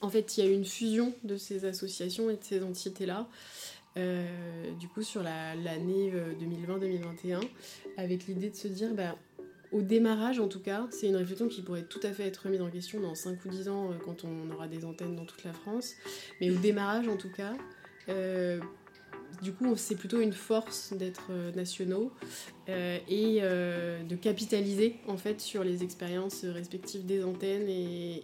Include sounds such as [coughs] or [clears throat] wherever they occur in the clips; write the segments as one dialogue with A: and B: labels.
A: En fait, il y a eu une fusion de ces associations et de ces entités-là. du coup, sur l'année 2020-2021, avec l'idée de se dire, bah, au démarrage en tout cas, c'est une réflexion qui pourrait tout à fait être remise en question dans 5 ou 10 ans quand on aura des antennes dans toute la France, mais au démarrage en tout cas, du coup, c'est plutôt une force d'être euh, nationaux euh, et euh, de capitaliser en fait sur les expériences respectives des antennes et,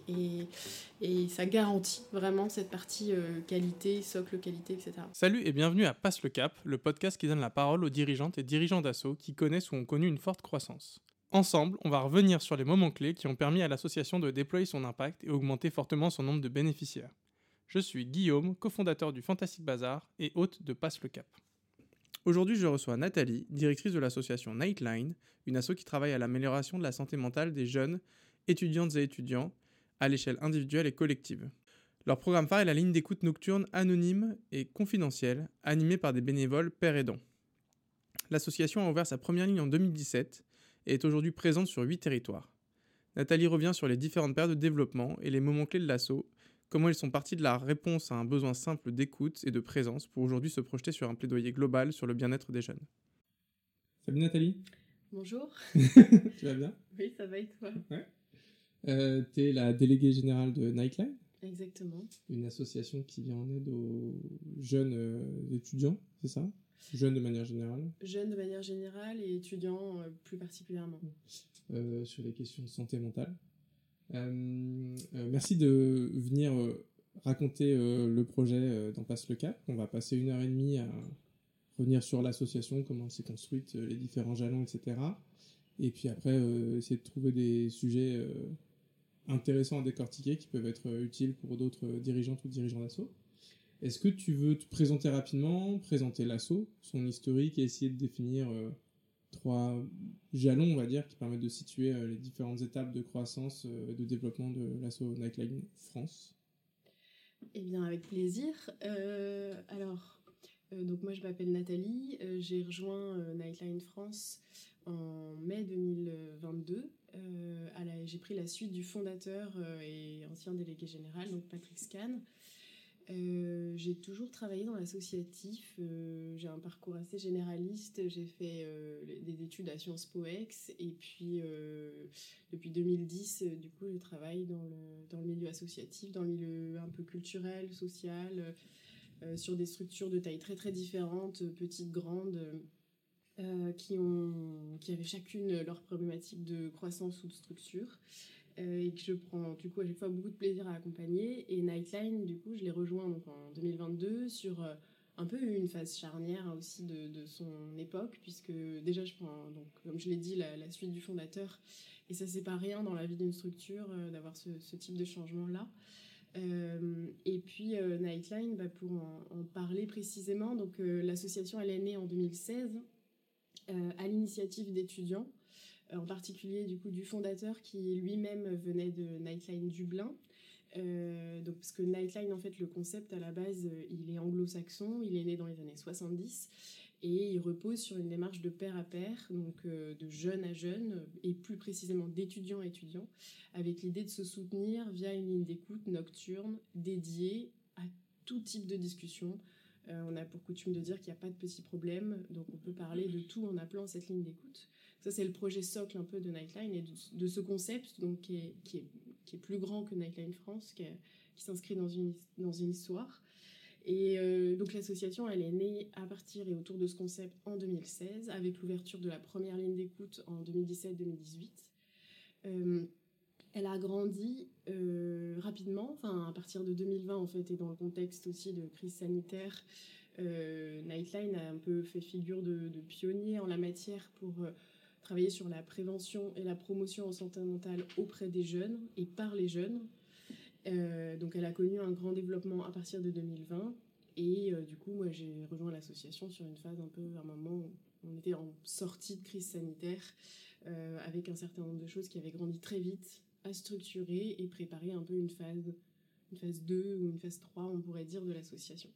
A: ça garantit vraiment cette partie qualité, socle qualité, etc.
B: Salut et bienvenue à Passe le Cap, le podcast qui donne la parole aux dirigeantes et dirigeants d'assaut qui connaissent ou ont connu une forte croissance. Ensemble, on va revenir sur les moments clés qui ont permis à l'association de déployer son impact et augmenter fortement son nombre de bénéficiaires. Je suis Guillaume, cofondateur du Fantastic Bazar et hôte de Passe le Cap. Aujourd'hui, je reçois Nathalie, directrice de l'association Nightline, une asso qui travaille à l'amélioration de la santé mentale des jeunes, étudiantes et étudiants, à l'échelle individuelle et collective. Leur programme phare est la ligne d'écoute nocturne anonyme et confidentielle, animée par des bénévoles pères aidants. L'association a ouvert sa première ligne en 2017 et est aujourd'hui présente sur 8 territoires. Nathalie revient sur les différentes paires de développement et les moments clés de l'assaut comment ils sont partis de la réponse à un besoin simple d'écoute et de présence pour aujourd'hui se projeter sur un plaidoyer global sur le bien-être des jeunes. Salut Nathalie.
A: Bonjour. [laughs] [laughs]
B: tu vas bien?
A: Oui, ça va et toi?
B: Ouais. Euh, tu es la déléguée générale de Nightline?
A: Exactement.
B: Une association qui vient en aide aux jeunes euh, étudiants, c'est ça? Jeunes de manière générale?
A: Jeunes de manière générale et étudiants euh, plus particulièrement.
B: sur les questions de santé mentale. Euh, euh, merci de venir euh, raconter le projet dans Passe le Cap. On va passer une heure et demie à revenir sur l'association, comment elle s'est construite, les différents jalons, etc. Et puis après, essayer de trouver des sujets intéressants à décortiquer qui peuvent être utiles pour d'autres dirigeantes ou dirigeants d'assaut. Est-ce que tu veux te présenter rapidement, présenter l'assaut, son historique et essayer de définir trois jalons, on va dire, qui permettent de situer euh, les différentes étapes de croissance euh, et de développement de l'assaut Nightline France
A: Eh bien, avec plaisir. Euh, alors, donc moi, je m'appelle Nathalie. J'ai rejoint Nightline France en mai 2022. J'ai pris la suite du fondateur et ancien délégué général, donc Patrick Scan. Euh, j'ai toujours travaillé dans l'associatif. Euh, j'ai un parcours assez généraliste. J'ai fait euh, des études à Sciences Po Ex. Et puis, depuis 2010, du coup, je travaille dans le, dans le milieu associatif, dans le milieu un peu culturel, social, sur des structures de taille très très différentes, petites, grandes. qui, ont, qui avaient chacune leur problématique de croissance ou de structure. Euh, et que je prends du coup à chaque fois beaucoup de plaisir à accompagner. Et Nightline, du coup, je l'ai rejoint donc en 2022 sur euh, un peu une phase charnière aussi de, son époque, puisque déjà je prends, donc, comme je l'ai dit, la, suite du fondateur. Et ça, c'est pas rien dans la vie d'une structure euh, d'avoir ce, type de changement-là. et puis Nightline, bah, pour en, en, parler précisément, donc l'association elle est née en 2016 à l'initiative d'étudiants en particulier du coup du fondateur qui lui-même venait de Nightline Dublin. Euh, donc, parce que Nightline, en fait, le concept à la base, euh, il est anglo-saxon, il est né dans les années 70 et il repose sur une démarche de pair à pair, donc de jeune à jeune, et plus précisément d'étudiant à étudiant, avec l'idée de se soutenir via une ligne d'écoute nocturne dédiée à tout type de discussion. on a pour coutume de dire qu'il n'y a pas de petits problèmes, donc on peut parler de tout en appelant cette ligne d'écoute. Ça, c'est le projet socle un peu de Nightline et de, ce concept donc, qui, est, qui, est, qui est plus grand que Nightline France, qui, qui s'inscrit dans une, dans une histoire. Et euh, donc l'association, elle est née à partir et autour de ce concept en 2016, avec l'ouverture de la première ligne d'écoute en 2017-2018. Euh, elle a grandi euh, rapidement, enfin à partir de 2020 en fait, et dans le contexte aussi de crise sanitaire. Nightline a un peu fait figure de, de pionnier en la matière pour travailler sur la prévention et la promotion en santé mentale auprès des jeunes et par les jeunes. Euh, donc elle a connu un grand développement à partir de 2020 et euh, du coup moi j'ai rejoint l'association sur une phase un peu un moment où on était en sortie de crise sanitaire euh, avec un certain nombre de choses qui avaient grandi très vite à structurer et préparer un peu une phase une phase 2 ou une phase 3 on pourrait dire de l'association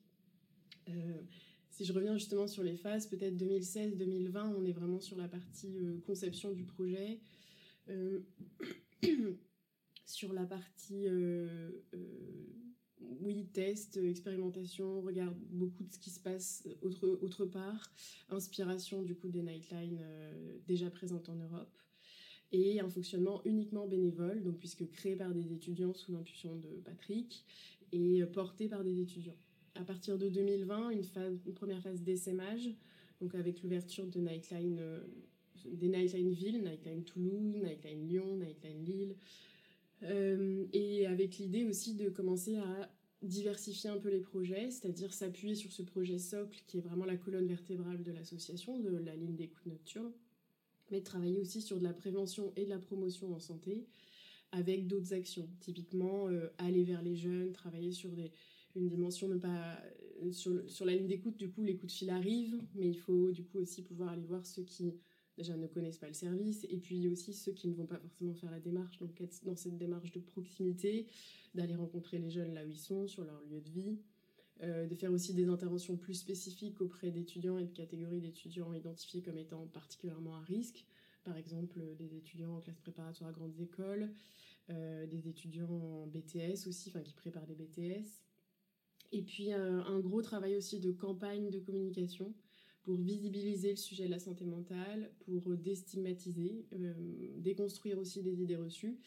A: si je reviens justement sur les phases, peut-être 2016-2020, on est vraiment sur la partie euh, conception du projet. Euh, [clears throat] sur la partie euh, oui, test, expérimentation, regarde beaucoup de ce qui se passe autre, autre part, inspiration du coup des Nightline déjà présentes en Europe et un fonctionnement uniquement bénévole, donc puisque créé par des étudiants sous l'impulsion de Patrick et porté par des étudiants. À partir de 2020, une, première phase d'essaimage, donc avec l'ouverture de Nightline, euh, des Nightline Ville, Nightline Toulouse, Nightline Lyon, Nightline Lille, euh, et avec l'idée aussi de commencer à diversifier un peu les projets, c'est-à-dire s'appuyer sur ce projet socle qui est vraiment la colonne vertébrale de l'association, de la ligne d'écoute nocturne, mais de travailler aussi sur de la prévention et de la promotion en santé avec d'autres actions. Typiquement, euh, aller vers les jeunes, travailler sur des, une dimension ne pas euh, sur, la ligne d'écoute. Du coup, les coups de fil arrivent, mais il faut du coup aussi pouvoir aller voir ceux qui déjà ne connaissent pas le service et puis aussi ceux qui ne vont pas forcément faire la démarche. Donc être dans cette démarche de proximité, d'aller rencontrer les jeunes là où ils sont, sur leur lieu de vie. Euh, de faire aussi des interventions plus spécifiques auprès d'étudiants et de catégories d'étudiants identifiés comme étant particulièrement à risque, par exemple des étudiants en classe préparatoire à grandes écoles, euh, des étudiants en BTS aussi, enfin qui préparent des BTS. Et puis euh, un gros travail aussi de campagne de communication pour visibiliser le sujet de la santé mentale, pour déstigmatiser, déconstruire aussi des idées reçues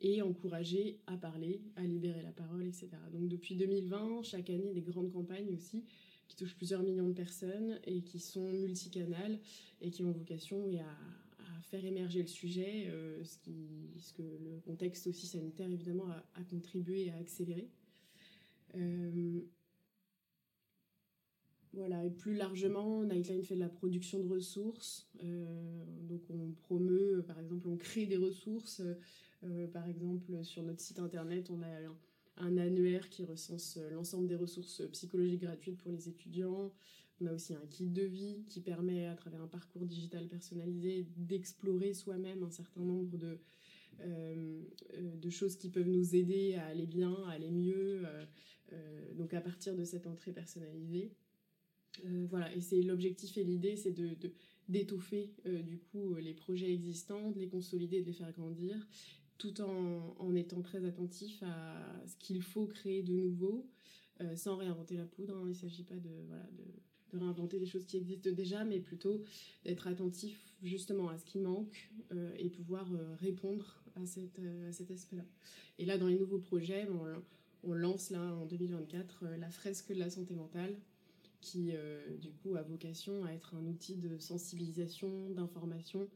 A: et encourager à parler, à libérer la parole, etc. Donc depuis 2020, chaque année, des grandes campagnes aussi qui touchent plusieurs millions de personnes et qui sont multicanales et qui ont vocation à, faire émerger le sujet, euh, ce, qui, ce, que le contexte aussi sanitaire évidemment a, contribué à accélérer. Euh, voilà, et plus largement, Nightline fait de la production de ressources. Euh, donc on promeut, par exemple, on crée des ressources euh, par exemple, sur notre site internet, on a un, annuaire qui recense euh, l'ensemble des ressources psychologiques gratuites pour les étudiants. On a aussi un kit de vie qui permet, à travers un parcours digital personnalisé, d'explorer soi-même un certain nombre de, euh, de choses qui peuvent nous aider à aller bien, à aller mieux, donc à partir de cette entrée personnalisée. voilà, et c'est l'objectif et l'idée, c'est de, d'étoffer du coup les projets existants, de les consolider, de les faire grandir, tout en, étant très attentif à ce qu'il faut créer de nouveau, euh, sans réinventer la poudre. Hein. Il ne s'agit pas de, de, réinventer des choses qui existent déjà, mais plutôt d'être attentif justement à ce qui manque euh, et pouvoir euh, répondre à, cette, à cet aspect-là. Et là, dans les nouveaux projets, on, on lance là en 2024 la fresque de la santé mentale qui du coup a vocation à être un outil de sensibilisation, d'information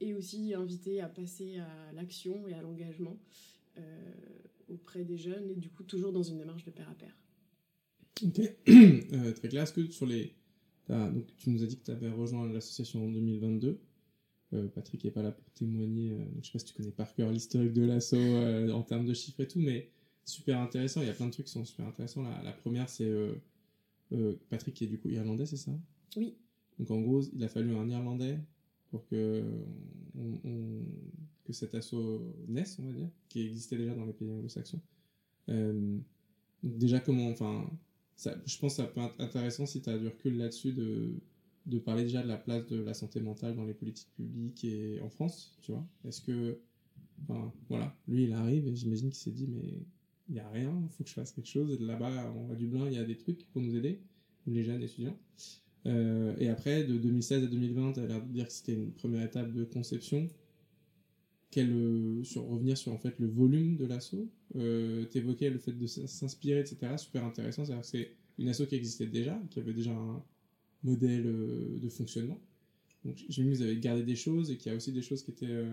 A: et aussi inviter à passer à l'action et à l'engagement euh, auprès des jeunes et du coup toujours dans une démarche de pair à pair.
B: Ok, [clears throat] euh, très clair. Est-ce que sur les... Donc, tu nous as dit que tu avais rejoint l'association en 2022. Euh, Patrick n'est pas là pour témoigner. donc, je ne sais pas si tu connais par cœur l'historique de l'asso en termes de chiffres et tout, mais super intéressant. Il y a plein de trucs qui sont super intéressants. La, la première, c'est Patrick qui est du coup irlandais, c'est ça?
A: Oui.
B: Donc en gros, il a fallu un irlandais pour que, on, que cet assaut naisse, on va dire, qui existait déjà dans les pays anglo-saxons. Euh, déjà, comment, enfin, je pense que ça peut être intéressant si tu as du recul là-dessus de, de parler déjà de la place de la santé mentale dans les politiques publiques et en France, tu vois. Est-ce que, enfin, voilà, lui il arrive et j'imagine qu'il s'est dit, mais il n'y a rien, il faut que je fasse quelque chose. Là-bas, en Dublin, il y a des trucs pour nous aider, les jeunes étudiants. Euh, et après, de 2016 à 2020, tu as l'air de dire que c'était une première étape de conception. Quel, euh, sur, revenir sur en fait le volume de l'assaut, euh, évoquais le fait de s'inspirer, etc. Super intéressant. C'est-à-dire que c'est une asso qui existait déjà, qui avait déjà un modèle euh, de fonctionnement. Donc j'ai vu que vous avez gardé des choses et qu'il y a aussi des choses qui étaient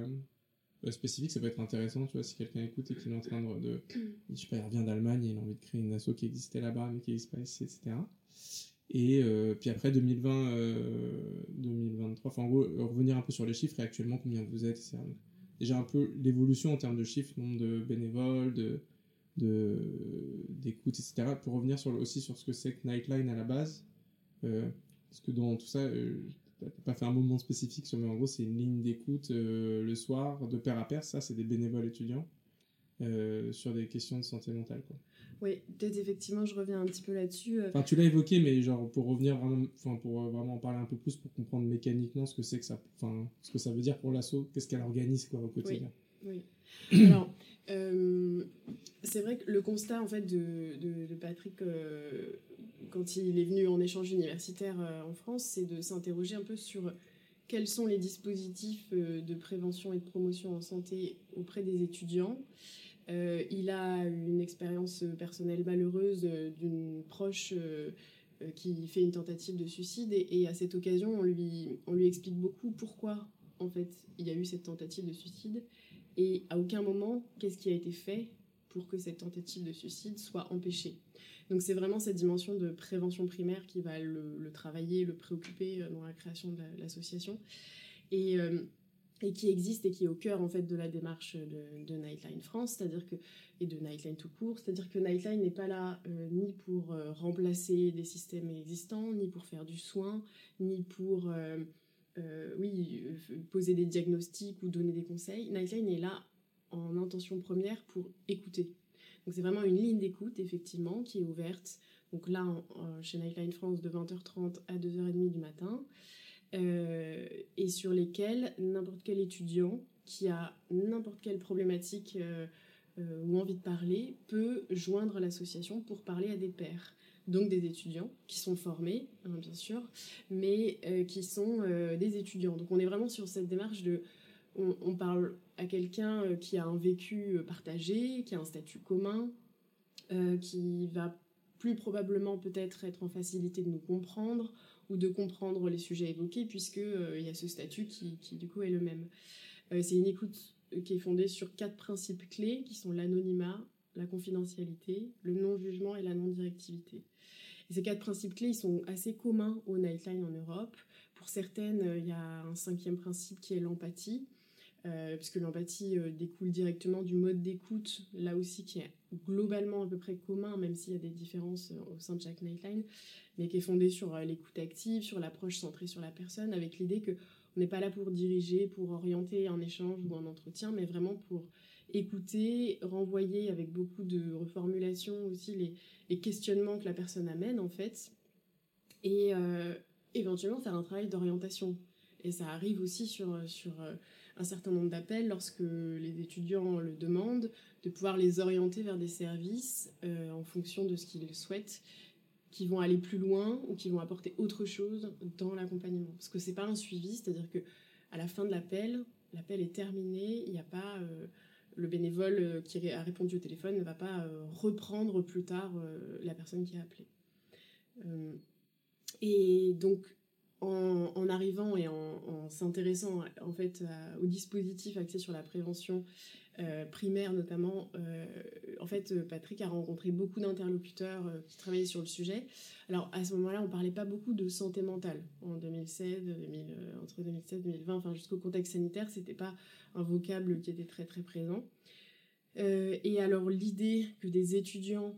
B: spécifiques. Ça peut être intéressant, tu vois, si quelqu'un écoute et qu'il est en train de, de [clears throat] je sais pas, il revient d'Allemagne et il a envie de créer une asso qui existait là-bas mais qui n'existe pas ici, etc. Et euh, puis après 2020, 2023, euh, enfin en gros, revenir un peu sur les chiffres et actuellement combien vous êtes. C'est déjà un peu l'évolution en termes de chiffres, nombre de bénévoles, de d'écoute, etc. Pour revenir aussi sur ce que c'est que Nightline à la base. Euh, parce que dans tout ça, euh, n'as pas fait un moment spécifique mais en gros, c'est une ligne d'écoute le soir, de pair à pair. Ça, c'est des bénévoles étudiants sur des questions de santé mentale.
A: Oui, peut-être effectivement, je reviens un petit peu là-dessus.
B: Euh. Enfin, tu l'as évoqué, mais genre pour revenir vraiment, enfin pour euh, vraiment en parler un peu plus, pour comprendre mécaniquement ce que c'est que ça, enfin ce que ça veut dire pour l'assaut, qu'est-ce qu'elle organise quoi au quotidien.
A: Oui. [coughs] Alors, c'est vrai que le constat en fait de, de, Patrick quand il est venu en échange universitaire en France, c'est de s'interroger un peu sur quels sont les dispositifs de prévention et de promotion en santé auprès des étudiants euh, il a une expérience personnelle malheureuse euh, d'une proche euh, qui fait une tentative de suicide et, à cette occasion on lui, explique beaucoup pourquoi en fait il y a eu cette tentative de suicide et à aucun moment qu'est-ce qui a été fait pour que cette tentative de suicide soit empêchée. Donc c'est vraiment cette dimension de prévention primaire qui va le, travailler, le préoccuper dans la création de l'association. et et qui existe et qui est au cœur en fait de la démarche de, Nightline France, c'est-à-dire que et de Nightline tout court, c'est-à-dire que Nightline n'est pas là euh, ni pour euh, remplacer des systèmes existants, ni pour faire du soin, ni pour euh, oui poser des diagnostics ou donner des conseils. Nightline est là en intention première pour écouter. Donc c'est vraiment une ligne d'écoute effectivement qui est ouverte. Donc là chez Nightline France de 20h30 à 2h30 du matin. Euh, et sur lesquels n'importe quel étudiant qui a n'importe quelle problématique euh, euh, ou envie de parler peut joindre l'association pour parler à des pairs. Donc des étudiants qui sont formés, hein, bien sûr, mais qui sont des étudiants. Donc on est vraiment sur cette démarche de... On, parle à quelqu'un qui a un vécu partagé, qui a un statut commun, qui va plus probablement peut-être être en facilité de nous comprendre ou de comprendre les sujets évoqués, puisqu'il euh, il y a ce statut qui, du coup, est le même. Euh, c'est une écoute euh, qui est fondée sur quatre principes clés, qui sont l'anonymat, la confidentialité, le non-jugement et la non-directivité. Ces quatre principes clés, ils sont assez communs au Nightline en Europe. Pour certaines, il y a un cinquième principe qui est l'empathie, puisque l'empathie découle directement du mode d'écoute, là aussi qui est globalement à peu près commun, même s'il y a des différences au sein de chaque Nightline mais qui est fondée sur euh, l'écoute active, sur l'approche centrée sur la personne, avec l'idée que on n'est pas là pour diriger, pour orienter un échange ou un entretien, mais vraiment pour écouter, renvoyer avec beaucoup de reformulation aussi les, questionnements que la personne amène en fait, et euh, éventuellement faire un travail d'orientation. Et ça arrive aussi sur, sur euh, un certain nombre d'appels lorsque les étudiants le demandent, de pouvoir les orienter vers des services en fonction de ce qu'ils souhaitent qui vont aller plus loin ou qui vont apporter autre chose dans l'accompagnement. Parce que c'est pas un suivi, c'est-à-dire que à la fin de l'appel, l'appel est terminé, il n'y a pas euh, le bénévole euh, qui a répondu au téléphone ne va pas euh, reprendre plus tard la personne qui a appelé. et donc en, arrivant et en, s'intéressant en fait au dispositif axé sur la prévention euh, primaire notamment, euh, en fait, euh, Patrick a rencontré beaucoup d'interlocuteurs qui travaillaient sur le sujet. Alors à ce moment-là, on parlait pas beaucoup de santé mentale en 2016, 2000, entre 2016 et 2020, enfin jusqu'au contexte sanitaire, c'était pas un vocable qui était très très présent. Et alors l'idée que des étudiants,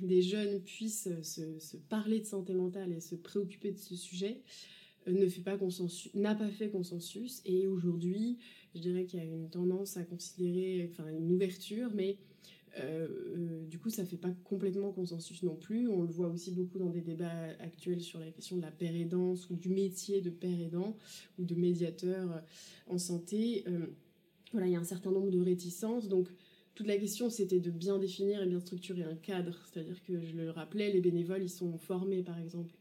A: des jeunes puissent se, se, parler de santé mentale et se préoccuper de ce sujet ne fait pas consensus, n'a pas fait consensus. Et aujourd'hui, je dirais qu'il y a une tendance à considérer, enfin une ouverture, mais euh, euh, du coup, ça fait pas complètement consensus non plus. On le voit aussi beaucoup dans des débats actuels sur la question de la père aidance ou du métier de père aidant ou de médiateur euh, en santé. voilà, il y a un certain nombre de réticences. Donc, toute la question, c'était de bien définir et bien structurer un cadre. C'est-à-dire que, je le rappelais, les bénévoles, ils sont formés, par exemple.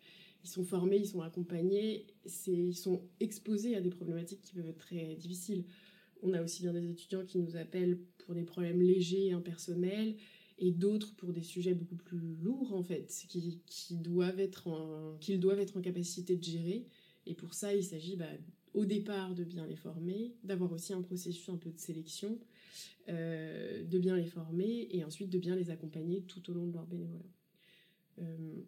A: Ils sont formés, ils sont accompagnés, ils sont exposés à des problématiques qui peuvent être très difficiles. On a aussi bien des étudiants qui nous appellent pour des problèmes légers et impersonnels, et d'autres pour des sujets beaucoup plus lourds, en fait, qui, qui doivent être qu'ils doivent être en capacité de gérer. Et pour ça, il s'agit bah, au départ de bien les former, d'avoir aussi un processus un peu de sélection, euh, de bien les former, et ensuite de bien les accompagner tout au long de leur bénévolat. Euh,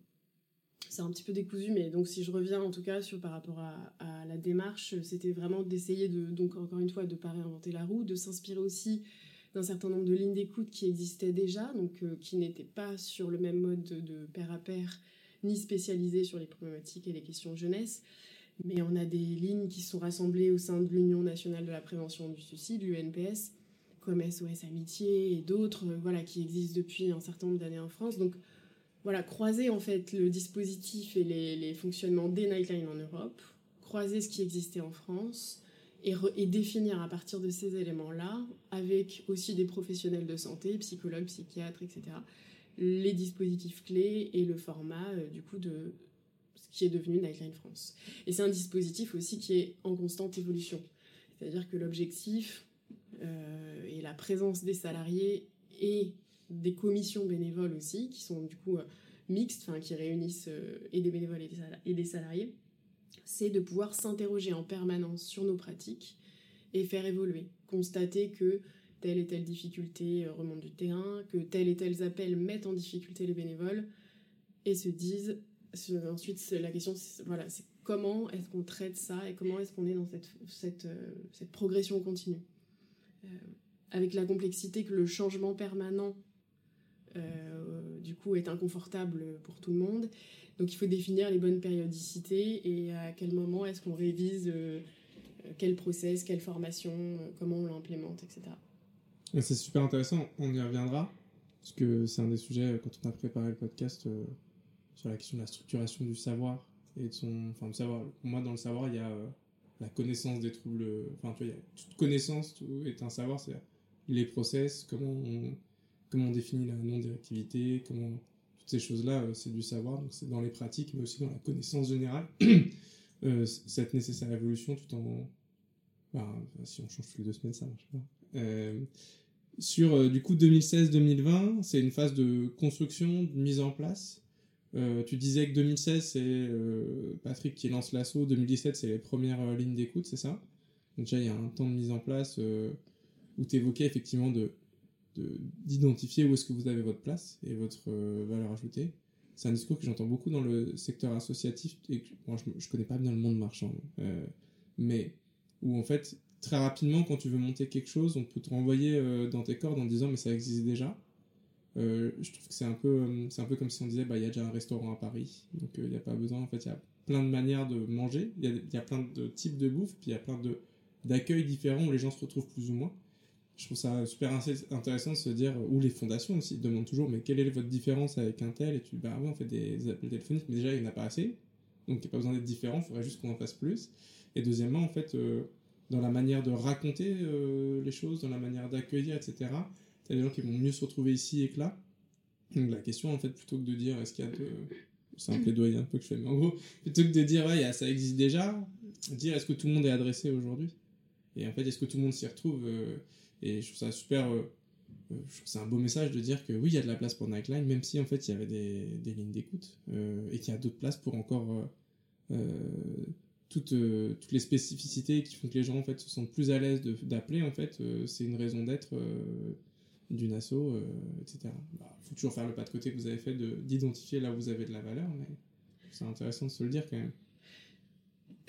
A: c'est un petit peu décousu, mais donc si je reviens en tout cas sur par rapport à, la démarche, c'était vraiment d'essayer de, donc encore une fois, de pas réinventer la roue, de s'inspirer aussi d'un certain nombre de lignes d'écoute qui existaient déjà, donc euh, qui n'étaient pas sur le même mode de, pair à pair, ni spécialisées sur les problématiques et les questions jeunesse. Mais on a des lignes qui sont rassemblées au sein de l'Union nationale de la prévention du suicide, l'UNPS, comme SOS Amitié et d'autres, euh, voilà, qui existent depuis un certain nombre d'années en France. Donc voilà, croiser en fait le dispositif et les, fonctionnements des Nightline en Europe, croiser ce qui existait en France et, définir à partir de ces éléments-là, avec aussi des professionnels de santé, psychologues, psychiatres, etc., les dispositifs clés et le format euh, du coup de ce qui est devenu Nightline France. Et c'est un dispositif aussi qui est en constante évolution. C'est-à-dire que l'objectif euh, et la présence des salariés et des commissions bénévoles aussi, qui sont du coup euh, mixtes, qui réunissent et des bénévoles et des salariés, c'est de pouvoir s'interroger en permanence sur nos pratiques et faire évoluer. Constater que telle et telle difficulté euh, remonte du terrain, que tel et tel appels mettent en difficulté les bénévoles, et se disent, ensuite la question c'est voilà, comment est-ce qu'on traite ça et comment est-ce qu'on est dans euh, cette progression continue. Euh, avec la complexité que le changement permanent du coup est inconfortable pour tout le monde donc il faut définir les bonnes périodicités et à quel moment est-ce qu'on révise euh, quel process, quelle formation, euh, comment on l'implémente, etc.
B: C'est super intéressant, on y reviendra, parce que c'est un des sujets, euh, quand on a préparé le podcast, sur la question de la structuration du savoir et de son. Enfin, le savoir. Moi, dans le savoir, il y a la connaissance des troubles. Enfin, tu vois, toute connaissance tout est un savoir, c'est les process, comment on, comment on définit la non-directivité, comment toutes ces choses-là, euh, c'est du savoir, donc c'est dans les pratiques, mais aussi dans la connaissance générale. [clears throat] Euh, cette nécessaire évolution tout en... Bah, si on change tous les deux semaines, ça marche pas. Euh, sur du coup 2016-2020, c'est une phase de construction, de mise en place. Tu disais que 2016, c'est Patrick qui lance l'assaut, 2017, c'est les premières lignes d'écoute, c'est ça? Donc déjà, il y a un temps de mise en place où tu évoquais effectivement de d'identifier où est-ce que vous avez votre place et votre euh, valeur ajoutée. C'est un discours que j'entends beaucoup dans le secteur associatif et que, je, je connais pas bien le monde marchand, euh, mais où en fait très rapidement quand tu veux monter quelque chose, on peut te renvoyer euh, dans tes cordes en disant mais ça existe déjà. Je trouve que c'est un peu c'est un peu comme si on disait bah il y a déjà un restaurant à Paris donc il n'y a pas besoin en fait il y a plein de manières de manger il y, a plein de types de bouffe puis il y a plein de d'accueils différents où les gens se retrouvent plus ou moins je trouve ça super intéressant de se dire, ou les fondations aussi demandent toujours, mais quelle est votre différence avec un tel? Et tu bah ouais, on fait des, appels téléphoniques, mais déjà, il n'y en a pas assez. Donc, il n'y a pas besoin d'être différent, il faudrait juste qu'on en fasse plus. Et deuxièmement, en fait, euh, dans la manière de raconter euh, les choses, dans la manière d'accueillir, etc., il y a des gens qui vont mieux se retrouver ici et que là. Donc, la question, en fait, plutôt que de dire, est-ce qu'il y a de. C'est un plaidoyer un peu que je fais, mais en gros, plutôt que de dire, ouais, ça existe déjà, dire, est-ce que tout le monde est adressé aujourd'hui? Et en fait, est-ce que tout le monde s'y retrouve euh, et je trouve ça super. Euh, euh, c'est un beau message de dire que oui, il y a de la place pour Nightline, même si en fait il y avait des, des lignes d'écoute et qu'il y a d'autres places pour encore toutes, toutes les spécificités qui font que les gens en fait se sentent plus à l'aise d'appeler. En fait, c'est une raison d'être d'une asso, etc. Il bah, faut toujours faire le pas de côté que vous avez fait d'identifier là où vous avez de la valeur, mais c'est intéressant de se le dire quand même.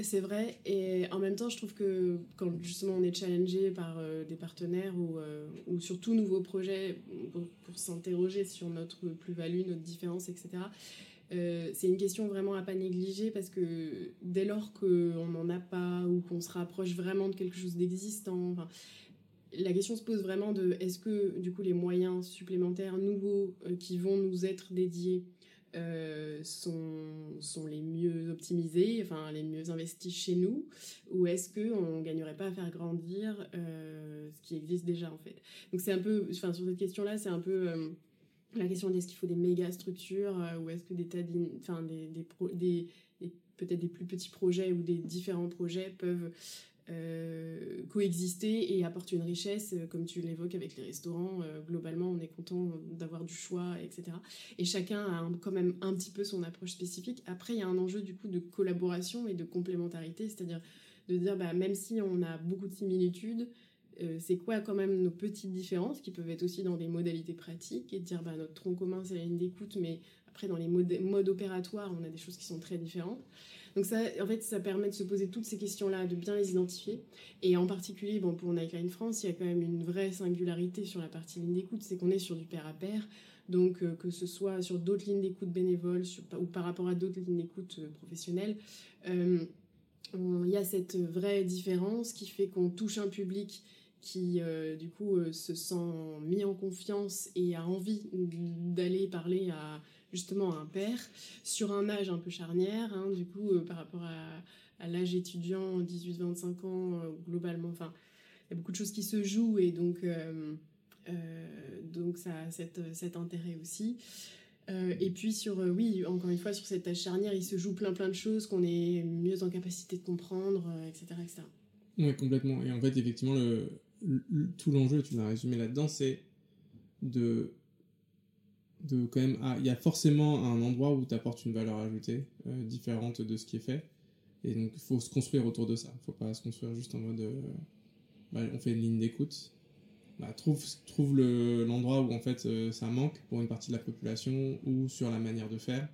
A: C'est vrai, et en même temps, je trouve que quand justement on est challengé par euh, des partenaires ou, euh, ou sur tout nouveau projet pour, s'interroger sur notre plus-value, notre différence, etc., euh, c'est une question vraiment à pas négliger parce que dès lors qu'on n'en a pas ou qu'on se rapproche vraiment de quelque chose d'existant, la question se pose vraiment de est-ce que du coup les moyens supplémentaires nouveaux qui vont nous être dédiés euh, sont, sont les mieux optimisés, enfin les mieux investis chez nous, ou est-ce qu'on ne gagnerait pas à faire grandir euh, ce qui existe déjà en fait? Donc c'est un peu, enfin sur cette question-là, c'est un peu euh, la question est-ce qu'il faut des méga structures ou est-ce que des tas enfin des, des peut-être des plus petits projets ou des différents projets peuvent euh, coexister et apporter une richesse, euh, comme tu l'évoques avec les restaurants. Euh, globalement, on est content d'avoir du choix, etc. Et chacun a quand même un petit peu son approche spécifique. Après, il y a un enjeu du coup de collaboration et de complémentarité, c'est-à-dire de dire, bah, même si on a beaucoup de similitudes, c'est quoi quand même nos petites différences qui peuvent être aussi dans des modalités pratiques et de dire bah, notre tronc commun c'est la ligne d'écoute mais après dans les modes opératoires on a des choses qui sont très différentes donc ça, permet de se poser toutes ces questions-là, de bien les identifier. Et en particulier, bon, pour Nightline France, il y a quand même une vraie singularité sur la partie ligne d'écoute, c'est qu'on est sur du pair à pair. Donc euh, que ce soit sur d'autres lignes d'écoute bénévoles ou par rapport à d'autres lignes d'écoute euh, professionnelles, euh, il y a cette vraie différence qui fait qu'on touche un public qui du coup se sent mis en confiance et a envie d'aller parler à justement un père sur un âge un peu charnière, hein, du coup, euh, par rapport à, l'âge étudiant, 18-25 ans, globalement, enfin, il y a beaucoup de choses qui se jouent et donc, donc ça a cet, intérêt aussi. et puis sur, oui, encore une fois, sur cette tâche charnière, il se joue plein plein de choses qu'on est mieux en capacité de comprendre, etc., etc.
B: Oui, complètement. Et en fait, effectivement, le, tout l'enjeu, tu l'as résumé là-dedans, c'est de, de quand même. Ah, il y a forcément un endroit où tu apportes une valeur ajoutée euh, différente de ce qui est fait. Et donc, il faut se construire autour de ça. Il ne faut pas se construire juste en mode. Euh, bah, on fait une ligne d'écoute. Bah, trouve trouve l'endroit où en fait euh, ça manque pour une partie de la population ou sur la manière de faire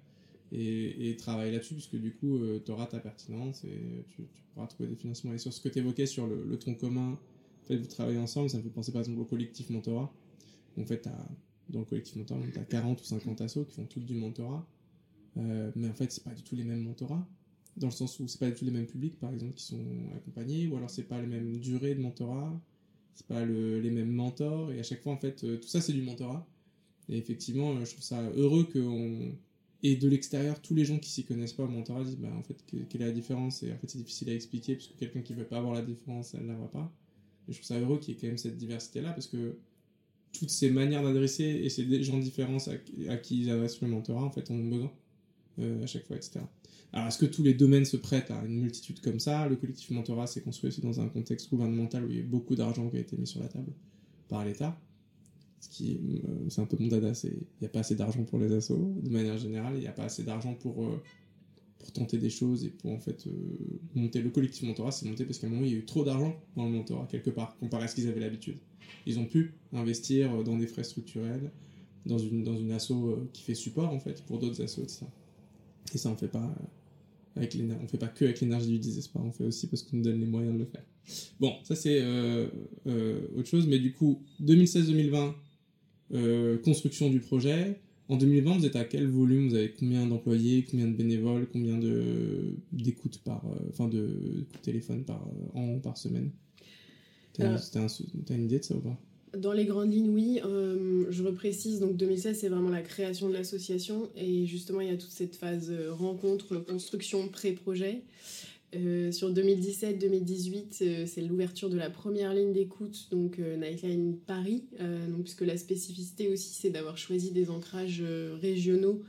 B: et, et travaille là-dessus puisque du coup tu auras ta pertinence et tu, pourras trouver des financements et sur ce que tu évoquais sur le, le tronc commun fait, vous travaillez ensemble, ça me fait penser par exemple au collectif mentorat. En fait, dans le collectif mentorat, tu as 40 ou 50 assos qui font toutes du mentorat. Euh, mais en fait, c'est pas du tout les mêmes mentorats. Dans le sens où c'est pas du tout les mêmes publics, par exemple, qui sont accompagnés, ou alors c'est pas les mêmes durées de mentorat, c'est pas les mêmes mentors, et à chaque fois, en fait, euh, tout ça, c'est du mentorat. Et effectivement, euh, je trouve ça heureux qu'on. Et de l'extérieur, tous les gens qui s'y connaissent pas au mentorat disent, bah, en fait, quelle est la différence? Et en fait, c'est difficile à expliquer, puisque quelqu'un qui veut pas avoir la différence, elle ne la voit pas. Et je trouve ça heureux qu'il y ait quand même cette diversité-là, parce que toutes ces manières d'adresser et ces gens différents à, qui ils adressent le mentorat, en fait, ont besoin euh, à chaque fois, etc. Alors, est-ce que tous les domaines se prêtent à une multitude comme ça? Le collectif mentorat s'est construit aussi dans un contexte gouvernemental où il y a beaucoup d'argent qui a été mis sur la table par l'État. Ce qui, euh, c'est un peu mon dada, c'est il n'y a pas assez d'argent pour les assos, de manière générale, il n'y a pas assez d'argent pour euh, pour tenter des choses et pour en fait euh, monter le collectif mentorat, c'est monté parce qu'à un moment il y a eu trop d'argent dans le mentorat quelque part comparé à ce qu'ils avaient l'habitude. Ils ont pu investir euh, dans des frais structurels, dans une, dans une asso euh, qui fait support en fait pour d'autres assos, etc. Et ça on fait pas avec on fait pas que avec l'énergie du désespoir, on fait aussi parce qu'on nous donne les moyens de le faire. Bon, ça c'est autre chose, mais du coup 2016-2020 construction du projet, en 2020, vous êtes à quel volume? Vous avez combien d'employés, combien de bénévoles, combien de d'écoutes par, euh, enfin de, téléphone par euh, an, par semaine? T'as une idée de ça ou pas?
A: Dans les grandes lignes, oui. Euh, je reprécise, donc 2016, c'est vraiment la création de l'association. Et justement, il y a toute cette phase rencontre, construction, pré-projet. Euh, sur 2017-2018, euh, c'est l'ouverture de la première ligne d'écoute, donc euh, Nightline Paris, donc, puisque la spécificité aussi c'est d'avoir choisi des ancrages régionaux,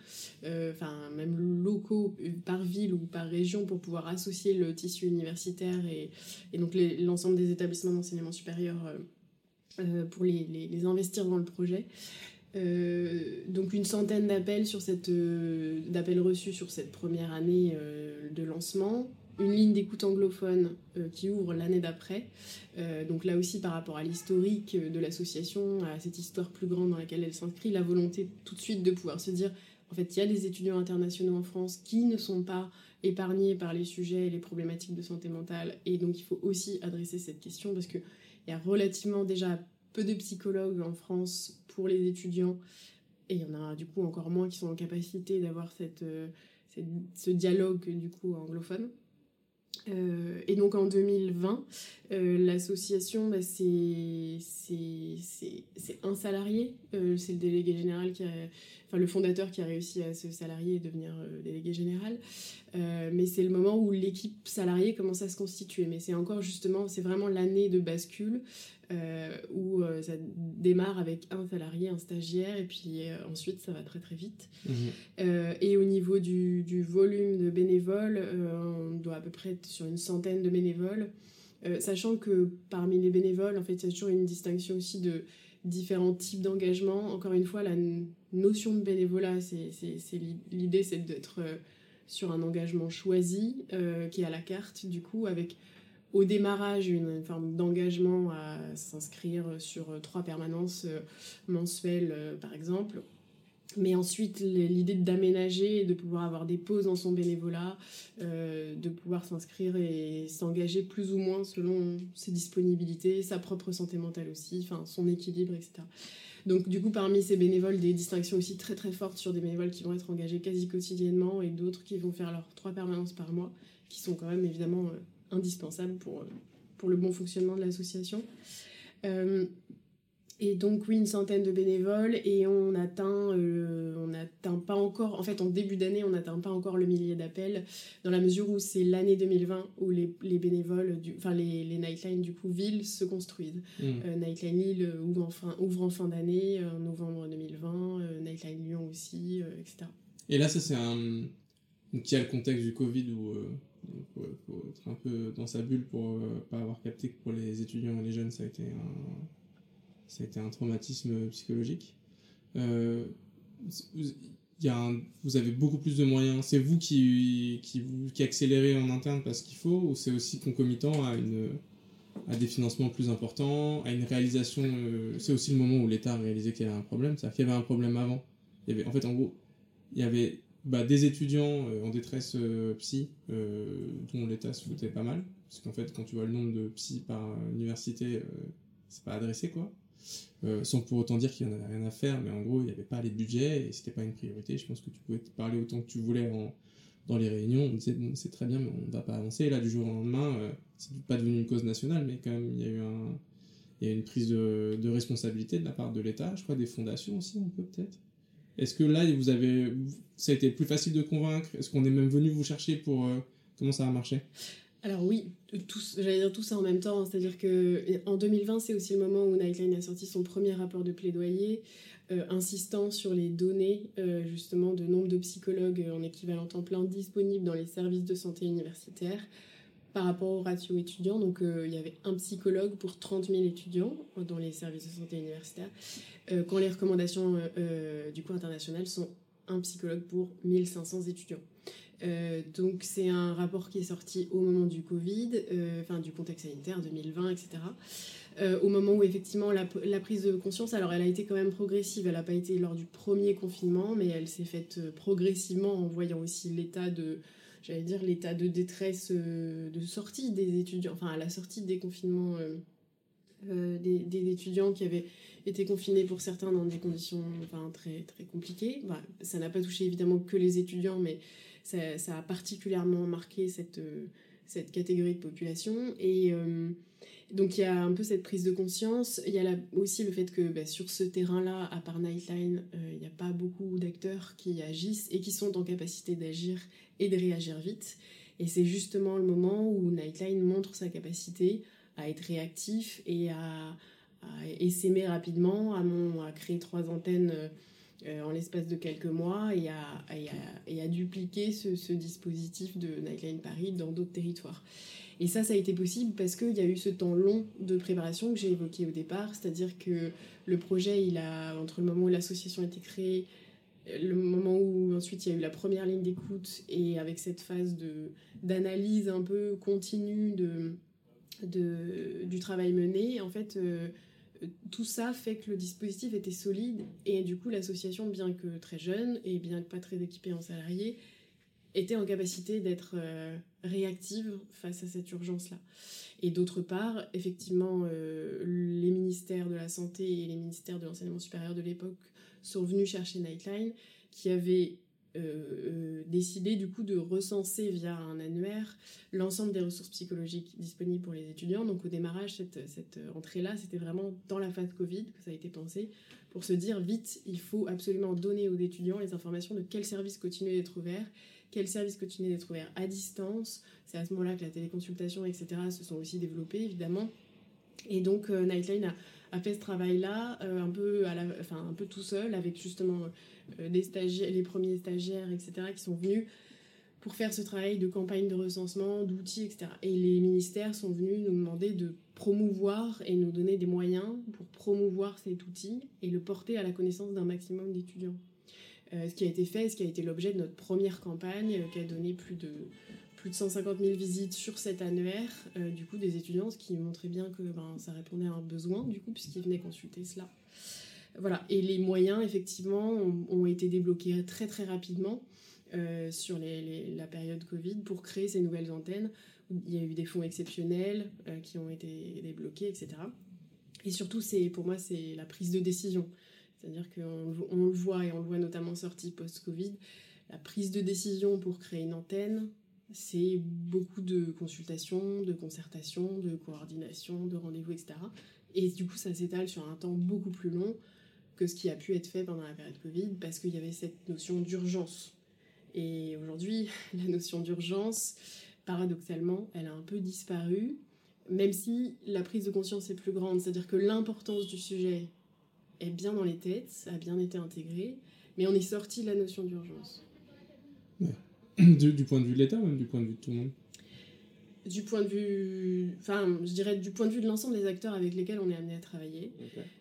A: enfin même locaux par ville ou par région pour pouvoir associer le tissu universitaire et, donc l'ensemble des établissements d'enseignement supérieur pour les, investir dans le projet. donc une centaine d'appels sur cette d'appels reçus sur cette première année de lancement une ligne d'écoute anglophone euh, qui ouvre l'année d'après. Euh, donc là aussi par rapport à l'historique de l'association, à cette histoire plus grande dans laquelle elle s'inscrit, la volonté tout de suite de pouvoir se dire, en fait, il y a des étudiants internationaux en France qui ne sont pas épargnés par les sujets et les problématiques de santé mentale. Et donc il faut aussi adresser cette question parce qu'il y a relativement déjà peu de psychologues en France pour les étudiants. Et il y en a du coup encore moins qui sont en capacité d'avoir cette, euh, ce dialogue du coup anglophone. Euh, et donc en 2020, euh, l'association, bah, c'est un salarié, euh, c'est le délégué général qui a, enfin le fondateur qui a réussi à se salarier et devenir délégué général. mais c'est le moment où l'équipe salariée commence à se constituer. Mais c'est encore justement, c'est vraiment l'année de bascule euh, où euh, ça démarre avec un salarié, un stagiaire, et puis euh, ensuite ça va très très vite. Mhm. et au niveau du, du, volume de bénévoles, on doit à peu près être sur une centaine de bénévoles, sachant que parmi les bénévoles, en fait, il y a toujours une distinction aussi de différents types d'engagement. Encore une fois, la notion de bénévolat, c'est l'idée, c'est d'être sur un engagement choisi, qui est à la carte, du coup, avec au démarrage une forme d'engagement à s'inscrire sur trois permanences euh, mensuelles euh, par exemple. Mais ensuite, l'idée d'aménager, de pouvoir avoir des pauses dans son bénévolat, euh, de pouvoir s'inscrire et s'engager plus ou moins selon ses disponibilités, sa propre santé mentale aussi, enfin son équilibre, etc. Donc du coup, parmi ces bénévoles, des distinctions aussi très très fortes sur des bénévoles qui vont être engagés quasi quotidiennement et d'autres qui vont faire leurs trois permanences par mois, qui sont quand même évidemment indispensable pour, pour le bon fonctionnement de l'association. Euh, et donc oui, une centaine de bénévoles et on atteint, euh, on n'atteint pas encore, en fait en début d'année, on n'atteint pas encore le millier d'appels, dans la mesure où c'est l'année 2020 où les, les bénévoles, du, enfin les, les Nightlines du coup ville se construisent.
B: Mm.
A: Euh, Nightline Lille ouvre en fin, ouvre en fin d'année, en novembre 2020, euh, Nightline Lyon aussi, euh, etc.
B: Et là, ça, c'est un. Donc, il y a le contexte du Covid où euh, il faut, faut être un peu dans sa bulle pour euh, pas avoir capté que pour les étudiants et les jeunes, ça a été un, ça a été un traumatisme psychologique. Euh, y a vous avez beaucoup plus de moyens. C'est vous qui, qui, accélérez en interne parce qu'il faut, ou c'est aussi concomitant à, une, à des financements plus importants, à une réalisation. euh, c'est aussi le moment où l'État a réalisé qu'il y avait un problème. C'est-à-dire qu'il y avait un problème avant. En fait, en gros, il y avait bah, des étudiants euh, en détresse euh, psy euh, dont l'État se foutait pas mal. Parce qu'en fait, quand tu vois le nombre de psy par université, c'est pas adressé quoi. Euh, sans pour autant dire qu'il n'y en avait rien à faire, mais en gros, il n'y avait pas les budgets et c'était pas une priorité. Je pense que tu pouvais te parler autant que tu voulais dans les réunions. On disait, c'est très bien, mais on ne va pas avancer. Et là, du jour au lendemain, euh, c'est pas devenu une cause nationale, mais quand même, il y a eu une prise de, de responsabilité de la part de l'État, je crois des fondations aussi, un peu peut-être. Est-ce que là, vous avez, ça a été plus facile de convaincre? Est-ce qu'on est même venu vous chercher pour euh, comment ça a marché?
A: Alors oui, j'allais dire tout ça en même temps, c'est-à-dire que en 2020, c'est aussi le moment où Nightline a sorti son premier rapport de plaidoyer, euh, insistant sur les données euh, justement de nombre de psychologues en équivalent temps plein disponibles dans les services de santé universitaires par rapport au ratio étudiant. Donc euh, il y avait un psychologue pour 30 000 étudiants dans les services de santé universitaires, euh, quand les recommandations euh, euh, du coup internationales sont un psychologue pour 1500 étudiants. Euh, donc c'est un rapport qui est sorti au moment du Covid, euh, du contexte sanitaire 2020, etc. Euh, au moment où effectivement la, prise de conscience, alors elle a été quand même progressive, elle n'a pas été lors du premier confinement, mais elle s'est faite progressivement en voyant aussi l'état de, j'allais dire l'état de détresse de sortie des étudiants, enfin à la sortie des confinements des, des étudiants qui avaient été confinés pour certains dans des conditions enfin, très, très compliquées. Bah, ça n'a pas touché évidemment que les étudiants, mais ça, a particulièrement marqué cette, euh, cette catégorie de population. Et euh, donc il y a un peu cette prise de conscience. Il y a aussi le fait que bah, sur ce terrain-là, à part Nightline, euh, il n'y a pas beaucoup d'acteurs qui agissent et qui sont en capacité d'agir et de réagir vite. Et c'est justement le moment où Nightline montre sa capacité à être réactif et à, à rapidement, à, mon- à créer trois antennes euh, en l'espace de quelques mois et à, et à- et à dupliquer ce, ce dispositif de Nightline Paris dans d'autres territoires. Et ça, ça a été possible parce qu'il y a eu ce temps long de préparation que j'ai évoqué au départ, c'est-à-dire que le projet, il a, entre le moment où l'association a été créée, le moment où ensuite il y a eu la première ligne d'écoute et avec cette phase d'analyse un peu continue de, de, du travail mené, en fait, euh, tout ça fait que le dispositif était solide et du coup l'association, bien que très jeune et bien que pas très équipée en salariés, était en capacité d'être euh, réactive face à cette urgence-là. Et d'autre part, effectivement, euh, les ministères de la Santé et les ministères de l'Enseignement supérieur de l'époque sont venus chercher Nightline, qui avait euh, euh, décidé du coup de recenser via un annuaire l'ensemble des ressources psychologiques disponibles pour les étudiants. Donc au démarrage, cette, cette entrée-là, c'était vraiment dans la phase Covid que ça a été pensé, pour se dire vite, il faut absolument donner aux étudiants les informations de quel service continue d'être ouvert, quel service continue d'être ouvert à distance. C'est à ce moment-là que la téléconsultation, etc., se sont aussi développées, évidemment. Et donc euh, Nightline a, a fait ce travail-là euh, un, peu enfin, un peu tout seul, avec justement euh, les premiers stagiaires, etc., qui sont venus pour faire ce travail de campagne de recensement, d'outils, etc. Et les ministères sont venus nous demander de promouvoir et nous donner des moyens pour promouvoir cet outil et le porter à la connaissance d'un maximum d'étudiants. Euh, ce qui a été fait, ce qui a été l'objet de notre première campagne, qui a donné plus de, plus de 150 000 visites sur cet annuaire, euh, du coup, des étudiants, ce qui montrait bien que ben, ça répondait à un besoin, du coup, puisqu'ils venaient consulter cela. Voilà, et les moyens, effectivement, ont, été débloqués très très rapidement euh, sur la période Covid pour créer ces nouvelles antennes. Il y a eu des fonds exceptionnels euh, qui ont été débloqués, etc. Et surtout, c'est pour moi, c'est la prise de décision. C'est-à-dire qu'on on le voit, et on le voit notamment sorti post-Covid, la prise de décision pour créer une antenne, c'est beaucoup de consultations, de concertations, de coordination, de rendez-vous, etc. Et du coup, ça s'étale sur un temps beaucoup plus long que ce qui a pu être fait pendant la période Covid, parce qu'il y avait cette notion d'urgence. Et aujourd'hui, [laughs] la notion d'urgence, paradoxalement, elle a un peu disparu, même si la prise de conscience est plus grande, c'est-à-dire que l'importance du sujet est bien dans les têtes, a bien été intégrée, mais on est sorti de la notion d'urgence. [clears throat]
B: Du, du, point de vue de l'État ou même du point de vue de tout le monde?
A: Du point de vue, enfin, je dirais du point de vue de l'ensemble des acteurs avec lesquels on est amené à travailler.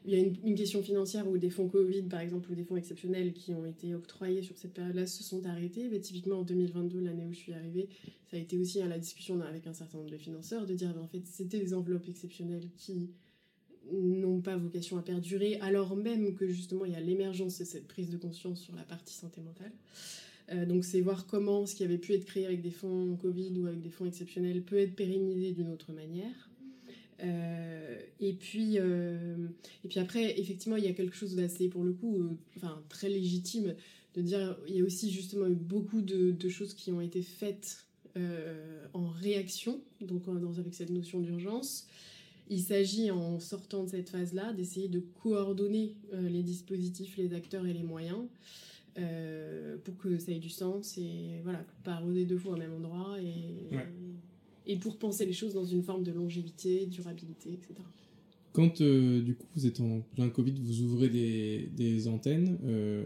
A: Il y a une, question financière où des fonds Covid, par exemple, ou des fonds exceptionnels qui ont été octroyés sur cette période-là se sont arrêtés. Mais typiquement, en 2022, l'année où je suis arrivée, ça a été aussi à la discussion avec un certain nombre de financeurs de dire, ben, en fait, c'était des enveloppes exceptionnelles qui n'ont pas vocation à perdurer, alors même que justement il y a l'émergence de cette prise de conscience sur la partie santé mentale. Euh, donc c'est voir comment ce qui avait pu être créé avec des fonds Covid ou avec des fonds exceptionnels peut être pérennisé d'une autre manière. Euh, et, puis, euh, et puis après, effectivement, il y a quelque chose d'assez, pour le coup, enfin, très légitime de dire, il y a aussi justement eu beaucoup de, choses qui ont été faites en réaction, donc dans, avec cette notion d'urgence. Il s'agit, en sortant de cette phase-là, d'essayer de coordonner les dispositifs, les acteurs et les moyens. Euh, pour que ça ait du sens et voilà, pas arroser deux fois au même endroit et, et pour penser les choses dans une forme de longévité, durabilité, etc.
B: Quand euh, du coup vous êtes en plein Covid, vous ouvrez des, des antennes, euh,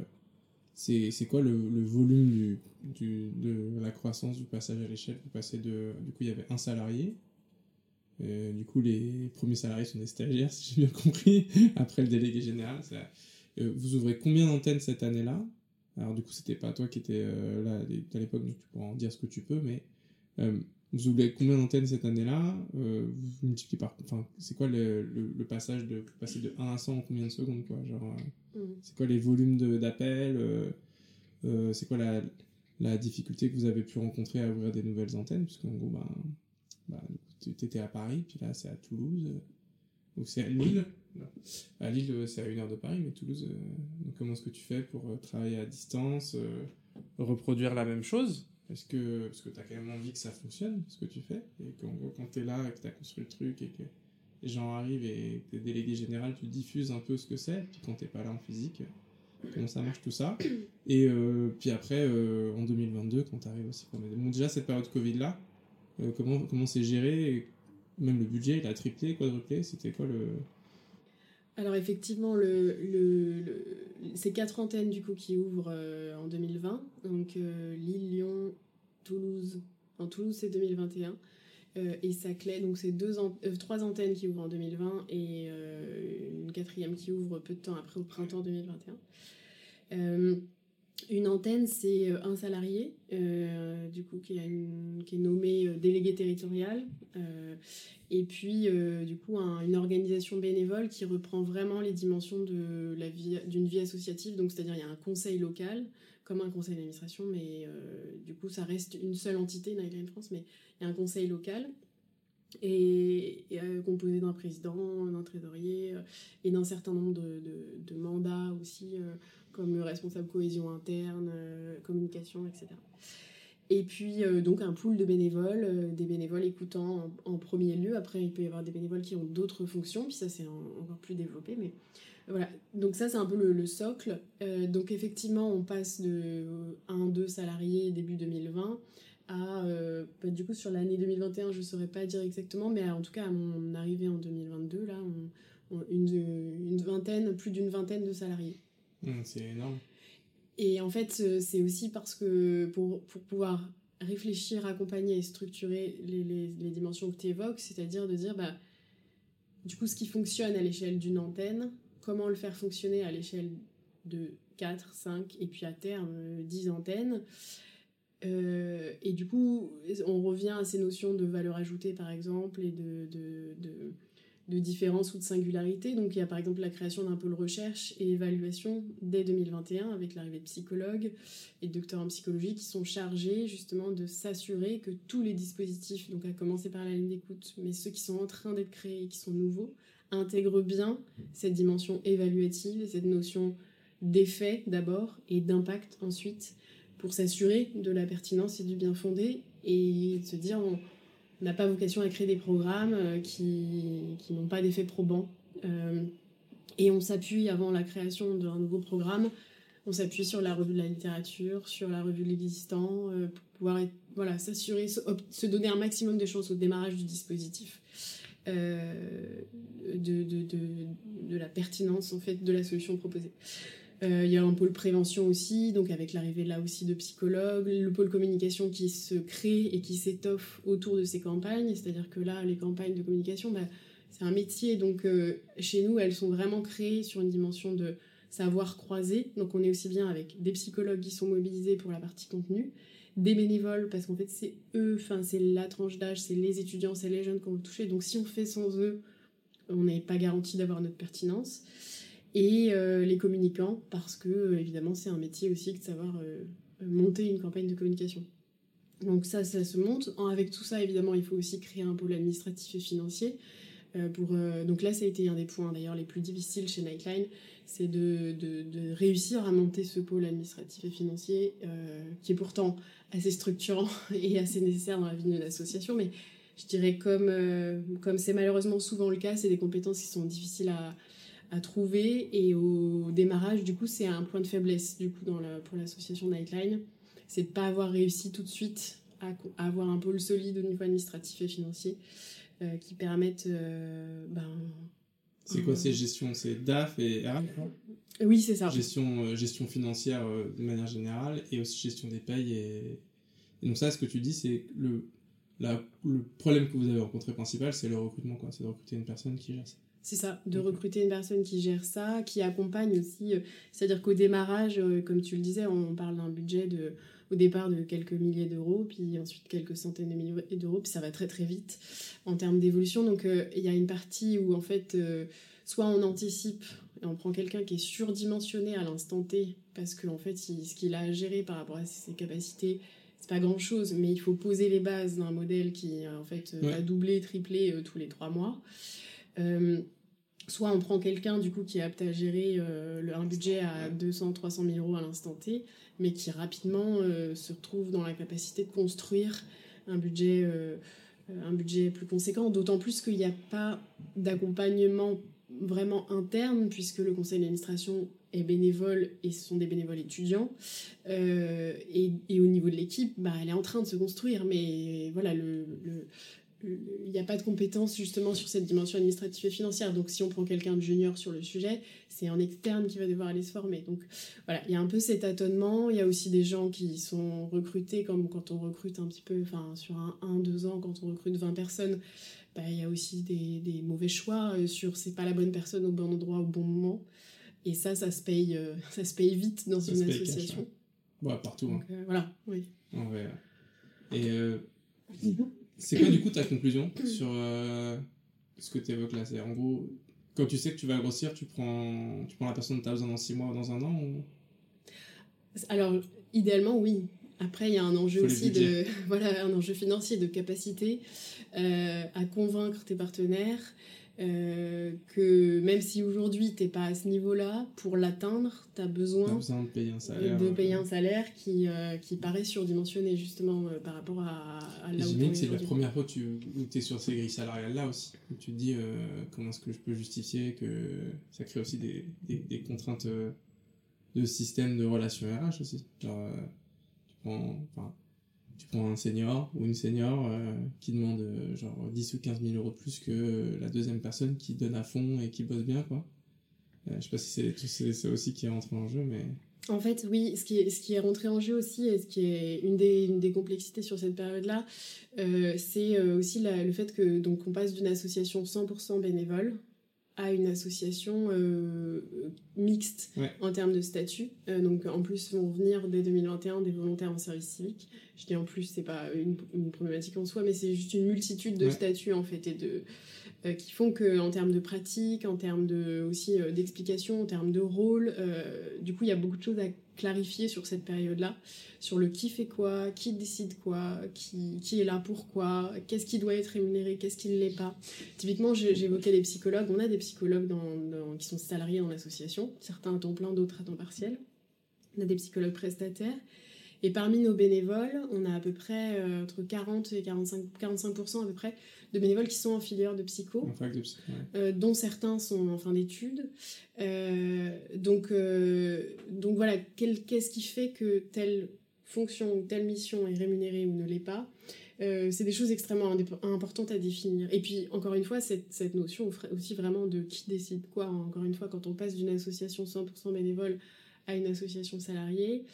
B: c'est quoi le, le volume du, du, de la croissance du passage à l'échelle? Vous passez de. Du coup, il y avait un salarié. du coup, les premiers salariés sont des stagiaires, [laughs] si j'ai bien compris. Après le délégué général, ça, vous ouvrez combien d'antennes cette année-là? Alors du coup, c'était pas toi qui étais euh, là à l'époque, donc tu pourras en dire ce que tu peux, mais euh, vous oubliez combien d'antennes cette année-là euh, Vous multipliez par... Enfin, c'est quoi le, le, passage de passer de 1 à 100 en combien de secondes quoi Genre, mm. c'est quoi les volumes d'appels C'est quoi la, la, difficulté que vous avez pu rencontrer à ouvrir des nouvelles antennes Parce qu'en gros, bah, tu étais à Paris, puis là c'est à Toulouse. Donc c'est à Lille. À Lille, euh, c'est à une heure de Paris, mais Toulouse, euh, comment est-ce que tu fais pour euh, travailler à distance, reproduire la même chose? Est-ce que, parce que tu as quand même envie que ça fonctionne, ce que tu fais, et quand, quand tu es là, et que tu as construit le truc, et que les gens arrivent, et que tu es délégué général, tu diffuses un peu ce que c'est, puis quand tu pas là en physique, comment ça marche tout ça? Et puis après, en 2022, quand tu arrives aussi, bon, déjà cette période Covid-là, comment comment c'est géré? Même le budget, il a triplé, quadruplé, c'était quoi le...
A: Alors effectivement, le, le, c'est quatre antennes du coup qui ouvrent euh, en 2020, donc euh, Lille, Lyon, Toulouse. En Toulouse c'est 2021 euh, et Saclay, donc c'est trois antennes qui ouvrent en 2020 et une quatrième qui ouvre peu de temps après au printemps 2021. Une antenne, c'est euh, un salarié, euh, du coup, qui, est nommé euh, délégué territorial, et puis, du coup, une organisation bénévole qui reprend vraiment les dimensions d'une vie associative. Donc, c'est-à-dire, il y a un conseil local, comme un conseil d'administration, mais du coup, ça reste une seule entité, Nightline France, mais il y a un conseil local et, composé d'un président, d'un trésorier et d'un certain nombre de mandats aussi comme responsable cohésion interne, euh, communication, etc. Et puis euh, donc un pool de bénévoles, euh, des bénévoles écoutant en, premier lieu. Après, il peut y avoir des bénévoles qui ont d'autres fonctions, puis ça c'est encore plus développé. Mais voilà, donc ça c'est un peu le, socle. donc effectivement, on passe de 1-2 salariés début 2020 à, bah, du coup sur l'année 2021, je ne saurais pas dire exactement, mais en tout cas à mon arrivée en 2022, là, une, une vingtaine, plus d'une vingtaine de salariés.
B: Mmh, c'est énorme.
A: Et en fait, euh, c'est aussi parce que pour, pour, pouvoir réfléchir, accompagner et structurer les, les, les dimensions que tu évoques, c'est-à-dire de dire, bah, du coup, ce qui fonctionne à l'échelle d'une antenne, comment le faire fonctionner à l'échelle de 4, 5 et puis à terme 10 euh, antennes. Euh, et du coup, on revient à ces notions de valeur ajoutée, par exemple, et de, de, de de différence ou de singularité. Donc il y a par exemple la création d'un pôle recherche et évaluation dès 2021 avec l'arrivée de psychologues et de docteurs en psychologie qui sont chargés justement de s'assurer que tous les dispositifs, donc à commencer par la ligne d'écoute, mais ceux qui sont en train d'être créés et qui sont nouveaux, intègrent bien cette dimension évaluative et cette notion d'effet d'abord et d'impact ensuite pour s'assurer de la pertinence et du bien fondé et se dire n'a pas vocation à créer des programmes euh, qui, qui n'ont pas d'effet probant. Euh, Et on s'appuie, avant la création d'un nouveau programme, on s'appuie sur la revue de la littérature, sur la revue de l'existant, euh, pour pouvoir voilà, s'assurer, se, donner un maximum de chances au démarrage du dispositif, de, de, de, de, la pertinence en fait de la solution proposée. Euh, il y a un pôle prévention aussi, donc avec l'arrivée là aussi de psychologues, le pôle communication qui se crée et qui s'étoffe autour de ces campagnes, c'est-à-dire que là, les campagnes de communication, bah, c'est un métier, donc chez nous, elles sont vraiment créées sur une dimension de savoir croiser. Donc on est aussi bien avec des psychologues qui sont mobilisés pour la partie contenu, des bénévoles, parce qu'en fait c'est eux, enfin c'est la tranche d'âge, c'est les étudiants, c'est les jeunes qu'on veut toucher. Donc si on fait sans eux, on n'est pas garanti d'avoir notre pertinence. Et euh, les communicants, parce que euh, évidemment c'est un métier aussi de savoir euh, monter une campagne de communication. Donc ça, ça se monte. Avec tout ça, évidemment, il faut aussi créer un pôle administratif et financier. donc là, ça a été un des points d'ailleurs les plus difficiles chez Nightline, c'est de, réussir à monter ce pôle administratif et financier qui est pourtant assez structurant [laughs] et assez nécessaire dans la vie d'une association. Mais je dirais comme comme c'est malheureusement souvent le cas, c'est des compétences qui sont difficiles à, trouver et au démarrage, du coup, c'est un point de faiblesse du coup dans pour l'association Nightline, c'est de pas avoir réussi tout de suite à, avoir un pôle solide au niveau administratif et financier euh, qui permettent ben,
B: c'est quoi ces gestions C'est DAF et RH
A: Oui, c'est ça.
B: Gestion, euh, gestion financière euh, de manière générale et aussi gestion des payes. Et, donc ça, ce que tu dis, c'est le, le problème que vous avez rencontré principal, c'est le recrutement. quoi. C'est de recruter une personne qui gère ça.
A: C'est ça, de recruter une personne qui gère ça, qui accompagne aussi. Euh, c'est-à-dire qu'au démarrage, comme tu le disais, on parle d'un budget de, au départ de quelques milliers d'euros, puis ensuite quelques centaines de milliers d'euros, puis ça va très très vite en termes d'évolution. Donc euh, il y a une partie où en fait, euh, soit on anticipe et on prend quelqu'un qui est surdimensionné à l'instant T, parce qu'en en fait, ce qu'il a à gérer par rapport à ses capacités, c'est pas grand chose, mais il faut poser les bases d'un modèle qui en fait va doubler, tripler tous les trois mois. Soit on prend quelqu'un du coup qui est apte à gérer un budget à 200, 300 000 euros à l'instant T, mais qui rapidement euh, se retrouve dans la capacité de construire un budget, euh, un budget plus conséquent, d'autant plus qu'il n'y a pas d'accompagnement vraiment interne, puisque le conseil d'administration est bénévole et ce sont des bénévoles étudiants. Euh, et, et, au niveau de l'équipe, bah, elle est en train de se construire, mais voilà, le, le il n'y a pas de compétences justement sur cette dimension administrative et financière. Donc si on prend quelqu'un de junior sur le sujet, c'est un externe qui va devoir aller se former. Donc voilà, il y a un peu cet tâtonnement. Il y a aussi des gens qui sont recrutés comme quand on recrute un petit peu, enfin sur un 1-2 ans, quand on recrute 20 personnes, bah, il y a aussi des, des mauvais choix euh, sur c'est pas la bonne personne au bon endroit au bon moment. Et ça, ça se paye, euh, ça se paye vite dans une association.
B: ouais. partout. Hein.
A: Euh, voilà, oui.
B: Et. C'est quoi du coup ta conclusion [clears throat] sur euh, ce que tu évoques là? C'est en gros, quand tu sais que tu vas grossir, tu prends, tu prends la personne que tu as besoin dans 6 mois ou dans un an
A: Alors, idéalement, oui. Après, il y a un enjeu aussi de [laughs] voilà un enjeu financier de capacité euh, à convaincre tes partenaires euh, que même si aujourd'hui t'es pas à ce niveau-là, pour l'atteindre, tu as besoin,
B: de payer un salaire,
A: de payer un salaire qui, euh, qui paraît surdimensionné justement euh, par rapport à, à
B: là où que c'est la première fois que tu es sur ces grilles salariales-là aussi. Où tu te dis comment est-ce que je peux justifier que ça crée aussi des, des, des contraintes de système de relations RH aussi. Genre, tu prends, enfin, tu prends un senior ou une senior euh, qui demande euh, genre 10 ou 15 000 euros de plus que euh, la deuxième personne qui donne à fond et qui bosse bien, quoi. je sais pas si c'est ça aussi qui est rentré en jeu, mais...
A: En fait, oui, ce qui est, ce qui est rentré en jeu aussi, et ce qui est une des, une des complexités sur cette période-là, c'est aussi le fait que donc on passe d'une association 100% bénévole, à une association euh, mixte en termes de statut. Euh, donc en plus vont venir dès 2021 des volontaires en service civique. Je dis en plus, c'est pas une, problématique en soi, mais c'est juste une multitude de statuts en fait et de euh, qui font que en termes de pratique, en termes de aussi d'explication, en termes de rôle, du coup il y a beaucoup de choses à clarifier sur cette période-là, sur le qui fait quoi, qui décide quoi, qui, qui est là pourquoi, qu'est-ce qui doit être rémunéré, qu'est-ce qui ne l'est pas. Typiquement, j'évoquais les psychologues. On a des psychologues qui sont salariés dans l'association, certains à temps plein, d'autres à temps partiel. On a des psychologues prestataires. Et parmi nos bénévoles, on a à peu près entre 40 et 45, 45% à peu près de bénévoles qui sont en filière de psycho, dont certains sont en fin d'études. donc, donc voilà, qu'est-ce qui fait que telle fonction ou telle mission est rémunérée ou ne l'est pas? Euh, c'est des choses extrêmement importantes à définir. Et puis, encore une fois, cette, cette, notion aussi vraiment de qui décide quoi. Encore une fois, quand on passe d'une association 100% bénévole à une association salariée,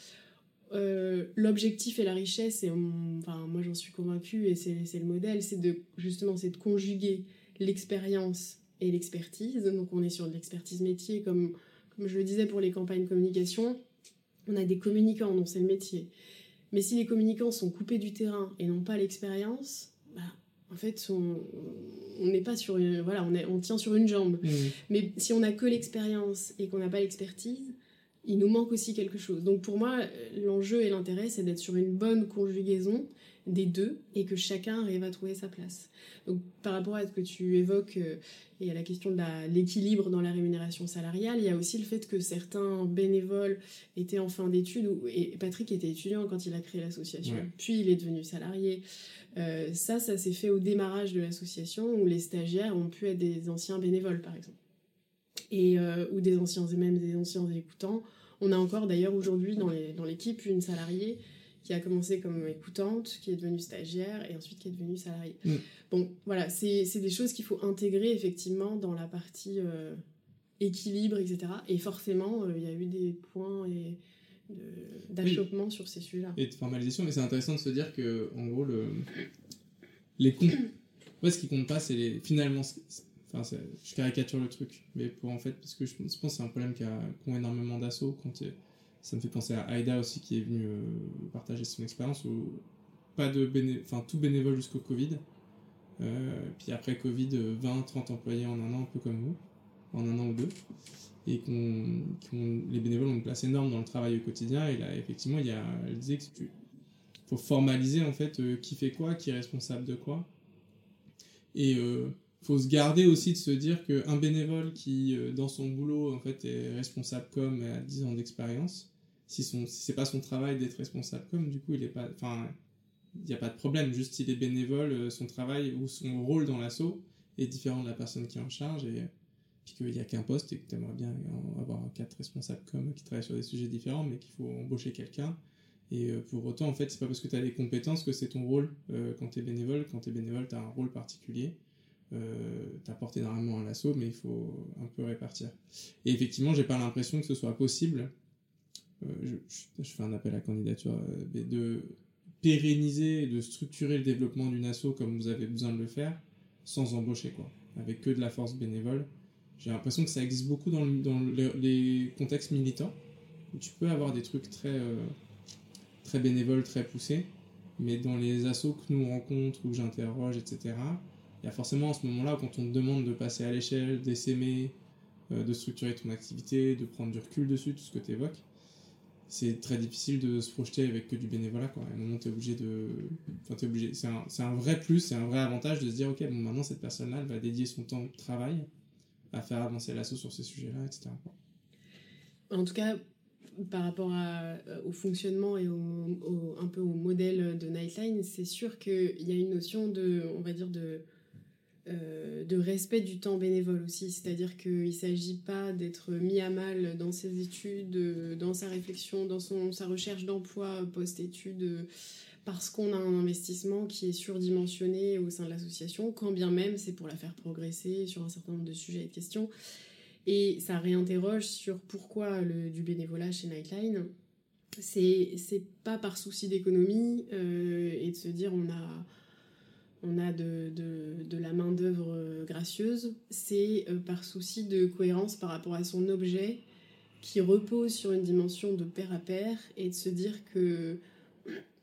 A: euh, l'objectif et la richesse, et enfin, moi j'en suis convaincue, et c'est le modèle, c'est de justement c'est de conjuguer l'expérience et l'expertise. Donc on est sur de l'expertise métier, comme, comme je le disais pour les campagnes communication, on a des communicants dont c'est le métier. Mais si les communicants sont coupés du terrain et n'ont pas l'expérience, bah, en fait, on n'est pas sur une, voilà, on, est, on tient sur une jambe. Mmh. Mais si on n'a que l'expérience et qu'on n'a pas l'expertise, il nous manque aussi quelque chose. Donc pour moi, l'enjeu et l'intérêt, c'est d'être sur une bonne conjugaison des deux et que chacun arrive à trouver sa place. Donc par rapport à ce que tu évoques euh, et à la question de l'équilibre dans la rémunération salariale, il y a aussi le fait que certains bénévoles étaient en fin d'études, et Patrick était étudiant quand il a créé l'association, puis il est devenu salarié. Euh, ça, ça s'est fait au démarrage de l'association où les stagiaires ont pu être des anciens bénévoles, par exemple. Et, euh, ou des anciens, et même des anciens écoutants. On a encore d'ailleurs aujourd'hui dans l'équipe une salariée qui a commencé comme écoutante, qui est devenue stagiaire et ensuite qui est devenue salariée. Mm. Bon, voilà, c'est des choses qu'il faut intégrer effectivement dans la partie euh, équilibre, etc. Et forcément, euh, il y a eu des points et d'achoppement sur ces sujets-là.
B: Et de formalisation, mais c'est intéressant de se dire que, en gros, le, les comptes. ce qui compte pas, c'est les. Finalement, enfin, je caricature le truc, mais pour en fait, parce que je, pense que c'est un problème qui a, énormément d'assauts quand ça me fait penser à Aïda aussi qui est venue euh, partager son expérience où pas de béné enfin tout bénévole jusqu'au Covid. Euh, puis après Covid, 20, 30 employés en un an, un peu comme vous, en un an ou deux. Et qu'on, les bénévoles ont une place énorme dans le travail au quotidien. Et là, effectivement, il y a, elle disait tu, faut formaliser en fait euh, qui fait quoi, qui est responsable de quoi. Et faut se garder aussi de se dire qu'un bénévole qui, dans son boulot, en fait, est responsable comme a 10 ans d'expérience, si, son, si c'est pas son travail d'être responsable comme, du coup, il n'y a pas de problème, juste il est bénévole, euh, son travail ou son rôle dans l'assaut est différent de la personne qui est en charge et puis qu'il n'y a qu'un poste et que tu aimerais bien avoir quatre responsables comme qui travaillent sur des sujets différents, mais qu'il faut embaucher quelqu'un. Et euh, pour autant, en fait, c'est pas parce que tu as les compétences que c'est ton rôle euh, quand tu es bénévole. Quand tu es bénévole, tu as un rôle particulier. Euh, tu apportes énormément à l'assaut, mais il faut un peu répartir. Et effectivement, j'ai pas l'impression que ce soit possible euh, je, fais un appel à candidature, euh, de pérenniser de structurer le développement d'une asso comme vous avez besoin de le faire, sans embaucher, quoi, avec que de la force bénévole. J'ai l'impression que ça existe beaucoup dans, dans les contextes militants, où tu peux avoir des trucs très, euh, très bénévoles, très poussés, mais dans les assos que nous rencontrons, où j'interroge, etc., il y a forcément en ce moment-là, quand on te demande de passer à l'échelle, d'essaimer, de structurer ton activité, de prendre du recul dessus, tout ce que tu évoques, c'est très difficile de se projeter avec que du bénévolat. Quoi. À obligé de. Enfin, obligé. C'est un, un, vrai plus, c'est un vrai avantage de se dire ok, bon, maintenant, cette personne-là, va dédier son temps de travail à faire avancer l'assaut sur ces sujets-là, etc.
A: En tout cas, par rapport à, euh, au fonctionnement et au, un peu au modèle de Nightline, c'est sûr qu'il y a une notion de, on va dire, de euh, de respect du temps bénévole aussi, c'est-à-dire qu'il ne s'agit pas d'être mis à mal dans ses études, euh, dans sa réflexion, dans son, sa recherche d'emploi post-études, euh, parce qu'on a un investissement qui est surdimensionné au sein de l'association, quand bien même c'est pour la faire progresser sur un certain nombre de sujets et de questions. Et ça réinterroge sur pourquoi le, du bénévolat chez Nightline. C'est pas par souci d'économie et de se dire on a on a de, la main-d'œuvre euh, gracieuse, c'est euh, par souci de cohérence par rapport à son objet qui repose sur une dimension de pair à pair et de se dire que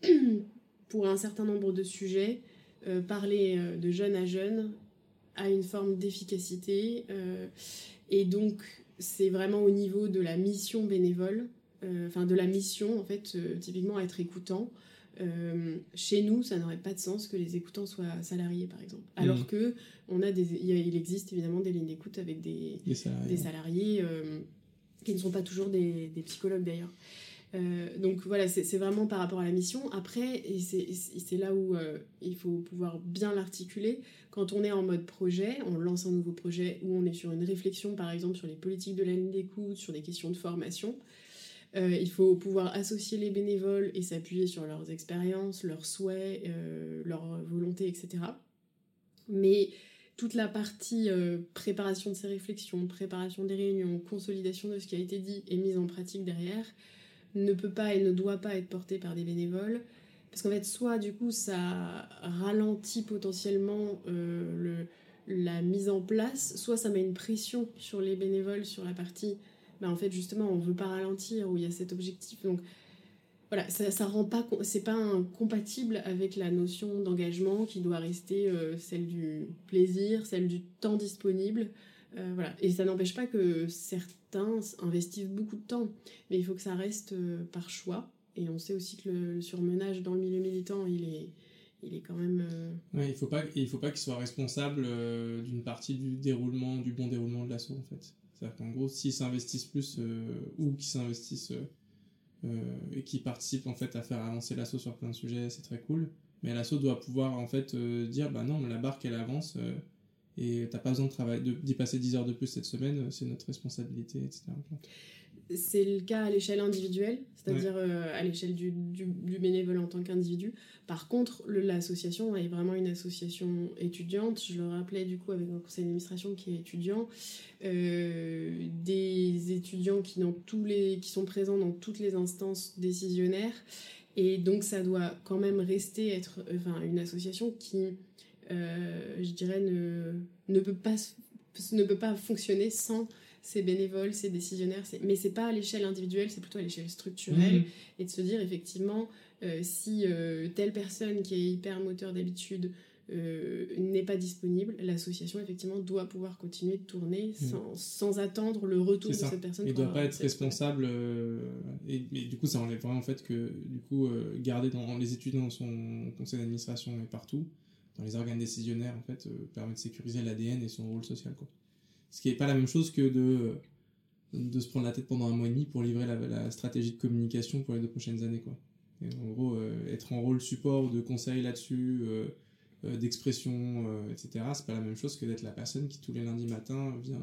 A: [clears throat] pour un certain nombre de sujets, euh, parler de jeune à jeune a une forme d'efficacité et donc c'est vraiment au niveau de la mission bénévole, enfin de la mission en fait, typiquement être écoutant. Euh, chez nous, ça n'aurait pas de sens que les écoutants soient salariés, par exemple. Mhm. Alors que on a des, il existe évidemment des lignes d'écoute avec des, des salariés, euh, qui ne sont pas toujours des, des psychologues d'ailleurs. Euh, donc voilà, c'est vraiment par rapport à la mission. Après, et c'est là où il faut pouvoir bien l'articuler, quand on est en mode projet, on lance un nouveau projet, ou on est sur une réflexion par exemple sur les politiques de la ligne d'écoute, sur des questions de formation, euh, il faut pouvoir associer les bénévoles et s'appuyer sur leurs expériences, leurs souhaits, leurs volontés, etc. Mais toute la partie préparation de ces réflexions, préparation des réunions, consolidation de ce qui a été dit et mise en pratique derrière, ne peut pas et ne doit pas être porté par des bénévoles. Parce qu'en fait, soit du coup, ça ralentit potentiellement euh, le, la mise en place, soit ça met une pression sur les bénévoles sur la partie, bah, en fait, justement, on veut pas ralentir, où il y a cet objectif. Donc, voilà, ça, ça rend pas, c'est pas incompatible avec la notion d'engagement qui doit rester euh, celle du plaisir, celle du temps disponible. Euh, voilà. Et ça n'empêche pas que certains investissent beaucoup de temps, mais il faut que ça reste euh, par choix. Et on sait aussi que le, surmenage dans le milieu militant, il est, il est quand même.
B: Ouais, il faut pas, il faut pas qu'il soit responsable d'une partie du déroulement, du bon déroulement de l'assaut en fait. C'est-à-dire qu'en gros, s'ils s'investissent plus ou qu'ils s'investissent et qu'ils participent en fait à faire avancer l'assaut sur plein de sujets, c'est très cool. Mais l'assaut doit pouvoir en fait dire bah non, la barque elle avance et t'as pas besoin de travailler, d'y passer 10 heures de plus cette semaine, c'est notre responsabilité, etc.
A: C'est le cas à l'échelle individuelle, c'est-à-dire euh, à l'échelle du, du, bénévole en tant qu'individu. Par contre, l'association est vraiment une association étudiante. Je le rappelais du coup avec un conseil d'administration qui est étudiant, euh, des étudiants qui, dans tous les, qui sont présents dans toutes les instances décisionnaires. Et donc ça doit quand même rester être enfin, une association qui euh, je dirais, ne, ne, peut pas, ne peut pas fonctionner sans ces bénévoles, ces décisionnaires. Mais c'est pas à l'échelle individuelle, c'est plutôt à l'échelle structurelle. Mmh. Et de se dire, effectivement, euh, si euh, telle personne qui est hyper moteur d'habitude n'est pas disponible, l'association effectivement doit pouvoir continuer de tourner mmh. sans, attendre le retour de cette personne.
B: Il ne doit pas être responsable et, du coup ça enlève vraiment en fait que du coup garder dans les études dans son conseil d'administration et partout, dans les organes décisionnaires, en fait, euh, permet de sécuriser l'ADN et son rôle social. Quoi. Ce qui n'est pas la même chose que de, euh, de se prendre la tête pendant un mois et demi pour livrer la, stratégie de communication pour les deux prochaines années. Quoi. en gros, euh, être en rôle support de conseil là-dessus, d'expression, etc., c'est pas la même chose que d'être la personne qui tous les lundis matins vient,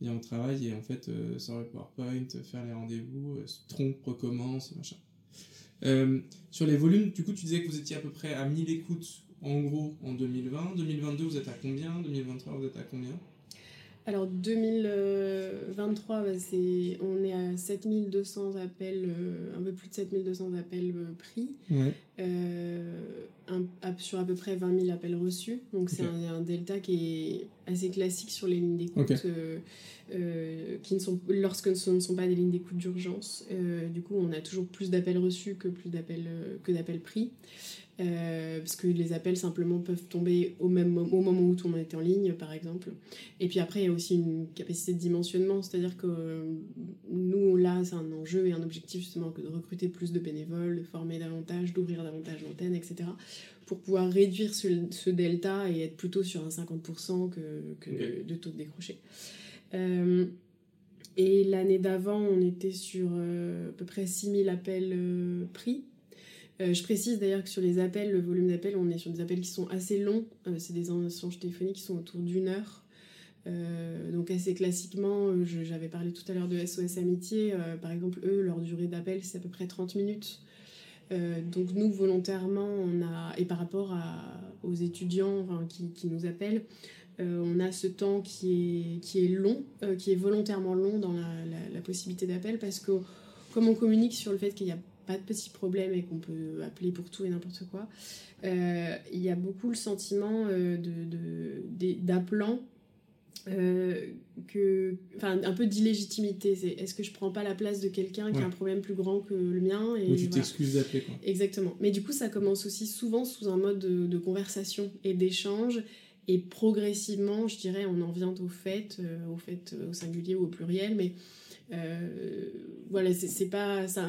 B: vient au travail et en fait sort le PowerPoint, faire les rendez-vous, se trompe, recommence, machin. sur les volumes, du coup, tu disais que vous étiez à peu près à 1000 écoutes en gros en 2020. 2022, vous êtes à combien? 2023, vous êtes à combien?
A: Alors 2023, bah, c'est, on est à 7200 appels, euh, un peu plus de 7200 appels euh, pris, euh, sur à peu près 20 000 appels reçus. Donc c'est un, delta qui est assez classique sur les lignes d'écoute, qui ne sont, lorsque ce ne sont pas des lignes d'écoute d'urgence. du coup, on a toujours plus d'appels reçus que, plus d'appels, que d'appels pris. Euh, parce que les appels simplement peuvent tomber au même au moment où tout le monde est en ligne, par exemple. Et puis après, il y a aussi une capacité de dimensionnement, c'est-à-dire que euh, nous, là, c'est un enjeu et un objectif justement que de recruter plus de bénévoles, de former davantage, d'ouvrir davantage l'antenne, etc. pour pouvoir réduire ce, delta et être plutôt sur un 50% que, que de taux de décroché. Euh, et l'année d'avant, on était sur à peu près 6000 appels pris euh, je précise d'ailleurs que sur les appels, le volume d'appels, on est sur des appels qui sont assez longs. Euh, c'est des échanges téléphoniques qui sont autour d'une heure. Euh, donc assez classiquement, j'avais parlé tout à l'heure de SOS Amitié. par exemple, eux, leur durée d'appel, c'est à peu près 30 minutes. donc nous, volontairement, on a, et par rapport aux étudiants qui, nous appellent, on a ce temps qui est, qui est long, qui est volontairement long dans la, la possibilité d'appel, parce que comme on communique sur le fait qu'il y a pas de petits problèmes et qu'on peut appeler pour tout et n'importe quoi, euh, il y a beaucoup le sentiment euh, de, d'appelant euh, que, enfin, un peu d'illégitimité. C'est est-ce que je prends pas la place de quelqu'un qui a un problème plus grand que le mien
B: et Ou tu t'excuses d'appeler quoi.
A: Exactement. Mais du coup, ça commence aussi souvent sous un mode de, conversation et d'échange. Et progressivement, je dirais, on en vient au fait, au fait au singulier ou au pluriel, mais voilà, c'est pas ça.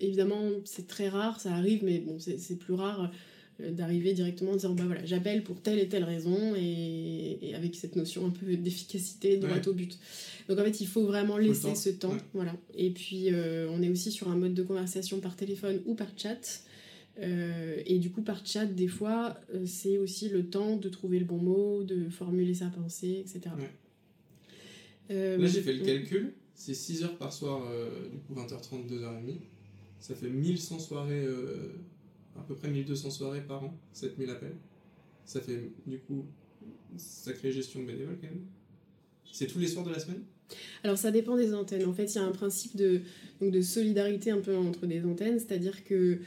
A: évidemment, c'est très rare, ça arrive, mais bon, c'est plus rare. d'arriver directement en disant bah voilà j'appelle pour telle et telle raison et, avec cette notion un peu d'efficacité droit au but. Donc en fait il faut vraiment laisser ce temps voilà. Et puis on est aussi sur un mode de conversation par téléphone ou par chat. Et du coup par chat des fois c'est aussi le temps de trouver le bon mot de formuler sa pensée etc
B: là j'ai fait le calcul c'est 6 heures par soir, euh, du coup 20h30, 2h30. Ça fait 1100 soirées, euh, à peu près 1200 soirées par an, 7000 appels. Ça fait du coup sacrée gestion bénévole quand même. C'est tous les soirs de la semaine?
A: Alors ça dépend des antennes. En fait, il y a un principe de, donc de solidarité un peu entre des antennes, c'est-à-dire que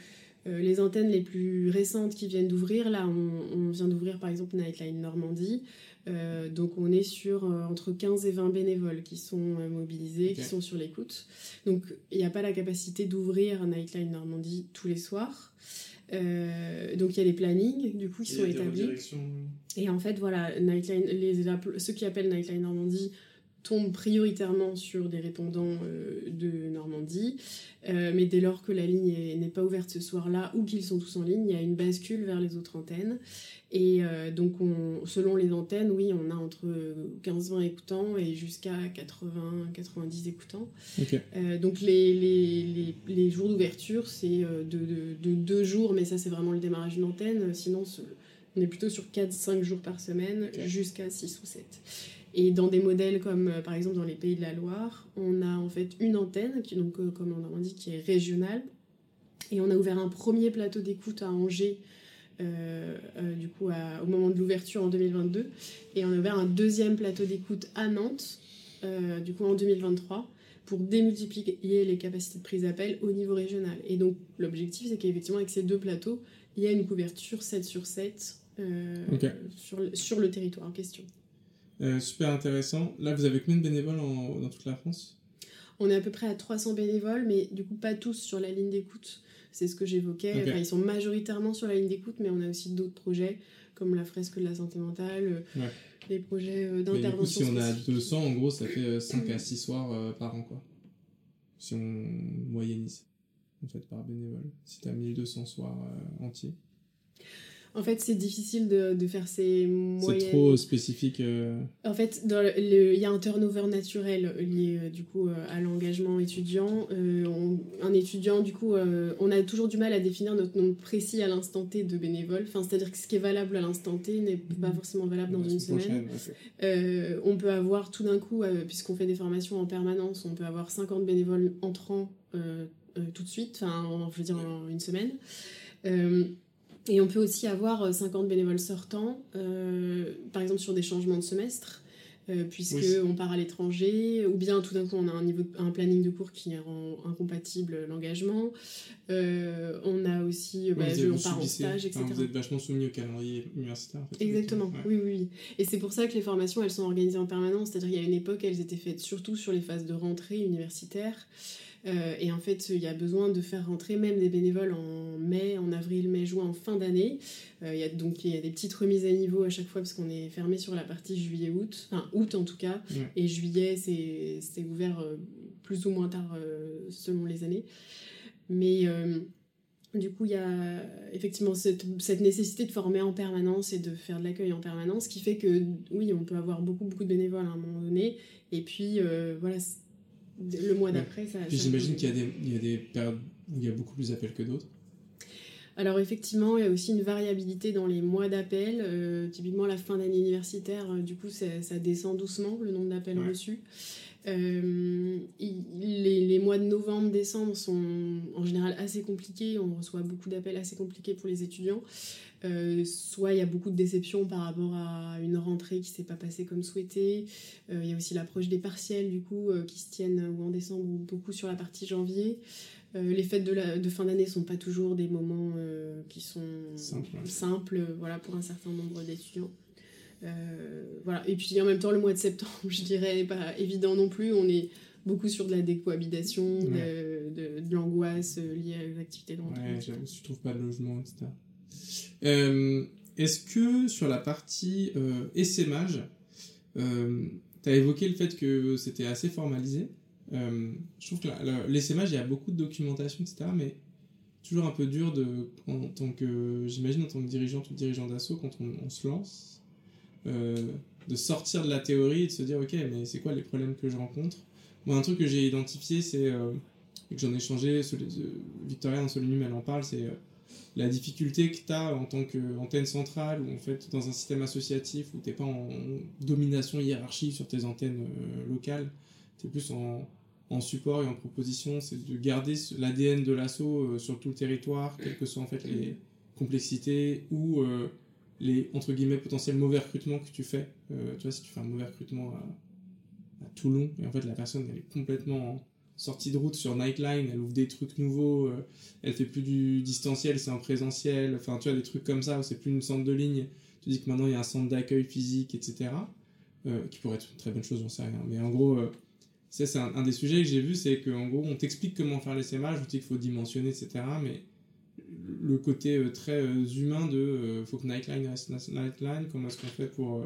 A: euh, les antennes les plus récentes qui viennent d'ouvrir, là on, on vient d'ouvrir par exemple Nightline Normandie, euh, donc on est sur euh, entre 15 et 20 bénévoles qui sont euh, mobilisés, qui sont sur l'écoute. Donc il n'y a pas la capacité d'ouvrir Nightline Normandie tous les soirs. donc il y a les plannings du coup qui sont établis. Et en fait voilà, Nightline, les, ceux qui appellent Nightline Normandie tombent prioritairement sur des répondants de Normandie. mais dès lors que la ligne n'est pas ouverte ce soir-là ou qu'ils sont tous en ligne, il y a une bascule vers les autres antennes. Et euh, donc, selon les antennes, oui, on a entre 15-20 écoutants et jusqu'à 80-90 écoutants. Euh, donc, les, les, les, jours d'ouverture, c'est euh, de, de, deux jours, mais ça, c'est vraiment le démarrage d'une antenne. Sinon, on est plutôt sur 4-5 jours par semaine, jusqu'à 6 ou 7. Et dans des modèles comme par exemple dans les Pays de la Loire, on a en fait une antenne, qui, donc, comme on a dit, qui est régionale. Et on a ouvert un premier plateau d'écoute à Angers euh, euh, du coup au moment de l'ouverture en 2022 et on a ouvert un deuxième plateau d'écoute à Nantes euh, du coup en 2023 pour démultiplier les capacités de prise d'appel au niveau régional. Et donc l'objectif c'est qu'effectivement avec ces deux plateaux, il y a une couverture 7 sur 7 sur, sur, le territoire en question.
B: Super intéressant. Là vous avez combien de bénévoles dans toute la France?
A: On est à peu près à 300 bénévoles, mais du coup pas tous sur la ligne d'écoute. C'est ce que j'évoquais. ils sont majoritairement sur la ligne d'écoute, mais on a aussi d'autres projets, comme la fresque de la santé mentale, euh, les projets euh, d'intervention.
B: Si on a 200, en gros, ça fait 5 euh, à 6 soirs par an, quoi. Si on moyennise, en fait, par bénévole. Si tu as 1200 soirs entiers.
A: En fait, c'est difficile de, de, faire ces moyennes.
B: C'est trop spécifique. Euh.
A: En fait, il y a un turnover naturel lié euh, du coup euh, à l'engagement étudiant. un étudiant, du coup, on a toujours du mal à définir notre nombre précis à l'instant T de bénévoles. Enfin, c'est-à-dire que ce qui est valable à l'instant T n'est pas forcément valable dans une semaine. on peut avoir tout d'un coup, puisqu'on fait des formations en permanence, on peut avoir 50 bénévoles entrants tout de suite, enfin, je veux dire en une semaine. Et on peut aussi avoir 50 euh, bénévoles sortants, euh, par exemple sur des changements de semestre, euh, puisque on part à l'étranger, ou bien tout d'un coup on a un, niveau, un planning de cours qui rend incompatible l'engagement. on a aussi, bah, on part en stage, etc.
B: vous êtes vachement soumis au calendrier universitaire. En
A: fait, Exactement, oui, oui. Et c'est pour ça que les formations, elles sont organisées en permanence. C'est-à-dire qu'il y a une époque, elles étaient faites surtout sur les phases de rentrée universitaire. Euh, et en fait, il y a besoin de faire rentrer même des bénévoles en mai, en avril, mai, juin, en fin d'année. Euh, il y a donc il y a des petites remises à niveau à chaque fois parce qu'on est fermé sur la partie juillet-août, enfin août en tout cas. Et juillet, c'est ouvert euh, plus ou moins tard selon les années. Mais du coup, il y a effectivement cette, cette, nécessité de former en permanence et de faire de l'accueil en permanence qui fait que, oui, on peut avoir beaucoup, beaucoup de bénévoles à un moment donné. Et puis, voilà, le mois d'après, ça.
B: j'imagine qu'il y, a des, il y a des périodes où il y a beaucoup plus d'appels que d'autres.
A: Alors effectivement, il y a aussi une variabilité dans les mois d'appels. Euh, typiquement, la fin d'année universitaire, euh, du coup, ça, descend doucement, le nombre d'appels reçus. Euh, les, les, mois de novembre, décembre sont en général assez compliqués. On reçoit beaucoup d'appels assez compliqués pour les étudiants. Euh, soit il y a beaucoup de déceptions par rapport à une rentrée qui s'est pas passée comme souhaité. Euh, il y a aussi l'approche des partiels du coup qui se tiennent ou en décembre ou beaucoup sur la partie janvier. les fêtes de, la, de fin d'année sont pas toujours des moments qui sont simples voilà, pour un certain nombre d'étudiants. Euh, voilà. Et puis en même temps, le mois de septembre, [laughs] je dirais, n'est pas évident non plus. On est beaucoup sur de la décohabitation, de, de, l'angoisse euh, liée à l'activité
B: Ouais, tu trouves pas de logement, etc. Euh, est-ce que sur la partie euh, essaimage, tu as évoqué le fait que c'était assez formalisé Je trouve que l'essaimage, il y a beaucoup de documentation, etc. Mais toujours un peu dur de, en, tant que, j'imagine, en tant que dirigeant ou dirigeant d'assaut, quand on, se lance, euh, de sortir de la théorie et de se dire, ok, mais c'est quoi les problèmes que je rencontre? Moi, un truc que j'ai identifié, c'est, euh, que j'en ai changé, Victoria dans Solinum, elle en parle, c'est la difficulté que tu as en tant qu'antenne centrale ou en fait dans un système associatif où tu n'es pas en domination hiérarchique sur tes antennes locales, tu es plus en, en support et en proposition, c'est de garder l'ADN de l'assaut euh, sur tout le territoire, quelles que soient en fait les complexités ou euh, les entre guillemets potentiels mauvais recrutements que tu fais. Euh, tu vois, si tu fais un mauvais recrutement à, Toulon et en fait la personne elle est complètement sortie de route sur Nightline, elle ouvre des trucs nouveaux, elle fait plus du distanciel, c'est en présentiel, enfin tu vois des trucs comme ça c'est plus une centre de ligne. Tu dis que maintenant il y a un centre d'accueil physique, etc. qui pourrait être une très bonne chose, j'en sais rien. Mais en gros c'est un, des sujets que j'ai vu, c'est qu'en gros, on t'explique comment faire les SMH, on dit qu'il faut dimensionner, etc. Mais le côté euh, très euh, humain de euh, faut que Nightline reste Nightline, comment est-ce qu'on fait pour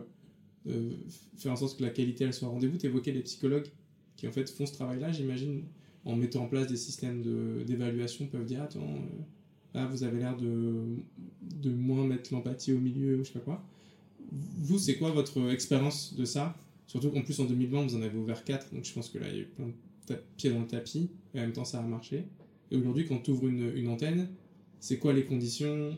B: faire en sorte que la qualité elle soit au rendez-vous? Tu évoquais les psychologues qui en fait font ce travail-là, j'imagine, en mettant en place des systèmes d'évaluation, peuvent dire attends, là vous avez l'air de, de moins mettre l'empathie au milieu, je sais pas quoi. Vous, c'est quoi votre expérience de ça? Surtout qu'en plus en 2020, vous en avez ouvert 4, donc je pense que là, il y a eu plein de pieds dans le tapis, et en même temps, ça a marché. Et aujourd'hui, quand tu ouvres une, une antenne, c'est quoi les conditions?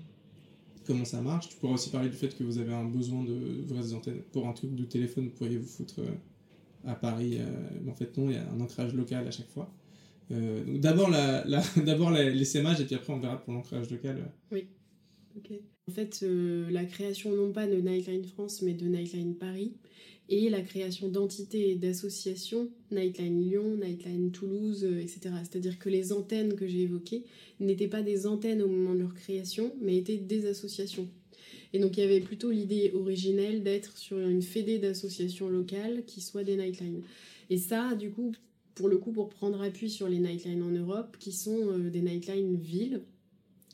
B: Comment ça marche? Tu pourrais aussi parler du fait que vous avez un besoin de vraies antennes. Pour un truc de téléphone, vous pourriez vous foutre euh, à Paris. Euh, mais en fait, non, il y a un ancrage local à chaque fois. Euh, d'abord la, la [laughs] d'abord et puis après on verra pour l'ancrage local.
A: Oui. Ok. En fait, la création non pas de Nightline France mais de Nightline Paris et la création d'entités et d'associations, Nightline Lyon, Nightline Toulouse, euh, etc. C'est-à-dire que les antennes que j'ai évoquées n'étaient pas des antennes au moment de leur création, mais étaient des associations. Et donc il y avait plutôt l'idée originelle d'être sur une fédé d'associations locales qui soient des Nightlines. Et ça, du coup, pour le coup, pour prendre appui sur les Nightlines en Europe, qui sont euh, des Nightlines villes,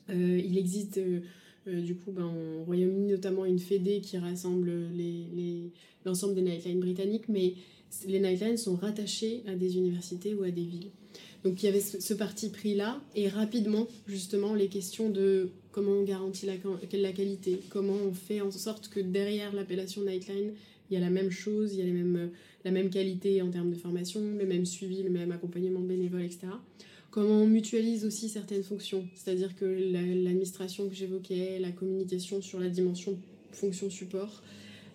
A: euh, il existe... Euh, du coup, ben, au Royaume-Uni, notamment, une fédé qui rassemble l'ensemble des nightlines britanniques, mais les nightlines sont rattachés à des universités ou à des villes. Donc il y avait ce, parti pris-là, et rapidement, justement, les questions de comment on garantit la, qualité, comment on fait en sorte que derrière l'appellation Nightline, il y a la même chose, il y a la même qualité en termes de formation, le même suivi, le même accompagnement bénévole, etc comment on mutualise aussi certaines fonctions. C'est-à-dire que l'administration que j'évoquais, la communication sur la dimension fonction support,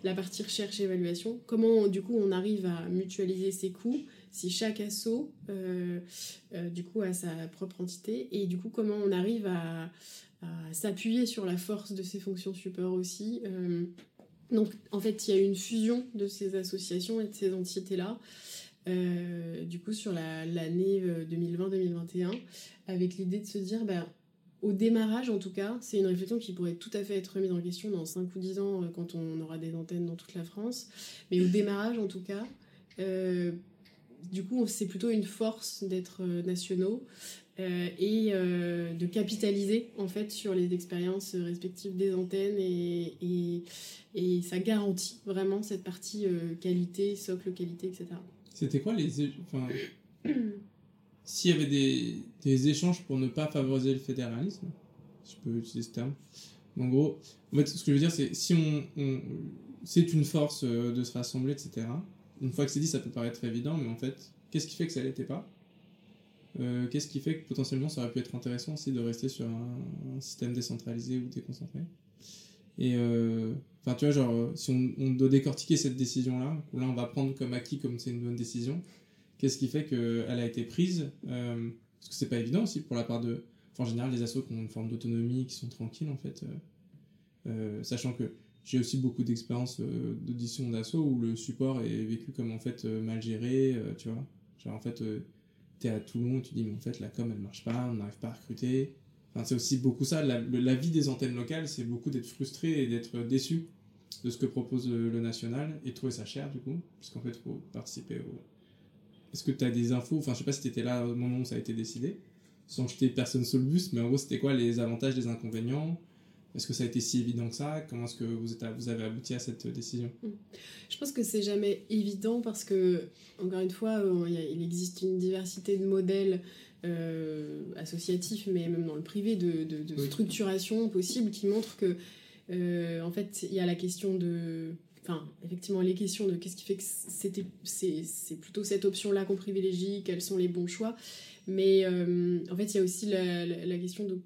A: la partie recherche évaluation, comment du coup on arrive à mutualiser ses coûts si chaque asso euh, euh, du coup a sa propre entité et du coup comment on arrive à, s'appuyer sur la force de ces fonctions support aussi. Euh, donc en fait il y a une fusion de ces associations et de ces entités là euh, du coup sur l'année 2020-2021 euh, avec l'idée de se dire bah, au démarrage en tout cas c'est une réflexion qui pourrait tout à fait être remise en question dans 5 ou 10 ans quand on aura des antennes dans toute la France mais au démarrage en tout cas du coup c'est plutôt une force d'être nationaux et de capitaliser en fait sur les expériences respectives des antennes et, ça garantit vraiment cette partie qualité, socle qualité, etc.
B: C'était quoi les. Enfin, [clears throat] s'il y avait des, échanges pour ne pas favoriser le fédéralisme, je peux utiliser ce terme. En gros, en fait, ce que je veux dire, c'est si on, c'est une force euh, de se rassembler, etc. Une fois que c'est dit, ça peut paraître évident, mais en fait, qu'est-ce qui fait que ça l'était pas? Euh, Qu'est-ce qui fait que potentiellement ça aurait pu être intéressant aussi de rester sur un, système décentralisé ou déconcentré? Et euh, Enfin, tu vois, genre, euh, si on, doit décortiquer cette décision-là, là, on va prendre comme acquis comme c'est une bonne décision, qu'est-ce qui fait qu'elle a été prise? Parce que c'est pas évident aussi pour la part de. En général, les assos qui ont une forme d'autonomie, qui sont tranquilles, en fait. Sachant que j'ai aussi beaucoup d'expérience d'audition d'assaut où le support est vécu comme en fait mal géré, tu vois. Genre, en fait, t'es à Toulon, tu dis, mais en fait, la com, elle marche pas, on n'arrive pas à recruter c'est aussi beaucoup ça. La, vie des antennes locales, c'est beaucoup d'être frustré et d'être déçu de ce que propose le, national et de trouver ça cher, du coup, puisqu'en fait, faut participer au. Est-ce que tu as des infos? Enfin, je sais pas si tu étais là au moment où ça a été décidé, sans jeter personne sur le bus, mais en gros, c'était quoi les avantages, les inconvénients? Est-ce que ça a été si évident que ça? Comment est-ce que vous, êtes, vous avez abouti à cette décision? Hmm.
A: Je pense que c'est jamais évident parce que, encore une fois, il existe une diversité de modèles associatifs, mais même dans le privé, de, de, structuration possible qui montrent que, en fait, il y a la question de enfin, effectivement, les questions de qu'est-ce qui fait que c'était, c'est, plutôt cette option-là qu'on privilégie, quels sont les bons choix. Mais en fait, il y a aussi la, la, question de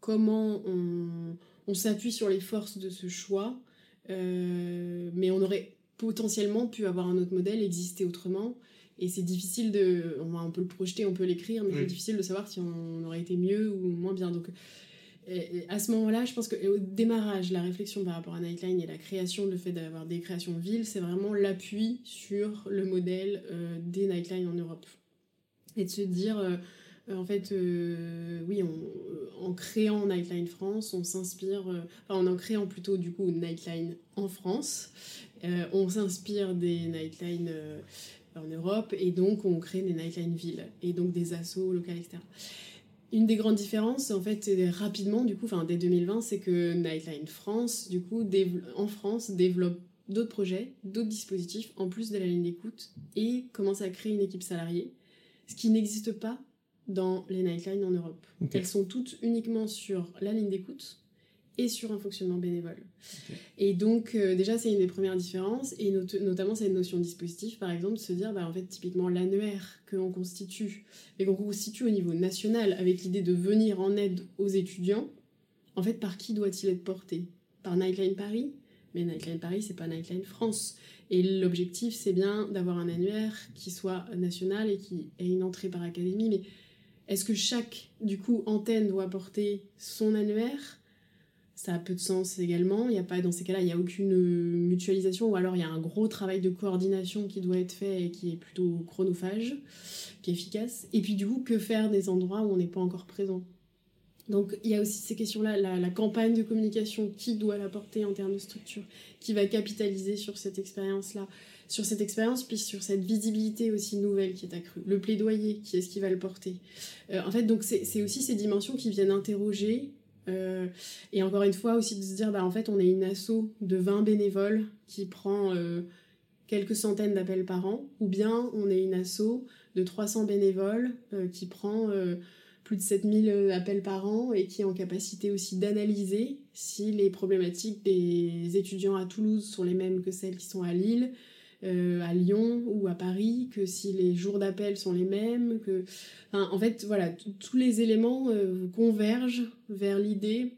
A: comment on, on, s'appuie sur les forces de ce choix. mais on aurait potentiellement pu avoir un autre modèle, exister autrement. Et c'est difficile de. On, peut le projeter, on peut l'écrire, mais c'est difficile de savoir si on aurait été mieux ou moins bien. Donc, à ce moment-là, je pense qu'au démarrage, la réflexion par rapport à Nightline et la création, le fait d'avoir des créations de villes, c'est vraiment l'appui sur le modèle euh, des Nightline en Europe. Et de se dire, euh, en fait, euh, oui, en créant Nightline France, on s'inspire, enfin, en créant plutôt du coup Nightline en France, on s'inspire des Nightline en Europe et donc on crée des Nightline villes et donc des assos locales, etc. Une des grandes différences, en fait, rapidement, du coup, enfin, dès 2020, c'est que Nightline France, du coup, en France, développe d'autres projets, d'autres dispositifs, en plus de la ligne d'écoute, et commence à créer une équipe salariée, ce qui n'existe pas dans les Nightline en Europe. Elles sont toutes uniquement sur la ligne d'écoute, et sur un fonctionnement bénévole. Et donc, euh, déjà, c'est une des premières différences, et notamment cette notion de dispositif, par exemple, de se dire, bah, en fait, typiquement, l'annuaire que l'on constitue, et qu'on constitue au niveau national, avec l'idée de venir en aide aux étudiants, en fait, par qui doit-il être porté? Par Nightline Paris? Mais Nightline Paris, c'est pas Nightline France. Et l'objectif, c'est bien d'avoir un annuaire qui soit national et qui ait une entrée par académie. Mais est-ce que chaque, du coup, antenne doit porter son annuaire? Ça a peu de sens également. Il a pas, dans ces cas-là, il n'y a aucune mutualisation ou alors il y a un gros travail de coordination qui doit être fait et qui est plutôt chronophage, qui est efficace. Et puis du coup, que faire des endroits où on n'est pas encore présent? Donc il y a aussi ces questions-là, la, campagne de communication, qui doit la porter en termes de structure, qui va capitaliser sur cette expérience-là, sur cette expérience, puis sur cette visibilité aussi nouvelle qui est accrue. Le plaidoyer, qui est-ce qui va le porter euh, En fait, donc c'est aussi ces dimensions qui viennent interroger euh, et encore une fois, aussi de se dire, bah, en fait, on est une asso de 20 bénévoles qui prend euh, quelques centaines d'appels par an, ou bien on est une asso de 300 bénévoles qui prend plus de 7000 appels par an et qui est en capacité aussi d'analyser si les problématiques des étudiants à Toulouse sont les mêmes que celles qui sont à Lille, euh, à Lyon ou à Paris, que si les jours d'appel sont les mêmes, que... en fait, voilà, tous les éléments euh, convergent vers l'idée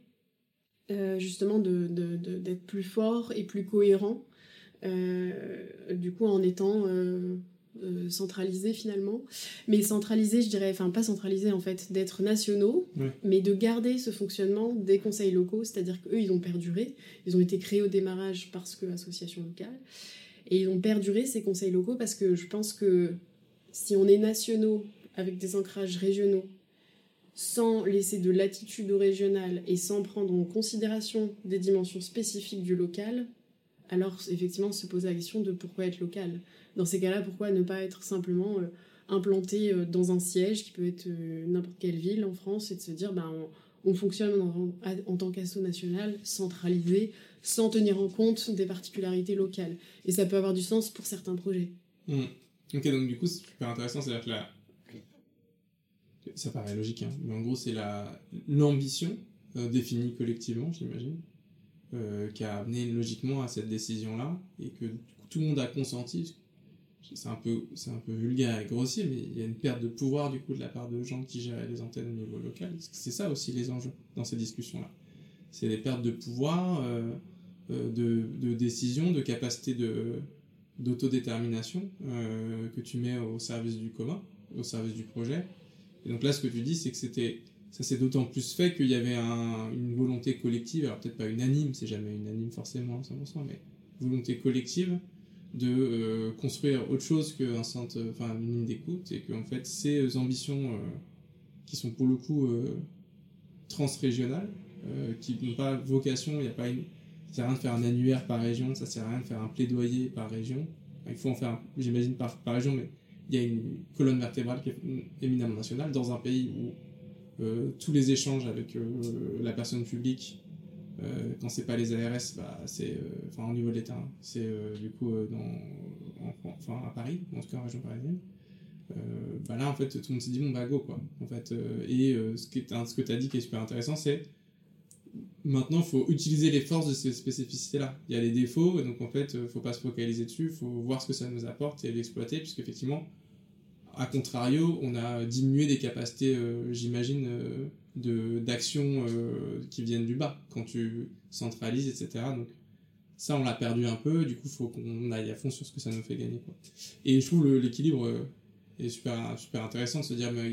A: euh, justement d'être de, de, plus fort et plus cohérent, du coup en étant... centralisé finalement. Mais centralisé je dirais enfin pas centralisé en fait d'être nationaux mais de garder ce fonctionnement des conseils locaux c'est-à-dire qu'eux ils ont perduré ils ont été créés au démarrage parce que association locale et ils ont perduré ces conseils locaux parce que je pense que si on est nationaux avec des ancrages régionaux, sans laisser de latitude au régional et sans prendre en considération des dimensions spécifiques du local, alors effectivement se pose la question de pourquoi être local. Dans ces cas-là, pourquoi ne pas être simplement euh, implanté euh, dans un siège qui peut être euh, n'importe quelle ville en France et de se dire ben, on, fonctionne en, en tant qu'asso national centralisé sans tenir en compte des particularités locales. Et ça peut avoir du sens pour certains projets.
B: Hmm. Ok, donc du coup, c'est super intéressant, c'est-à-dire que la... Ça paraît logique, hein, mais en gros, c'est la l'ambition euh, définie collectivement, j'imagine, euh, qui a amené logiquement à cette décision-là, et que tout le monde a consenti. C'est un, peu, un peu vulgaire et grossier, mais il y a une perte de pouvoir du coup de la part de gens qui gèrent les antennes au niveau local. C'est ça aussi les enjeux dans ces discussions-là. C'est des pertes de pouvoir, euh, euh, de, de, décision, de capacité de, d'autodétermination euh, que tu mets au service du commun, au service du projet. Et donc là, ce que tu dis, c'est que c'était ça s'est d'autant plus fait qu'il y avait une volonté collective, alors peut-être pas unanime, c'est jamais unanime forcément à 100%, mais volonté collective de construire autre chose qu'un centre, enfin une ligne d'écoute, et que en fait ces ambitions qui sont pour le coup transrégionales, qui n'ont pas vocation, il n'y a pas une, ça sert à rien de faire un annuaire par région, ça sert à rien de faire un plaidoyer par région. Il faut en faire, j'imagine, par, par région, mais il y a une colonne vertébrale qui est éminemment nationale dans un pays où euh, tous les échanges avec euh, la personne publique, euh, quand c'est pas les ARS, bah, c'est, enfin au niveau de l'État, c'est du coup dans, enfin à Paris, en tout cas en région parisienne. bah là, en fait, tout le monde s'est dit, bon, bah go, quoi. En fait, et ce que tu as dit qui est super intéressant, c'est maintenant, il faut utiliser les forces de ces spécificités-là. Il y a les défauts, et donc en fait, il ne faut pas se focaliser dessus, il faut voir ce que ça nous apporte et l'exploiter, puisqu'effectivement, a contrario, on a diminué des capacités, euh, j'imagine, euh, d'action euh, qui viennent du bas, quand tu centralises, etc. Donc ça, on l'a perdu un peu, du coup, il faut qu'on aille à fond sur ce que ça nous fait gagner. Quoi. Et je trouve l'équilibre est super, super intéressant de se dire, mais,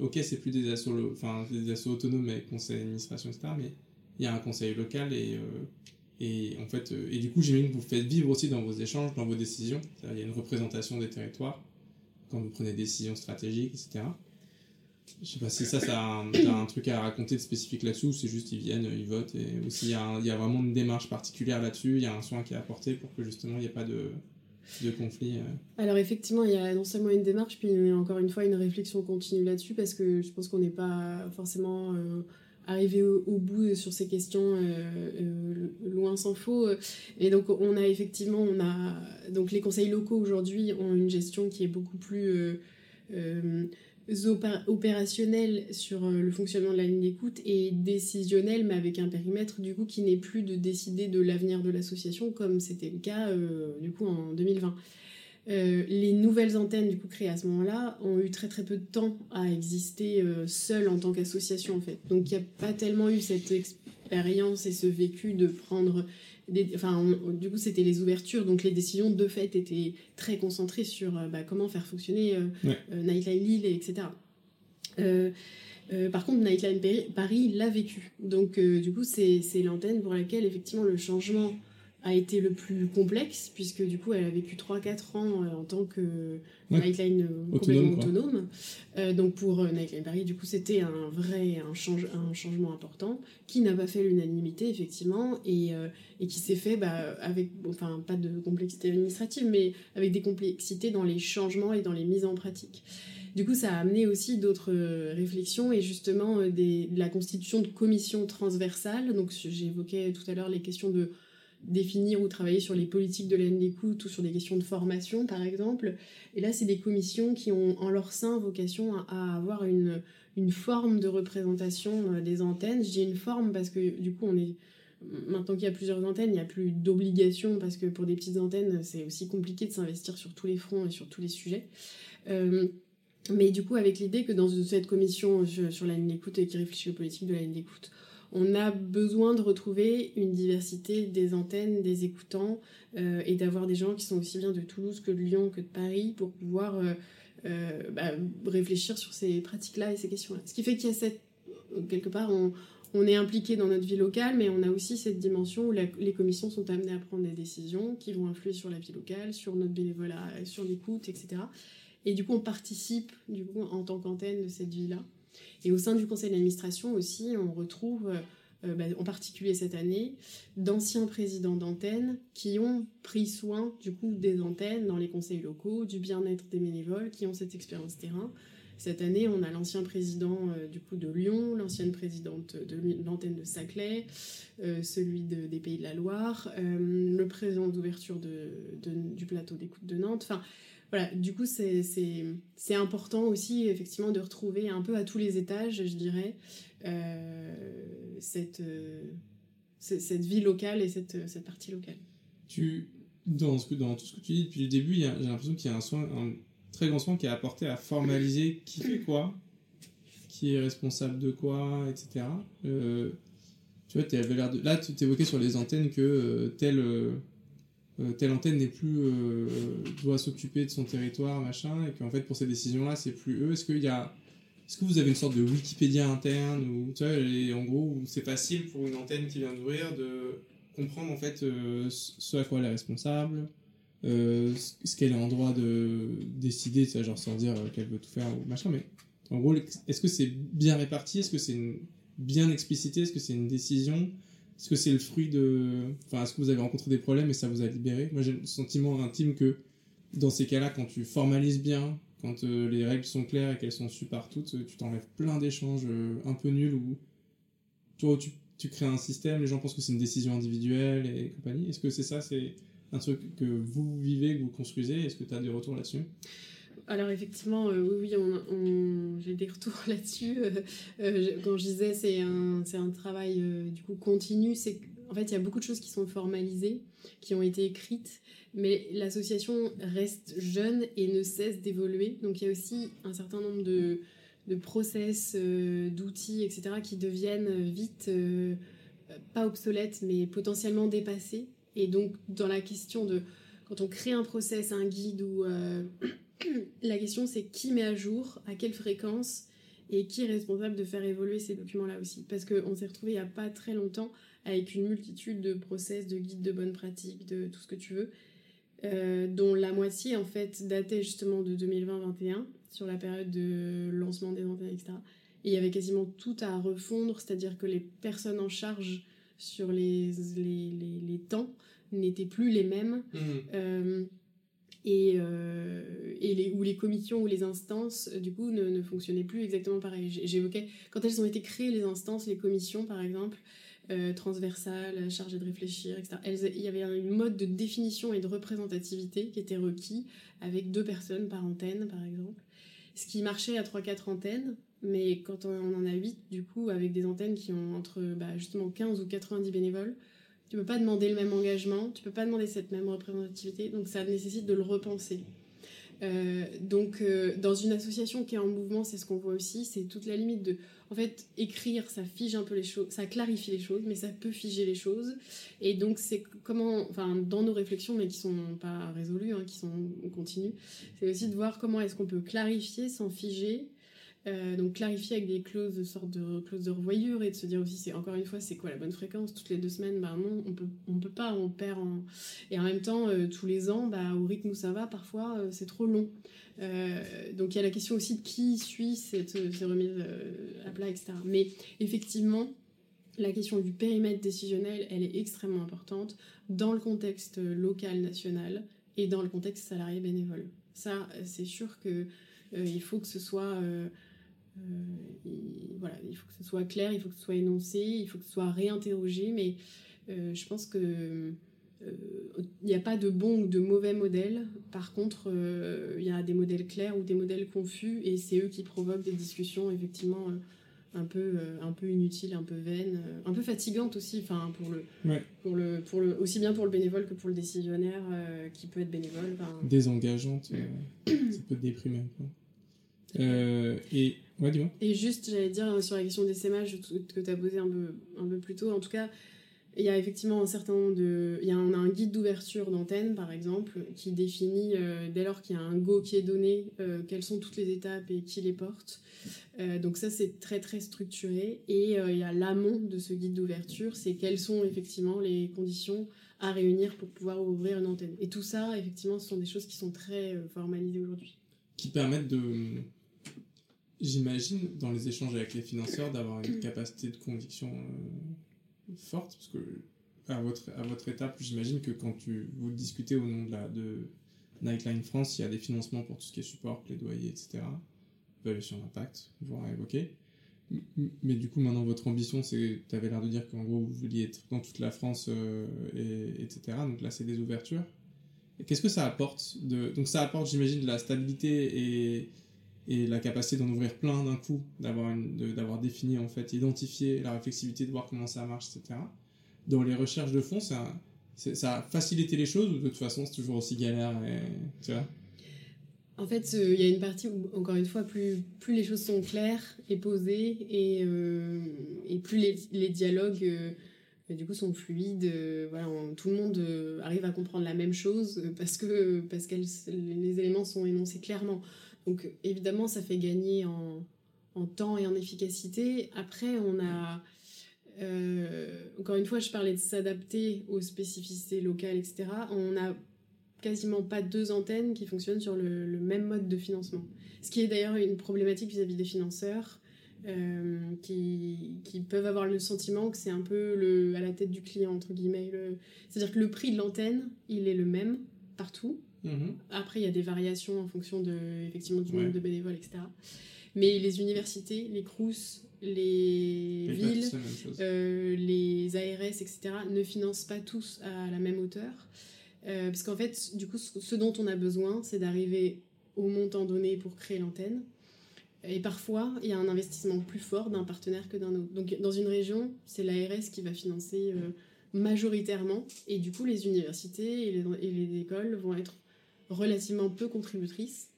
B: ok, c'est plus des assos, enfin, des assos autonomes avec conseil d'administration, etc., mais il y a un conseil local et... Et en fait, et du coup, j'imagine que vous faites vivre aussi dans vos échanges, dans vos décisions. Il y a une représentation des territoires quand vous prenez des décisions stratégiques, etc. Je sais pas si ça, ça a un, truc à raconter de spécifique là-dessus ou c'est juste ils viennent, ils votent et aussi il y, a vraiment une démarche particulière là-dessus, il y a un soin qui est apporté pour que justement il n'y ait pas de, de conflit. Euh.
A: Alors effectivement, il y a non seulement une démarche, puis encore une fois une réflexion continue là-dessus parce que je pense qu'on n'est pas forcément euh, arriver au, bout sur ces questions euh, euh, loin s'en faut. Et donc on a effectivement, on a donc les conseils locaux aujourd'hui ont une gestion qui est beaucoup plus euh, opérationnelle sur le fonctionnement de la ligne d'écoute et décisionnelle, mais avec un périmètre du coup qui n'est plus de décider de l'avenir de l'association comme c'était le cas du coup en 2020. Euh, les nouvelles antennes du coup créées à ce moment-là ont eu très très peu de temps à exister euh, seules en tant qu'association en fait. Donc il n'y a pas tellement eu cette expérience et ce vécu de prendre des... Enfin du coup c'était les ouvertures donc les décisions de fait étaient très concentrées sur euh, bah, comment faire fonctionner Nightline Lille etc. par contre, Nightline Paris l'a vécu. Donc, du coup, c'est l'antenne pour laquelle, effectivement, le changement a été le plus complexe, puisque du coup, elle a vécu 3-4 ans euh, en tant que Nightline euh, complètement autonome. Euh, donc pour Nightline Paris, du coup, c'était un vrai un, change, un changement important qui n'a pas fait l'unanimité, effectivement, et, et qui s'est fait bah, avec, enfin, pas de complexité administrative, mais avec des complexités dans les changements et dans les mises en pratique. Du coup, ça a amené aussi d'autres réflexions et justement des, de la constitution de commissions transversales. Donc, j'évoquais tout à l'heure les questions de définir ou travailler sur les politiques de laine d'écoute ou sur des questions de formation, par exemple. Et là, c'est des commissions qui ont en leur sein vocation à, avoir une, une, forme de représentation euh, des antennes. Je dis une forme parce que du coup, on est maintenant qu'il y a plusieurs antennes, il n'y a plus d'obligation parce que pour des petites antennes, c'est aussi compliqué de s'investir sur tous les fronts et sur tous les sujets. Euh, mais du coup, avec l'idée que dans cette commission sur la ligne d'écoute et qui réfléchit aux politiques de la ligne d'écoute, on a besoin de retrouver une diversité des antennes, des écoutants, euh, et d'avoir des gens qui sont aussi bien de Toulouse que de Lyon que de Paris pour pouvoir euh, euh, bah, réfléchir sur ces pratiques-là et ces questions-là. Ce qui fait qu'il y a cette, quelque part, on, est impliqué dans notre vie locale, mais on a aussi cette dimension où les commissions sont amenées à prendre des décisions qui vont influer sur la vie locale, sur notre bénévolat, sur l'écoute, etc. Et du coup, on participe du coup, en tant qu'antenne de cette vie-là. Et au sein du conseil d'administration aussi, on retrouve, euh, euh, bah, en particulier cette année, d'anciens présidents d'antennes qui ont pris soin du coup des antennes dans les conseils locaux, du bien-être des bénévoles, qui ont cette expérience terrain. Cette année, on a l'ancien président euh, du coup de Lyon, l'ancienne présidente de l'antenne de Saclay, celui des Pays de la Loire, le président d'ouverture du plateau d'écoute de Nantes. Voilà, du coup, c'est important aussi, effectivement, de retrouver un peu à tous les étages, je dirais, euh, cette, euh, cette vie locale et cette, cette partie locale.
B: Tu, dans, ce dans tout ce que tu dis depuis le début, j'ai l'impression qu'il y a un, soin, un très grand soin qui est apporté à formaliser qui fait quoi, qui est responsable de quoi, etc. Euh, tu vois, avais l'air de... Là, tu t'évoquais sur les antennes que tel euh, telle antenne n'est plus euh, doit s'occuper de son territoire machin et qu'en fait pour ces décisions là c'est plus eux. Est-ce qu'il y a est-ce que vous avez une sorte de Wikipédia interne ou tu vois en gros c'est facile pour une antenne qui vient d'ouvrir de comprendre en fait euh, ce à quoi elle est responsable ce qu'elle est en droit de décider tu genre sans dire qu'elle veut tout faire ou machin mais en gros est-ce que c'est bien réparti? Est-ce que c'est bien explicité? Est-ce que c'est une décision est-ce que c'est le fruit de. Enfin, est-ce que vous avez rencontré des problèmes et ça vous a libéré? Moi, j'ai le sentiment intime que dans ces cas-là, quand tu formalises bien, quand euh, les règles sont claires et qu'elles sont su par toutes, tu t'enlèves plein d'échanges euh, un peu nuls où toi, tu, tu, crées un système, les gens pensent que c'est une décision individuelle et compagnie. Est-ce que c'est ça C'est un truc que vous vivez, que vous construisez? Est-ce que tu as des retours là-dessus?
A: Alors effectivement, oui, oui on, j'ai des retours [laughs] là-dessus. quand je disais c'est un, c'est un travail du coup continu, c'est en fait il y a beaucoup de choses qui sont formalisées, qui ont été écrites, mais l'association reste jeune et ne cesse d'évoluer. Donc il y a aussi un certain nombre de, de process, d'outils, etc., qui deviennent vite pas obsolètes, mais potentiellement dépassés. Et donc dans la question de quand on crée un process, un guide ou euh, la question c'est qui met à jour, à quelle fréquence et qui est responsable de faire évoluer ces documents-là aussi. Parce qu'on s'est retrouvé il n'y a pas très longtemps avec une multitude de process, de guides de bonnes pratiques, de tout ce que tu veux, euh, dont la moitié en fait datait justement de 2020-21 sur la période de lancement des antennes, etc. Et il y avait quasiment tout à refondre, c'est-à-dire que les personnes en charge sur les, les, les, les temps n'étaient plus les mêmes. Mmh. Euh, et, euh, et les, ou les commissions ou les instances, euh, du coup, ne, fonctionnaient plus exactement pareil. J'évoquais, quand elles ont été créées, les instances, les commissions, par exemple, transversales, chargées de réfléchir, etc., il y avait un mode de définition et de représentativité qui était requis, avec deux personnes par antenne, par exemple. Ce qui marchait à 3-4 antennes, mais quand on en a 8, du coup, avec des antennes qui ont entre bah, justement 15 ou 90 bénévoles, tu peux pas demander le même engagement, tu peux pas demander cette même représentativité, donc ça nécessite de le repenser. Euh, donc, euh, dans une association qui est en mouvement, c'est ce qu'on voit aussi, c'est toute la limite de. En fait, écrire, ça fige un peu les choses, ça clarifie les choses, mais ça peut figer les choses. Et donc, c'est comment. Enfin, dans nos réflexions, mais qui sont pas résolues, hein, qui sont continues, c'est aussi de voir comment est-ce qu'on peut clarifier sans figer euh, donc clarifier avec des clauses de sorte de clauses de revoyure et de se dire aussi c'est encore une fois c'est quoi la bonne fréquence? Toutes les deux semaines bah non on peut on peut pas on perd en... et en même temps euh, tous les ans bah au rythme où ça va parfois euh, c'est trop long. Donc il y a la question aussi de qui suit cette, ces remises à plat etc mais effectivement la question du périmètre décisionnel elle est extrêmement importante dans le contexte local national et dans le contexte salarié bénévole. Ça c'est sûr que il faut que ce soit euh, voilà, il faut que ce soit clair, il faut que ce soit énoncé, il faut que ce soit réinterrogé, mais euh, je pense que euh, il n'y a pas de bon ou de mauvais modèle. Par contre, il y a des modèles clairs ou des modèles confus, et c'est eux qui provoquent des discussions effectivement un peu un peu inutiles, un peu vaines, un peu fatigantes aussi. Enfin, pour le pour le pour le aussi bien pour le bénévole que pour le décisionnaire qui peut être bénévole.
B: Désengageante, [coughs] ça peut déprimer. et
A: et juste, j'allais dire euh, sur la question des SMH que tu as posé un peu, un peu plus tôt, en tout cas, il y a effectivement un certain nombre de. Il y a, on a un guide d'ouverture d'antenne, par exemple, qui définit, euh, dès lors qu'il y a un go qui est donné, euh, quelles sont toutes les étapes et qui les porte. donc, ça, c'est très, très structuré. Et il y a l'amont de ce guide d'ouverture, c'est quelles sont effectivement les conditions à réunir pour pouvoir ouvrir une antenne. Et tout ça, effectivement, ce sont des choses qui sont très formalisées aujourd'hui.
B: Qui permettent de J'imagine, dans les échanges avec les financeurs, d'avoir une capacité de conviction euh, forte, parce que à votre, à votre étape, j'imagine que quand tu, vous discutez au nom de, la, de Nightline France, il y a des financements pour tout ce qui est support, plaidoyer, etc. Évaluation d'impact, vous à évoquer. Mais du coup, maintenant, votre ambition, c'est, tu avais l'air de dire qu'en gros, vous vouliez être dans toute la France, euh, et, etc. Donc là, c'est des ouvertures. Qu'est-ce que ça apporte de... Donc ça apporte, j'imagine, de la stabilité et et la capacité d'en ouvrir plein d'un coup, d'avoir, d'avoir défini, en fait, identifié la réflexivité, de voir comment ça marche, etc. Dans les recherches de fond, ça, ça a facilité les choses ou de toute façon c'est toujours aussi galère et, tu vois?
A: En fait, il y a une partie où, encore une fois, plus, plus les choses sont claires et posées et, euh, et plus les, les dialogues euh, du coup sont fluides. Euh, voilà, tout le monde arrive à comprendre la même chose parce que parce que les éléments sont énoncés clairement. Donc évidemment, ça fait gagner en, temps et en efficacité. Après, on a... Euh, encore une fois, je parlais de s'adapter aux spécificités locales, etc. On n'a quasiment pas deux antennes qui fonctionnent sur le, même mode de financement. Ce qui est d'ailleurs une problématique vis-à-vis des financeurs euh, qui, peuvent avoir le sentiment que c'est un peu le, à la tête du client, entre guillemets. C'est-à-dire que le prix de l'antenne, il est le même partout, Mhm. Après, il y a des variations en fonction de, effectivement, du nombre de bénévoles, etc. Mais les universités, les CRUS, les, villes, euh, les ARS, etc., ne financent pas tous à la même hauteur. Euh, parce qu'en fait, du coup, ce dont on a besoin, c'est d'arriver au montant donné pour créer l'antenne. Et parfois, il y a un investissement plus fort d'un partenaire que d'un autre. Donc, dans une région, c'est l'ARS qui va financer euh, majoritairement. Et du coup, les universités et les, et les, écoles vont être relativement peu contributrices.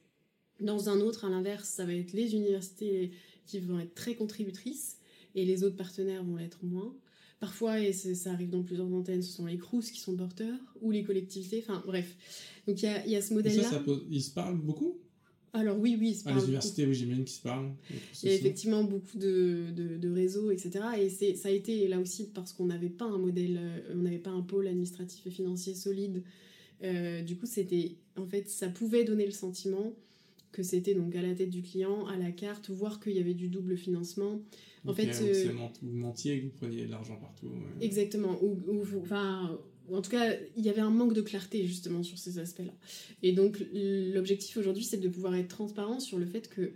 A: Dans un autre, à l'inverse, ça va être les universités qui vont être très contributrices et les autres partenaires vont l'être moins. Parfois, et ça arrive dans plusieurs antennes, ce sont les CRUS qui sont porteurs ou les collectivités. Enfin, bref. Donc, il y a, y a, ce modèle-là.
B: Ça, ils se parlent beaucoup?
A: Alors oui, oui,
B: à les universités, oui, j'imagine qu'ils se parlent.
A: Il y a effectivement beaucoup de, de, de réseaux, etc. Et c'est, ça a été là aussi parce qu'on n'avait pas un modèle, euh, on n'avait pas un pôle administratif et financier solide. Euh, du coup, c'était, en fait, ça pouvait donner le sentiment que c'était donc à la tête du client, à la carte, voir qu'il y avait du double financement.
B: En fait, euh, vous mentiez que vous preniez de l'argent partout.
A: Exactement. Ou, enfin, en tout cas, il y avait un manque de clarté justement sur ces aspects-là. Et donc, l'objectif aujourd'hui, c'est de pouvoir être transparent sur le fait que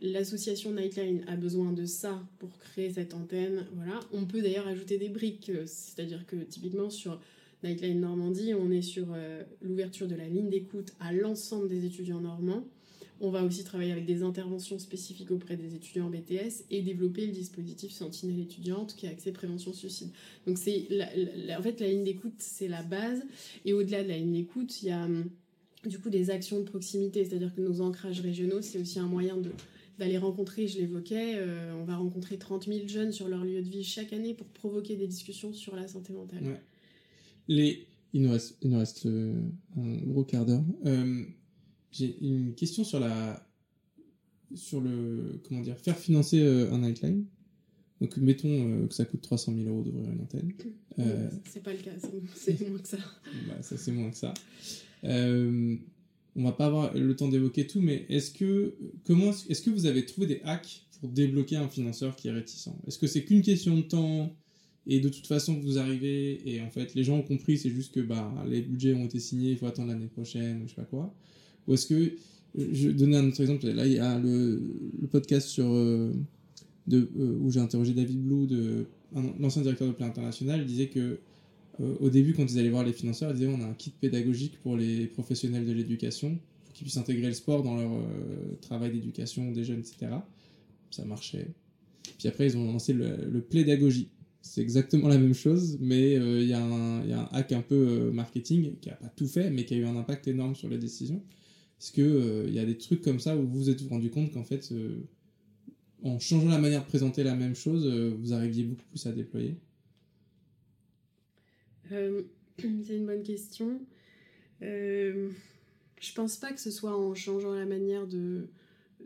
A: l'association Nightline a besoin de ça pour créer cette antenne. Voilà. On peut d'ailleurs ajouter des briques, euh, c'est-à-dire que typiquement sur Nightline Normandie, on est sur euh, l'ouverture de la ligne d'écoute à l'ensemble des étudiants normands. On va aussi travailler avec des interventions spécifiques auprès des étudiants en BTS et développer le dispositif Sentinelle étudiante qui est accès prévention suicide. Donc c'est en fait la ligne d'écoute c'est la base et au-delà de la ligne d'écoute il y a du coup des actions de proximité, c'est-à-dire que nos ancrages régionaux c'est aussi un moyen de d'aller rencontrer, je l'évoquais, euh, on va rencontrer 30 000 jeunes sur leur lieu de vie chaque année pour provoquer des discussions sur la santé mentale.
B: Les... Il nous reste, il nous reste euh, un gros quart d'heure. Euh, j'ai une question sur la sur le comment dire faire financer euh, un nightline. Donc mettons que ça coûte 300 000 euros d'ouvrir une antenne.
A: C'est pas le cas, c'est [laughs] moins que ça.
B: bah, ça c'est moins que ça. on va pas avoir le temps d'évoquer tout, mais est-ce que comment est-ce que vous avez trouvé des hacks pour débloquer un financeur qui est réticent? Est-ce que c'est qu'une question de temps? Et de toute façon vous arrivez et en fait les gens ont compris c'est juste que bah les budgets ont été signés il faut attendre l'année prochaine ou je sais pas quoi ou est-ce que, je vais donner un autre exemple, là il y a le, podcast sur, euh, euh, où j'ai interrogé David Blue, l'ancien directeur de Plan International, il disait que euh, au début, quand ils allaient voir les financeurs, ils disaient on a un kit pédagogique pour les professionnels de l'éducation, pour qu'ils puissent intégrer le sport dans leur travail d'éducation des jeunes, etc. Ça marchait. Puis après, ils ont lancé le, le pédagogie. C'est exactement la même chose, mais il y, a un hack un peu marketing qui n'a pas tout fait, mais qui a eu un impact énorme sur les décisions. Est-ce qu'il il y a des trucs comme ça où vous vous êtes rendu compte qu'en fait, euh, en changeant la manière de présenter la même chose, euh, vous arriviez beaucoup plus à déployer
A: euh, [clears throat] C'est une bonne question. je pense pas que ce soit en changeant la manière de,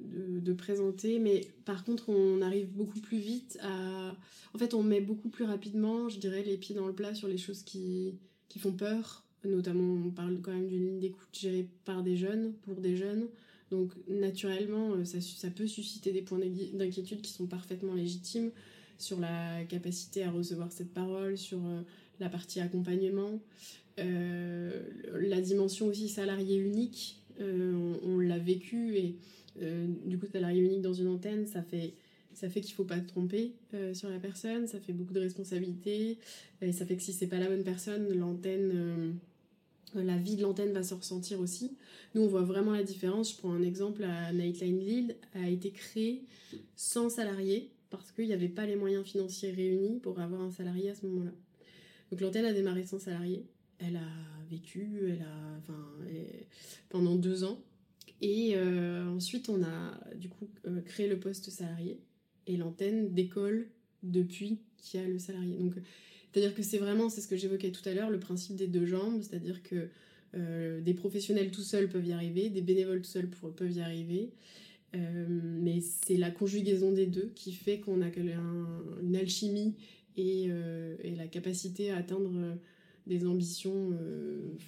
A: de, présenter, mais par contre, on arrive beaucoup plus vite à. En fait, on met beaucoup plus rapidement, je dirais, les pieds dans le plat sur les choses qui, qui font peur Notamment, on parle quand même d'une ligne d'écoute gérée par des jeunes, pour des jeunes. Donc naturellement, euh, ça, ça peut susciter des points d'inquiétude qui sont parfaitement légitimes sur la capacité à recevoir cette parole, sur euh, la partie accompagnement, euh, la dimension aussi salarié unique. on, l'a vécu et du coup salarié unique dans une antenne, ça fait ça fait qu'il faut pas se tromper sur la personne, ça fait beaucoup de responsabilités, ça fait que si c'est pas la bonne personne, l'antenne la vie de l'antenne va se ressentir aussi. Nous, on voit vraiment la différence. Je prends un exemple, Nightline Lille a été créé sans salariés parce qu'il n'y avait pas les moyens financiers réunis pour avoir un salarié à ce moment-là. Donc l'antenne a démarré sans salarié. Elle a vécu elle a, enfin, pendant deux ans. Et euh, ensuite, on a du coup euh, créé le poste salarié. Et l'antenne décolle depuis qu'il y a le salarié. Donc c'est-à-dire que c'est vraiment, c'est ce que j'évoquais tout à l'heure, le principe des deux jambes, c'est-à-dire que euh, des professionnels tout seuls peuvent y arriver, des bénévoles tout seuls peuvent y arriver, mais c'est la conjugaison des deux qui fait qu'on a une alchimie et, la capacité à atteindre des ambitions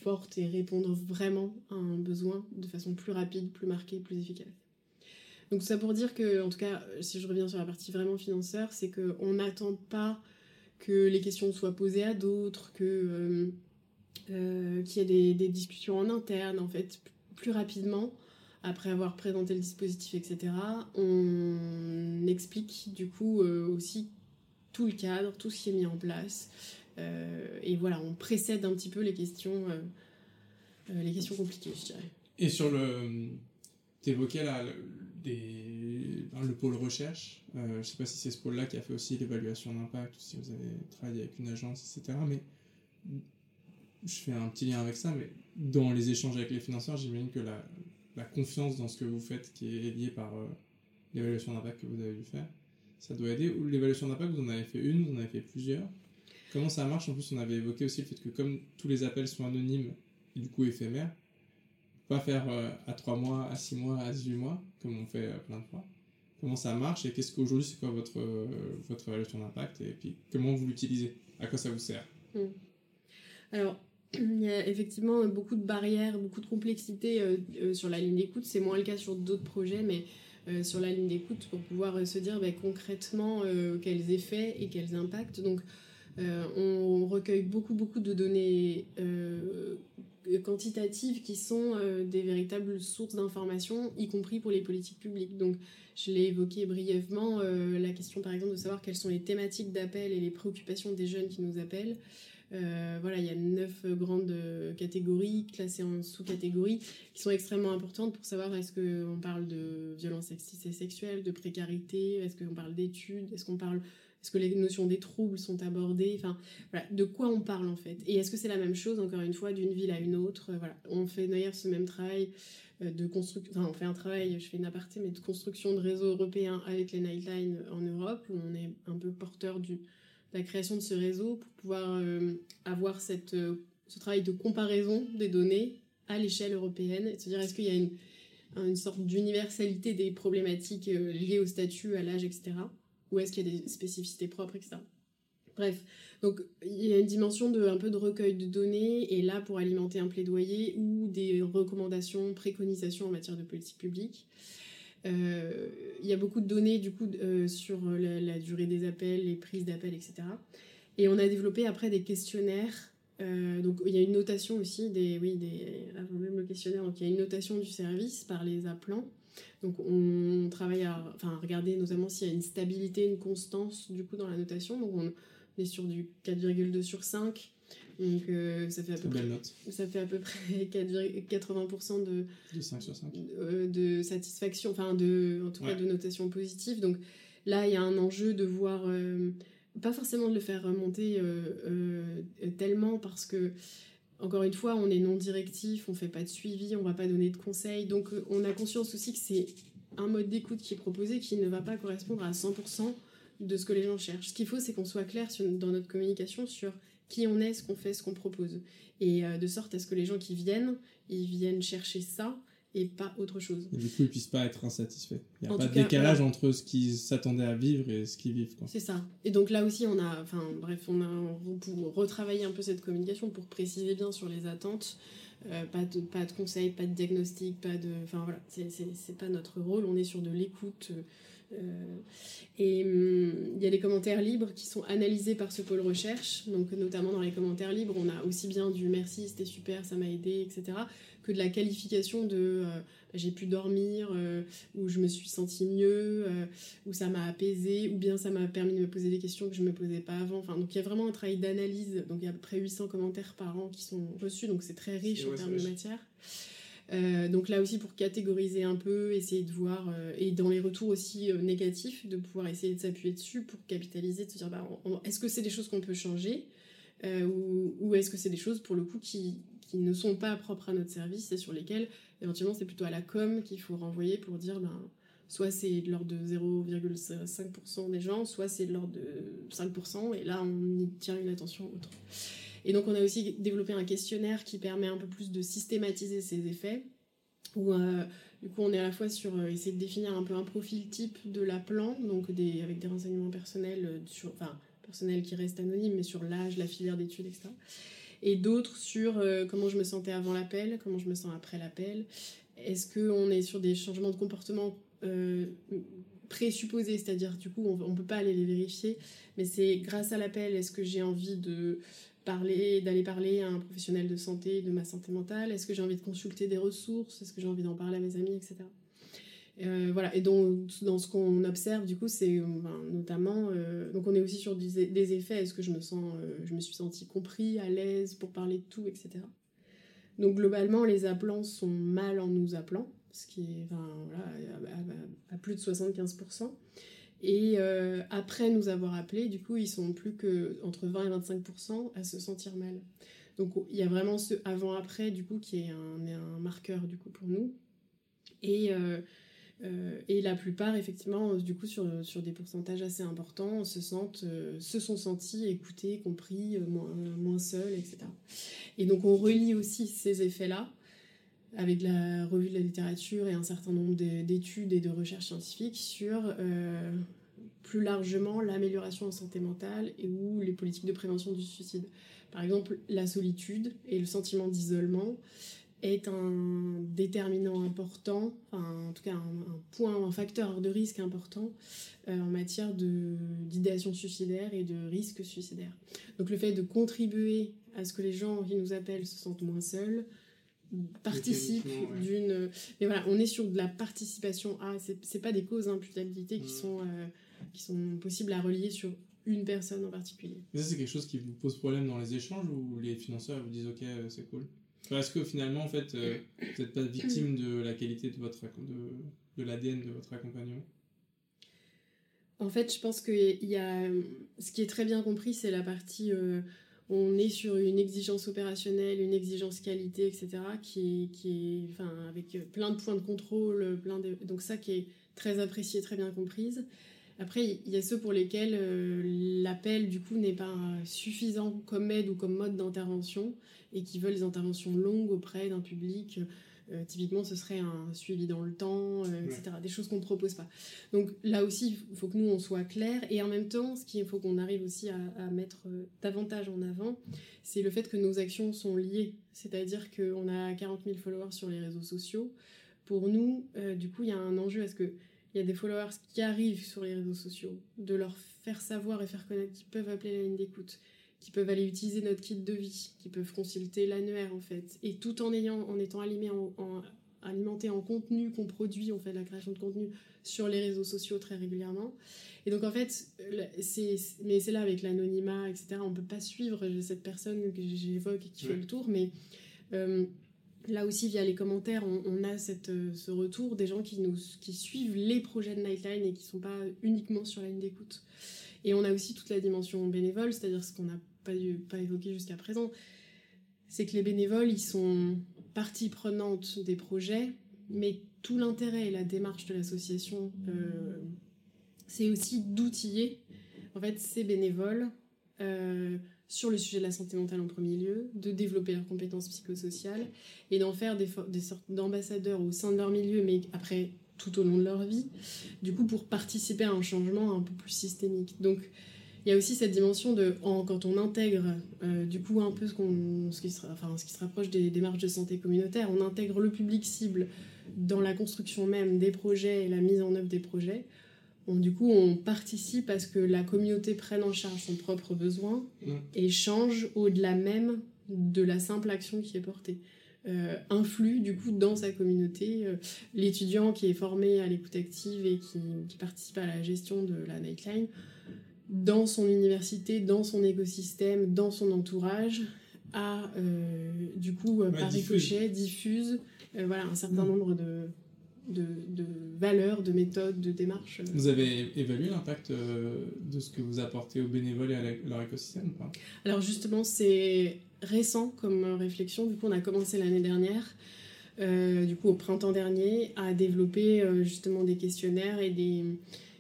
A: fortes et répondre vraiment à un besoin de façon plus rapide, plus marquée, plus efficace. Donc ça pour dire que, en tout cas, si je reviens sur la partie vraiment financeur, c'est qu'on n'attend pas que les questions soient posées à d'autres, que euh, euh, qu'il y ait des, discussions en interne, en fait, plus rapidement, après avoir présenté le dispositif, etc. On explique du coup euh, aussi tout le cadre, tout ce qui est mis en place. Et voilà, on précède un petit peu les questions, les questions compliquées, je dirais.
B: Et sur le tu évoquais là, le pôle recherche. Euh, je ne sais pas si c'est ce pôle-là qui a fait aussi l'évaluation d'impact, ou si vous avez travaillé avec une agence, etc. Mais je fais un petit lien avec ça, mais dans les échanges avec les financeurs, j'imagine que la, confiance dans ce que vous faites, qui est liée par euh, l'évaluation d'impact que vous avez dû faire, ça doit aider. Ou l'évaluation d'impact, vous en avez fait une, vous en avez fait plusieurs. Comment ça marche En plus, on avait évoqué aussi le fait que comme tous les appels sont anonymes et du coup éphémères, pas faire euh, à 3 mois, à 6 mois, à 18 mois, comme on fait euh, plein de fois. Comment ça marche et qu'est-ce qu'aujourd'hui, c'est quoi votre, euh, évaluation d'impact et puis comment vous l'utilisez? À quoi ça vous sert?
A: Hmm. Alors, [clears throat] il y a effectivement beaucoup de barrières, beaucoup de complexité sur la ligne d'écoute. C'est moins le cas sur d'autres projets, mais sur la ligne d'écoute pour pouvoir se dire bah, concrètement quels effets et quels impacts. On recueille beaucoup, beaucoup de données quantitatives qui sont euh, des véritables sources d'informations, y compris pour les politiques publiques. Donc, je l'ai évoqué brièvement, euh, la question par exemple de savoir quelles sont les thématiques d'appel et les préoccupations des jeunes qui nous appellent. Euh, voilà, il y a neuf grandes catégories classées en sous-catégories qui sont extrêmement importantes pour savoir est-ce qu'on parle de violence sexistes et sexuelle, de précarité, est-ce qu'on parle d'études, est-ce qu'on parle est-ce que les notions des troubles sont abordées Enfin, de quoi on parle en fait Et est-ce que c'est la même chose, encore une fois, d'une ville à une autre Voilà, on fait d'ailleurs ce même travail euh, de construction. Enfin, on fait un travail, je fais une aparté, mais de construction de réseaux européens avec les Nightlines en Europe, où on est un peu porteur du, de la création de ce réseau pour pouvoir euh, avoir cette, euh, ce travail de comparaison des données à l'échelle européenne et se dire est-ce qu'il y a une, une sorte d'universalité des problématiques liées au statut, à l'âge, etc ou est-ce qu'il y a des spécificités propres, etc. Bref, donc il y a une dimension de un peu de recueil de données et là pour alimenter un plaidoyer ou des recommandations, préconisations en matière de politique publique. Euh, il y a beaucoup de données du coup euh, sur la, durée des appels, les prises d'appels, etc. Et on a développé après des questionnaires. Euh, donc il y a une notation aussi des oui des avant même le questionnaire donc il y a une notation du service par les appelants donc on travaille à enfin, regarder notamment s'il y a une stabilité, une constance du coup dans la notation. Donc on est sur du 4,2 sur 5. Donc euh, ça, fait à peu près, ça fait à peu près [laughs] 80% de,
B: de 5 sur 5.
A: Euh, de satisfaction, enfin de, en tout cas de notation positive. Donc là il y a un enjeu de voir, euh, pas forcément de le faire remonter tellement parce que encore une fois, on est non directif, on fait pas de suivi, on va pas donner de conseils. Donc euh, on a conscience aussi que c'est un mode d'écoute qui est proposé qui ne va pas correspondre à 100% de ce que les gens cherchent. Ce qu'il faut, c'est qu'on soit clair dans notre communication sur qui on est, ce qu'on fait, ce qu'on propose. Et euh, de sorte à ce que les gens qui viennent, ils viennent chercher ça et pas autre chose.
B: Et du coup, ils puissent pas être insatisfaits. Il n'y a pas de décalage entre ce qu'ils s'attendaient à vivre et ce qu'ils vivent.
A: C'est ça. Et donc là aussi, on a, enfin bref, on a pour retravailler un peu cette communication pour préciser bien sur les attentes. Euh, pas, de, pas de conseils, pas de diagnostic, pas de. Enfin voilà, c'est pas notre rôle, on est sur de l'écoute. Euh, et hum, il y a des commentaires libres qui sont analysés par ce pôle recherche. Donc, notamment dans les commentaires libres, on a aussi bien du merci, c'était super, ça m'a aidé, etc que de la qualification de euh, j'ai pu dormir, euh, ou je me suis senti mieux, euh, ou ça m'a apaisé, ou bien ça m'a permis de me poser des questions que je ne me posais pas avant. Enfin, donc il y a vraiment un travail d'analyse. Donc il y a à peu près 800 commentaires par an qui sont reçus, donc c'est très riche en termes de matière. donc là aussi pour catégoriser un peu, essayer de voir, et dans les retours aussi négatifs, de pouvoir essayer de s'appuyer dessus pour capitaliser, de se dire bah, est-ce que c'est des choses qu'on peut changer ou, ou est-ce que c'est des choses pour le coup qui, qui ne sont pas propres à notre service et sur lesquels éventuellement c'est plutôt à la com qu'il faut renvoyer pour dire ben, soit c'est de l'ordre de 0,5% des gens, soit c'est de l'ordre de 5%, et là on y tient une attention autre. Et donc on a aussi développé un questionnaire qui permet un peu plus de systématiser ces effets, où euh, du coup on est à la fois sur euh, essayer de définir un peu un profil type de la plan, donc avec des renseignements personnels, euh, sur, enfin personnels qui restent anonymes, mais sur l'âge, la filière d'études, etc et d'autres sur euh, comment je me sentais avant l'appel, comment je me sens après l'appel. Est-ce qu'on est sur des changements de comportement euh, présupposés, c'est-à-dire du coup on ne peut pas aller les vérifier, mais c'est grâce à l'appel, est-ce que j'ai envie de parler, d'aller parler à un professionnel de santé, de ma santé mentale, est-ce que j'ai envie de consulter des ressources, est-ce que j'ai envie d'en parler à mes amis, etc. Euh, voilà, et donc dans ce qu'on observe, du coup, c'est euh, notamment. Euh, donc, on est aussi sur des, effets. Est-ce que je me sens. je me suis senti compris, à l'aise pour parler de tout, etc. Donc, globalement, les appelants sont mal en nous appelant. ce qui est voilà, à, plus de 75%. Et euh, après nous avoir appelés, du coup, ils sont plus que entre 20 et 25% à se sentir mal. Donc il y a vraiment ce avant-après, du coup, qui est un, un, marqueur, du coup, pour nous. Et, euh, euh, et la plupart, effectivement, du coup, sur, sur des pourcentages assez importants, se, sentent, se sont sentis écoutés, compris, moins, moins seuls, etc. Et donc on relie aussi ces effets-là avec la revue de la littérature et un certain nombre d'études et de recherches scientifiques sur euh, plus largement l'amélioration en santé mentale et ou les politiques de prévention du suicide. Par exemple, la solitude et le sentiment d'isolement est un déterminant important, enfin, en tout cas un, point, un facteur de risque important euh, en matière d'idéation suicidaire et de risque suicidaire. Donc le fait de contribuer à ce que les gens qui nous appellent se sentent moins seuls, participe d'une. Mais voilà, on est sur de la participation à. C'est pas des causes d'imputabilité qui, mm. sont, euh, qui sont possibles à relier sur une personne en particulier.
B: Mais ça, c'est quelque chose qui vous pose problème dans les échanges ou les financeurs vous disent ok, euh, c'est cool? Est-ce que finalement, en fait, euh, [coughs] vous n'êtes pas victime de la qualité de, votre, de, de l'ADN de votre accompagnement
A: En fait, je pense que y a. Ce qui est très bien compris, c'est la partie on est sur une exigence opérationnelle, une exigence qualité, etc., qui est, qui est enfin, avec plein de points de contrôle, plein de, donc ça qui est très apprécié, très bien comprise. Après, il y a ceux pour lesquels euh, l'appel, du coup, n'est pas suffisant comme aide ou comme mode d'intervention et qui veulent des interventions longues auprès d'un public euh, typiquement, ce serait un suivi dans le temps, euh, etc. Des choses qu'on ne propose pas. Donc là aussi, il faut que nous, on soit clair. Et en même temps, ce qu'il faut qu'on arrive aussi à, mettre euh, davantage en avant, c'est le fait que nos actions sont liées. C'est-à-dire qu'on a 40 000 followers sur les réseaux sociaux. Pour nous, du coup, il y a un enjeu à ce que il y a des followers qui arrivent sur les réseaux sociaux, de leur faire savoir et faire connaître qu'ils peuvent appeler la ligne d'écoute, qui peuvent aller utiliser notre kit de vie, qui peuvent consulter l'annuaire en fait, et tout en ayant, en étant alimentés en, alimenté en contenu qu'on produit, on fait de la création de contenu sur les réseaux sociaux très régulièrement. Et donc en fait, c'est, mais c'est là avec l'anonymat, etc. On peut pas suivre cette personne que j'évoque et qui fait le tour, mais euh, là aussi via les commentaires, on, a cette, ce retour des gens qui nous qui suivent les projets de Nightline et qui sont pas uniquement sur la ligne d'écoute. Et on a aussi toute la dimension bénévole, c'est-à-dire ce qu'on a pas, pas évoqué jusqu'à présent, c'est que les bénévoles, ils sont partie prenante des projets, mais tout l'intérêt et la démarche de l'association, euh, c'est aussi d'outiller en fait ces bénévoles euh, sur le sujet de la santé mentale en premier lieu, de développer leurs compétences psychosociales et d'en faire des, sortes d'ambassadeurs au sein de leur milieu, mais après tout au long de leur vie, du coup pour participer à un changement un peu plus systémique. Donc il y a aussi cette dimension de quand on intègre euh, du coup un peu ce, ce, qui enfin, ce qui se rapproche des démarches de santé communautaire, on intègre le public cible dans la construction même des projets et la mise en œuvre des projets. Du coup, on participe à ce que la communauté prenne en charge son propre besoin mmh. et change au-delà même de la simple action qui est portée. Euh, influe du coup dans sa communauté. Euh, l'étudiant qui est formé à l'écoute active et qui, qui, participe à la gestion de la Nightline dans son université, dans son écosystème, dans son entourage, a euh, du coup euh, par ricochet diffuse voilà un certain mm. nombre de, de, de, valeurs, de méthodes, de démarches.
B: Vous avez évalué l'impact de ce que vous apportez aux bénévoles et à leur écosystème pas?
A: Alors justement, c'est récent comme réflexion. Du coup, on a commencé l'année dernière. du coup, au printemps dernier, à développer justement des questionnaires et des,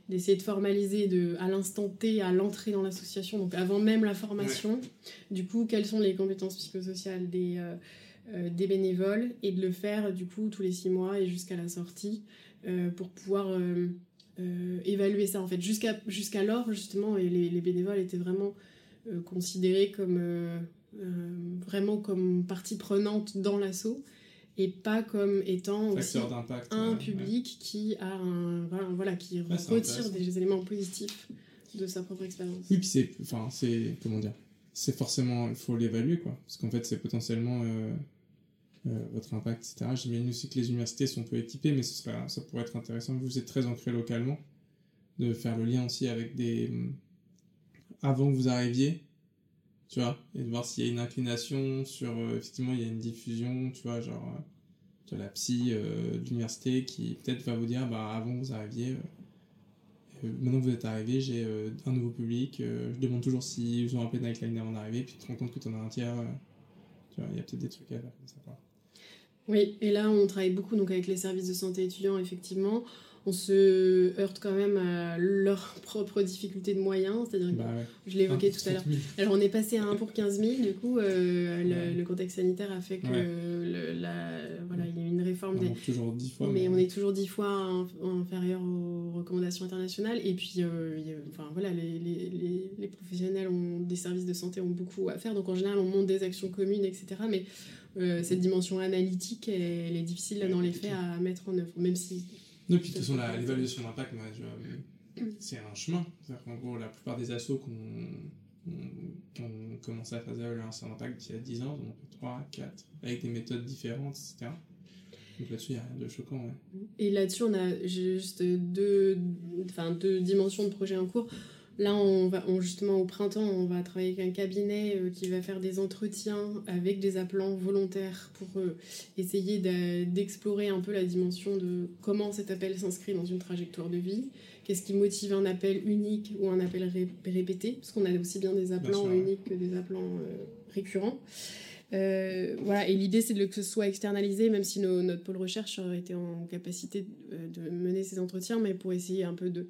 A: d'essayer de formaliser de, à l'instant T, à l'entrée dans l'association, donc avant même la formation, du coup, quelles sont les compétences psychosociales des, euh, euh, des bénévoles, et de le faire, du coup, tous les six mois et jusqu'à la sortie, euh, pour pouvoir évaluer ça, en fait. Jusqu'à, jusqu'alors, justement, et les, les, bénévoles étaient vraiment considérés comme... vraiment comme partie prenante dans l'assaut et pas comme étant aussi un public qui a un voilà, qui retire des éléments positifs de sa propre expérience.
B: Oui, puis c'est enfin c'est comment dire c'est forcément il faut l'évaluer quoi parce qu'en fait c'est potentiellement euh, euh, votre impact etc. J'imagine aussi que les universités sont peu équipées mais ça pourrait être intéressant vous êtes très ancré localement de faire le lien aussi avec des avant que vous arriviez tu vois, et de voir s'il y a une inclination sur, euh, effectivement, il y a une diffusion, tu vois, genre, euh, la psy de l'université qui peut-être va vous dire bah, avant vous arriviez, maintenant que vous êtes arrivé, j'ai un nouveau public, je demande toujours s'ils si ont appelé Nightline avant d'arriver, puis tu te rends compte que tu en as un tiers. il y a peut-être des trucs à faire.
A: Oui, et là on travaille beaucoup donc avec les services de santé étudiants effectivement on se heurte quand même à leurs propres difficultés de moyens. C'est-à-dire que bah je l'évoquais tout à l'heure. Alors on est passé à 1 pour 15 000, du coup, euh, le, contexte sanitaire a fait que la, voilà, il y a une réforme.
B: On des... toujours 10 fois.
A: Mais, on est toujours 10 fois inférieur aux recommandations internationales. Et puis, euh, enfin, voilà, les, les, les, professionnels ont, des services de santé ont beaucoup à faire. Donc en général, on monte des actions communes, etc. Mais euh, cette dimension analytique, elle, est difficile dans les faits à mettre en œuvre, même si
B: non, puis de toute façon, l'évaluation d'impact, c'est un chemin. En gros, la plupart des assos qu'on ont commencé à faire des évaluations d'impact il y a 10 ans, donc 3, 4, avec des méthodes différentes, etc. Donc là-dessus, il n'y a rien de choquant.
A: Et là-dessus, on a juste deux, deux dimensions de projet en cours. Là, on va, justement, au printemps, on va travailler avec un cabinet euh, qui va faire des entretiens avec des appelants volontaires pour euh, essayer d'explorer un peu la dimension de comment cet appel s'inscrit dans une trajectoire de vie, qu'est-ce qui motive un appel unique ou un appel répété, parce qu'on a aussi bien des appelants uniques que des appelants euh, récurrents. voilà, et l'idée c'est que ce soit externalisé, même si notre pôle recherche aurait été en capacité de mener ces entretiens, mais pour essayer un peu de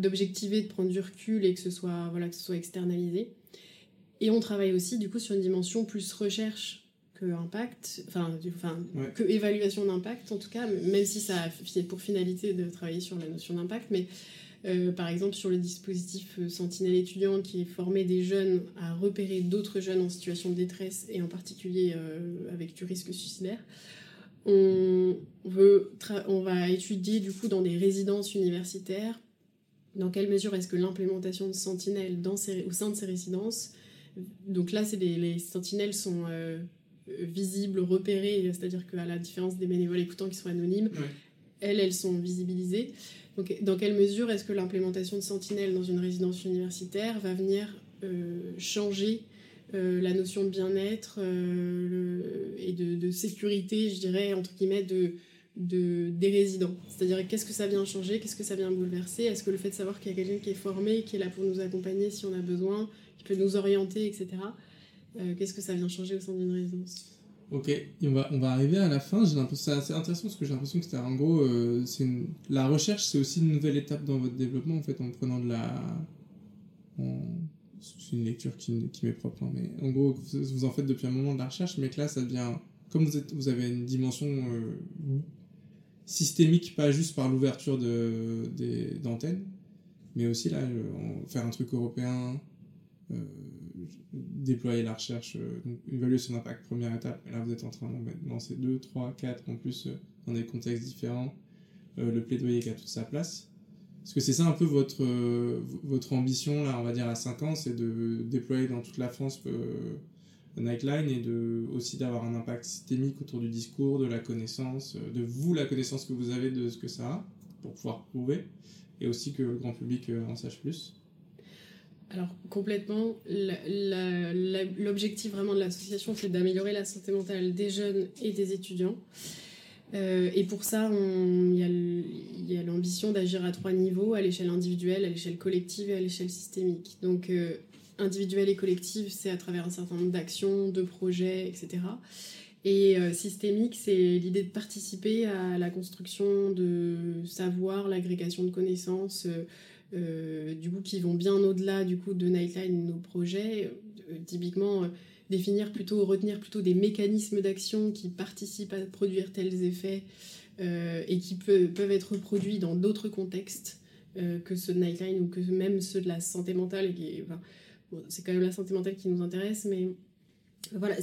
A: d'objectiver, de prendre du recul et que ce soit, voilà, que ce soit externalisé. Et on travaille aussi du coup sur une dimension plus recherche que impact, enfin, enfin que évaluation d'impact en tout cas, même si ça a pour finalité de travailler sur la notion d'impact, mais euh, par exemple sur le dispositif euh, Sentinelle étudiant qui est formé des jeunes à repérer d'autres jeunes en situation de détresse et en particulier euh, avec du risque suicidaire. On, veut on va étudier du coup dans des résidences universitaires dans quelle mesure est-ce que l'implémentation de sentinelles dans au sein de ces résidences, donc là, c'est les sentinelles sont euh, visibles, repérées, c'est-à-dire qu'à la différence des bénévoles écoutants qui sont anonymes, elles, elles sont visibilisées. Donc, dans quelle mesure est-ce que l'implémentation de sentinelles dans une résidence universitaire va venir euh, changer euh, la notion de bien-être et de, de, sécurité, je dirais, entre guillemets, de, de, des résidents. C'est-à-dire qu'est-ce que ça vient changer, qu'est-ce que ça vient bouleverser, est-ce que le fait de savoir qu'il y a quelqu'un qui est formé, qui est là pour nous accompagner si on a besoin, qui peut nous orienter, etc. Euh, qu'est-ce que ça vient changer au sein d'une résidence?
B: Ok, on va, on va arriver à la fin. C'est assez intéressant parce que j'ai l'impression que c'était en gros, euh, la recherche, c'est aussi une nouvelle étape dans votre développement en fait, en prenant de la. C'est une lecture qui, qui m'est propre, hein, mais en gros, vous, en faites depuis un moment de la recherche, mais que là, ça devient. Comme vous, êtes, vous avez une dimension euh, systémique, pas juste par l'ouverture d'antennes, mais aussi là, euh, faire un truc européen, euh, déployer la recherche, euh, une évaluation d'impact, première étape, et là vous êtes en train de lancer 2, 3, 4, en plus dans des contextes différents, le plaidoyer qui a toute sa place. Parce que c'est ça un peu votre, votre ambition, là, on va dire à 5 ans, c'est de déployer dans toute la France Nightline et de, aussi d'avoir un impact systémique autour du discours, de la connaissance, euh, de vous, la connaissance que vous avez de ce que ça a, pour pouvoir prouver, et aussi que le grand public euh, en sache plus
A: alors complètement, l'objectif vraiment de l'association, c'est d'améliorer la santé mentale des jeunes et des étudiants. Euh, et pour ça, il y a l'ambition d'agir à trois niveaux, à l'échelle individuelle, à l'échelle collective et à l'échelle systémique. Donc individuelle et collective, c'est à travers un certain nombre d'actions, de projets, etc. Et euh, systémique, c'est l'idée de participer à la construction de savoir, l'agrégation de connaissances, euh, euh, du coup, qui vont bien au-delà du coup de Nightline, nos projets. typiquement, définir plutôt, retenir plutôt des mécanismes d'action qui participent à produire tels effets et qui peuvent être reproduits dans d'autres contextes que ceux de Nightline ou que même ceux de la santé mentale. C'est quand même la santé mentale qui nous intéresse, mais voilà,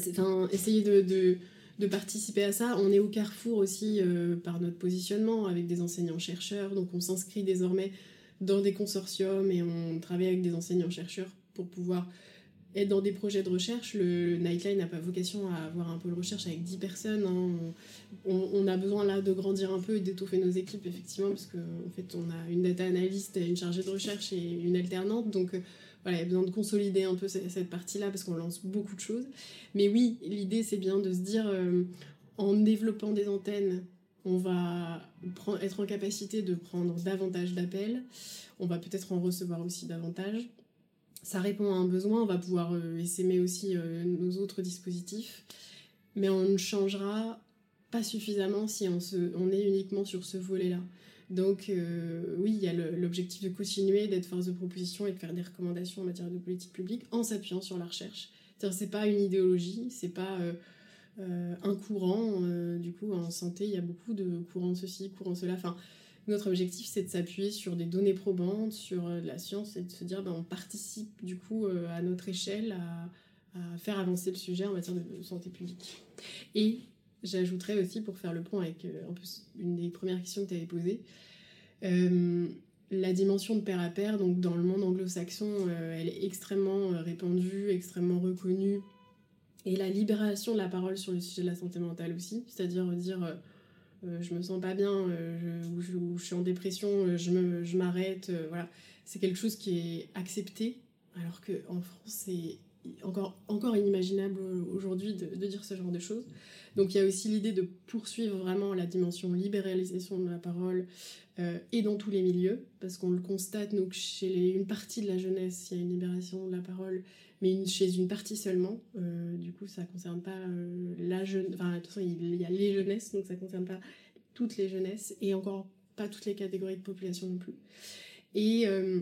A: essayer de, de, participer à ça. On est au carrefour aussi euh, par notre positionnement avec des enseignants-chercheurs, donc on s'inscrit désormais dans des consortiums et on travaille avec des enseignants-chercheurs pour pouvoir être dans des projets de recherche. Le, Nightline n'a pas vocation à avoir un pôle recherche avec 10 personnes. Hein. On, a besoin là de grandir un peu et d'étoffer nos équipes, effectivement, parce qu'en en fait, on a une data analyst, une chargée de recherche et une alternante. Donc, voilà, il y a besoin de consolider un peu cette, partie-là parce qu'on lance beaucoup de choses. Mais oui, l'idée c'est bien de se dire, euh, en développant des antennes, on va être en capacité de prendre davantage d'appels, on va peut-être en recevoir aussi davantage. Ça répond à un besoin, on va pouvoir euh, essaimer aussi euh, nos autres dispositifs, mais on ne changera pas suffisamment si on, se, on est uniquement sur ce volet-là. Donc euh, oui, il y a l'objectif de continuer d'être force de proposition et de faire des recommandations en matière de politique publique en s'appuyant sur la recherche. C'est pas une idéologie, c'est pas euh, un courant. Euh, du coup, en santé, il y a beaucoup de courants ceci, courants cela. Enfin, notre objectif, c'est de s'appuyer sur des données probantes, sur euh, la science et de se dire, ben, on participe du coup à notre échelle à, faire avancer le sujet en matière de santé publique. J'ajouterais aussi, pour faire le point avec plus une des premières questions que tu avais posées, la dimension de pair à pair, donc dans le monde anglo-saxon, elle est extrêmement répandue, extrêmement reconnue et la libération de la parole sur le sujet de la santé mentale aussi, c'est-à-dire dire euh, euh, je me sens pas bien, euh, je, ou, je, suis en dépression, je m'arrête, voilà, c'est quelque chose qui est accepté, alors qu'en France c'est encore, encore inimaginable aujourd'hui de, dire ce genre de choses. Donc il y a aussi l'idée de poursuivre vraiment la dimension libéralisation de la parole et dans tous les milieux, parce qu'on le constate, donc chez une partie de la jeunesse, il y a une libération de la parole mais chez une partie seulement. Euh, du coup, ça ne concerne pas euh, la jeune. Enfin, de toute façon, il y a les jeunesses, donc ça ne concerne pas toutes les jeunesses et encore pas toutes les catégories de population non plus. Et euh,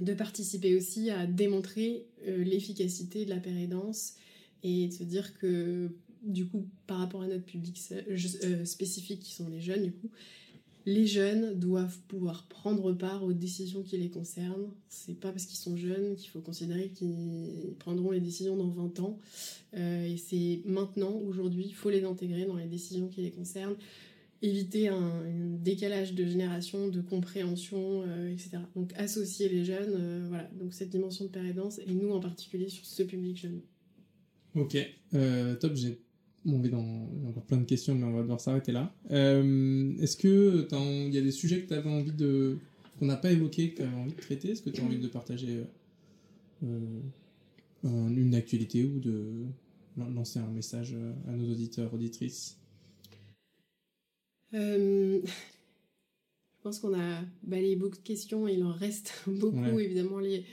A: de participer aussi à démontrer l'efficacité de la pérédance et de se dire que, du coup, par rapport à notre public spécifique qui sont les jeunes, du coup, les jeunes doivent pouvoir prendre part aux décisions qui les concernent. C'est pas parce qu'ils sont jeunes qu'il faut considérer qu'ils prendront les décisions dans 20 ans. Euh, et c'est maintenant, aujourd'hui, il faut les intégrer dans les décisions qui les concernent. Éviter un, décalage de génération, de compréhension, euh, etc. Donc associer les jeunes, euh, voilà. Donc cette dimension de pérédance, et nous en particulier sur ce public jeune.
B: Ok, top, j'ai on dans encore plein de questions, mais on va devoir s'arrêter là. Euh, est-ce que il y a des sujets que tu avais envie de qu'on n'a pas évoqués, que tu avais envie de traiter? Est-ce que tu as envie de partager euh, une actualité ou de lancer un message à nos auditeurs, auditrices?
A: Euh, Je pense qu'on a balayé beaucoup de questions et il en reste [laughs] beaucoup, évidemment, liées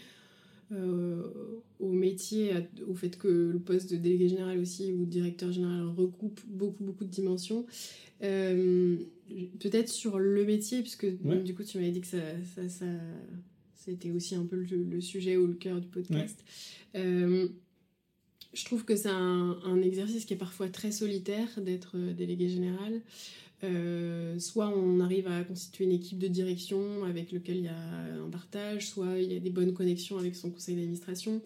A: euh, au métier, au fait que le poste de délégué général aussi ou directeur général recoupe beaucoup, beaucoup de dimensions. Euh, peut-être sur le métier, puisque du coup tu m'avais dit que ça, ça, ça c'était aussi un peu le, sujet ou le cœur du podcast. Euh, je trouve que c'est un, un, exercice qui est parfois très solitaire d'être délégué général. Euh, soit on arrive à constituer une équipe de direction avec lequel il y a un partage, soit il y a des bonnes connexions avec son conseil d'administration.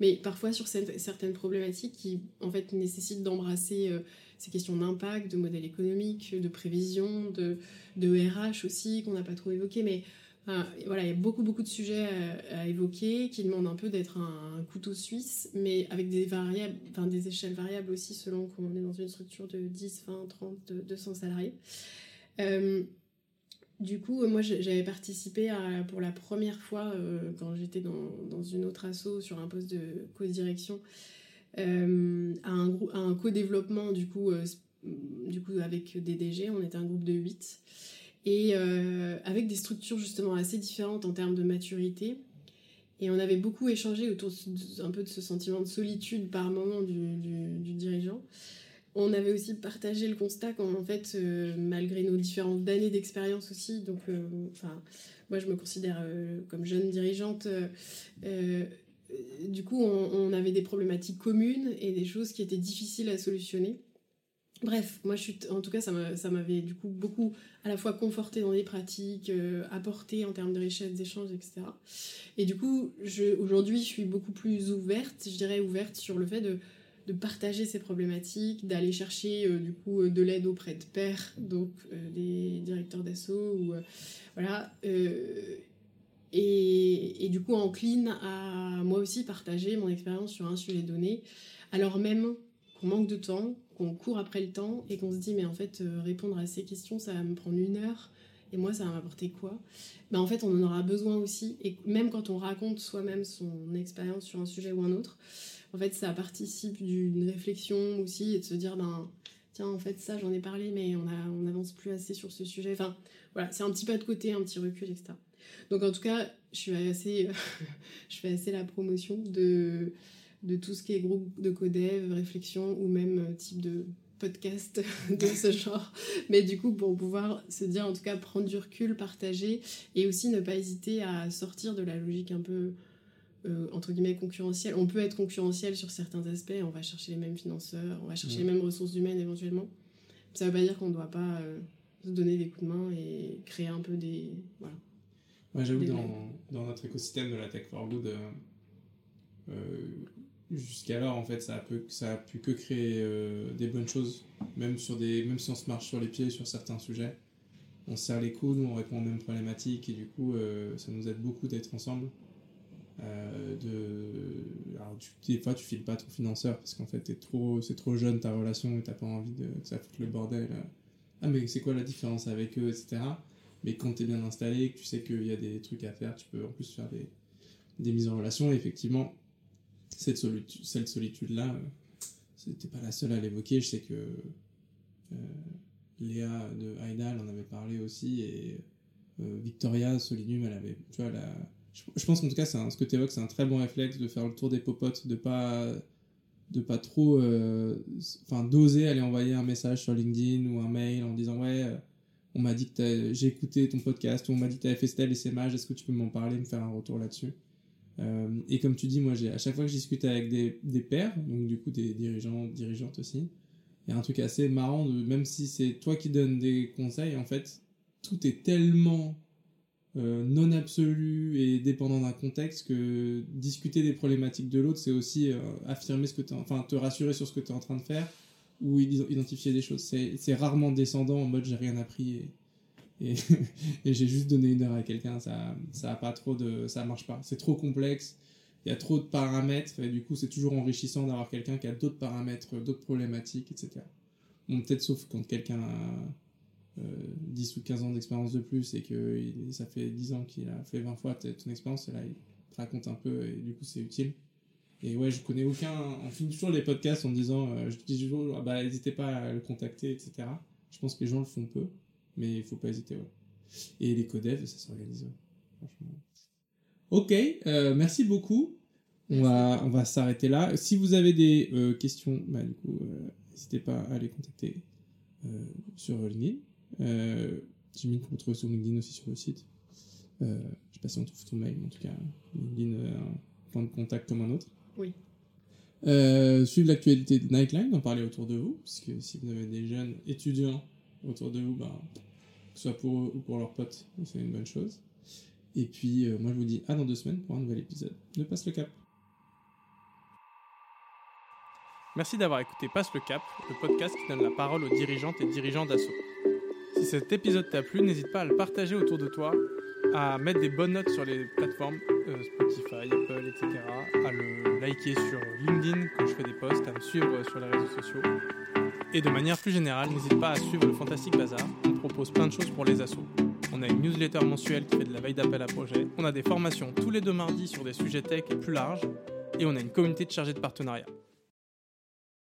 A: Mais parfois sur certaines problématiques qui en fait nécessitent d'embrasser euh, ces questions d'impact, de modèle économique, de prévision, de, de RH aussi qu'on n'a pas trop évoqué. Mais voilà, il y a beaucoup, beaucoup de sujets à, évoquer qui demandent un peu d'être un, couteau suisse, mais avec des variables, des échelles variables aussi selon qu'on est dans une structure de 10, 20, 30, 200 salariés. Euh, du coup, moi, j'avais participé pour la première fois euh, quand j'étais dans, dans, une autre asso sur un poste de co-direction euh, à un, à co-développement du coup avec des DG. On était un groupe de 8 et euh, avec des structures justement assez différentes en termes de maturité. Et on avait beaucoup échangé autour un peu de ce sentiment de solitude par moment du, dirigeant. On avait aussi partagé le constat qu'en fait, euh, malgré nos différentes années d'expérience aussi, donc euh, moi je me considère comme jeune dirigeante, du coup on, avait des problématiques communes et des choses qui étaient difficiles à solutionner. Bref, moi je suis, en tout cas ça m'avait du coup beaucoup à la fois conforté dans les pratiques, euh, apporté en termes de richesse d'échanges, etc. Et du coup, aujourd'hui je suis beaucoup plus ouverte, je dirais ouverte sur le fait de, de partager ces problématiques, d'aller chercher euh, du coup de l'aide auprès de pairs, donc euh, des directeurs d'assaut, ou voilà. Et, et, du coup encline à moi aussi partager mon expérience sur un sujet donné, alors même qu'on manque de temps, qu'on court après le temps et qu'on se dit mais en fait euh, répondre à ces questions ça va me prendre une heure et moi ça va m'apporter quoi? Ben, en fait on en aura besoin aussi et même quand on raconte soi-même son expérience sur un sujet ou un autre en fait ça participe d'une réflexion aussi et de se dire ben tiens, en fait, ça, j'en ai parlé, mais on a, on avance plus assez sur ce sujet. Enfin, voilà, c'est un petit pas de côté, un petit recul, etc. Donc, en tout cas, je suis assez, [laughs] je fais assez la promotion de, de tout ce qui est groupe de codev, réflexion ou même type de podcast [laughs] de ce genre. Mais du coup, pour pouvoir se dire, en tout cas, prendre du recul, partager et aussi ne pas hésiter à sortir de la logique un peu euh, entre guillemets concurrentielle. On peut être concurrentiel sur certains aspects, on va chercher les mêmes financeurs, on va chercher les mêmes ressources humaines éventuellement. Ça ne veut pas dire qu'on ne doit pas euh, se donner des coups de main et créer un peu des. Voilà.
B: Ouais, j'avoue, dans, dans, notre écosystème de la Tech for Good, euh, jusqu'alors, en fait, ça a, pu que créer des bonnes choses, même, sur des, même si on se marche sur les pieds sur certains sujets. On se serre les coudes, on répond aux mêmes problématiques et du coup, ça nous aide beaucoup d'être ensemble. Euh, de... Alors, des fois, tu files pas ton financeur parce qu'en fait, trop... c'est trop jeune ta relation et t'as pas envie de... que ça foute le bordel. Ah, mais c'est quoi la différence avec eux, etc. Mais quand tu es bien installé, que tu sais qu'il y a des trucs à faire, tu peux en plus faire des, des mises en relation. Et effectivement, cette, solitude, solitude-là, euh, c'était pas la seule à l'évoquer. Je sais que euh, Léa de Haidal en avait parlé aussi et Victoria Solinum, elle avait, tu vois, la je, pense qu'en tout cas, ce que tu évoques, c'est un très bon réflexe de faire le tour des popotes, de pas de pas trop euh, enfin d'oser aller envoyer un message sur LinkedIn ou un mail en disant ouais euh, on m'a dit que j'ai écouté ton podcast ou on m'a dit que tu avais fait tel SMH est-ce que tu peux m'en parler me faire un retour là-dessus? Euh, et comme tu dis moi à chaque fois que je discute avec des, des pairs donc du coup des dirigeants dirigeantes aussi il y a un truc assez marrant de même si c'est toi qui donnes des conseils en fait tout est tellement euh, non absolu et dépendant d'un contexte que discuter des problématiques de l'autre, c'est aussi euh, affirmer ce que tu enfin te rassurer sur ce que tu es en train de faire ou identifier des choses. C'est rarement descendant en mode j'ai rien appris [laughs] et, j'ai juste donné une heure à quelqu'un, ça, ça a pas trop de, ça marche pas. C'est trop complexe, il y a trop de paramètres et du coup c'est toujours enrichissant d'avoir quelqu'un qui a d'autres paramètres, d'autres problématiques, etc. Bon, peut-être sauf quand quelqu'un 10 euh, ou 15 ans d'expérience de plus et que ça fait 10 ans qu'il a fait 20 fois ton expérience, et là il te raconte un peu et du coup c'est utile. Et ouais, je connais aucun. On finit toujours les podcasts en disant, euh, je dis toujours, ah bah n'hésitez pas à le contacter, etc. Je pense que les gens le font peu, mais il faut pas hésiter, ouais. Et les codev, ça s'organise, franchement. Ok, euh, merci beaucoup. On va, on va s'arrêter là. Si vous avez des questions, bah, du coup, n'hésitez pas à les contacter sur LinkedIn. Euh, Jimmy qu'on peut trouver sur LinkedIn aussi sur le site. Euh, je sais pas si on trouve ton mail, mais en tout cas, LinkedIn, euh, un point de contact comme un autre.
A: Oui.
B: Euh, suivre l'actualité de Nightline, en parler autour de vous, parce que si vous avez des jeunes étudiants autour de vous, bah, que ce soit pour eux ou pour leurs potes, c'est une bonne chose. Et puis, euh, moi, je vous dis à dans deux semaines pour un nouvel épisode de Passe le Cap. Merci d'avoir écouté Passe le Cap, le podcast qui donne la parole aux dirigeantes et dirigeants d'assaut. Si cet épisode t'a plu, n'hésite pas à le partager autour de toi, à mettre des bonnes notes sur les plateformes euh, Spotify, Apple, etc., à le liker sur LinkedIn quand je fais des posts, à me suivre sur les réseaux sociaux. Et de manière plus générale, n'hésite pas à suivre le Fantastic Bazar. On propose plein de choses pour les assos. On a une newsletter mensuelle qui fait de la veille d'appel à projet. On a des formations tous les deux mardis sur des sujets tech plus larges. Et on a une communauté de chargés de partenariat.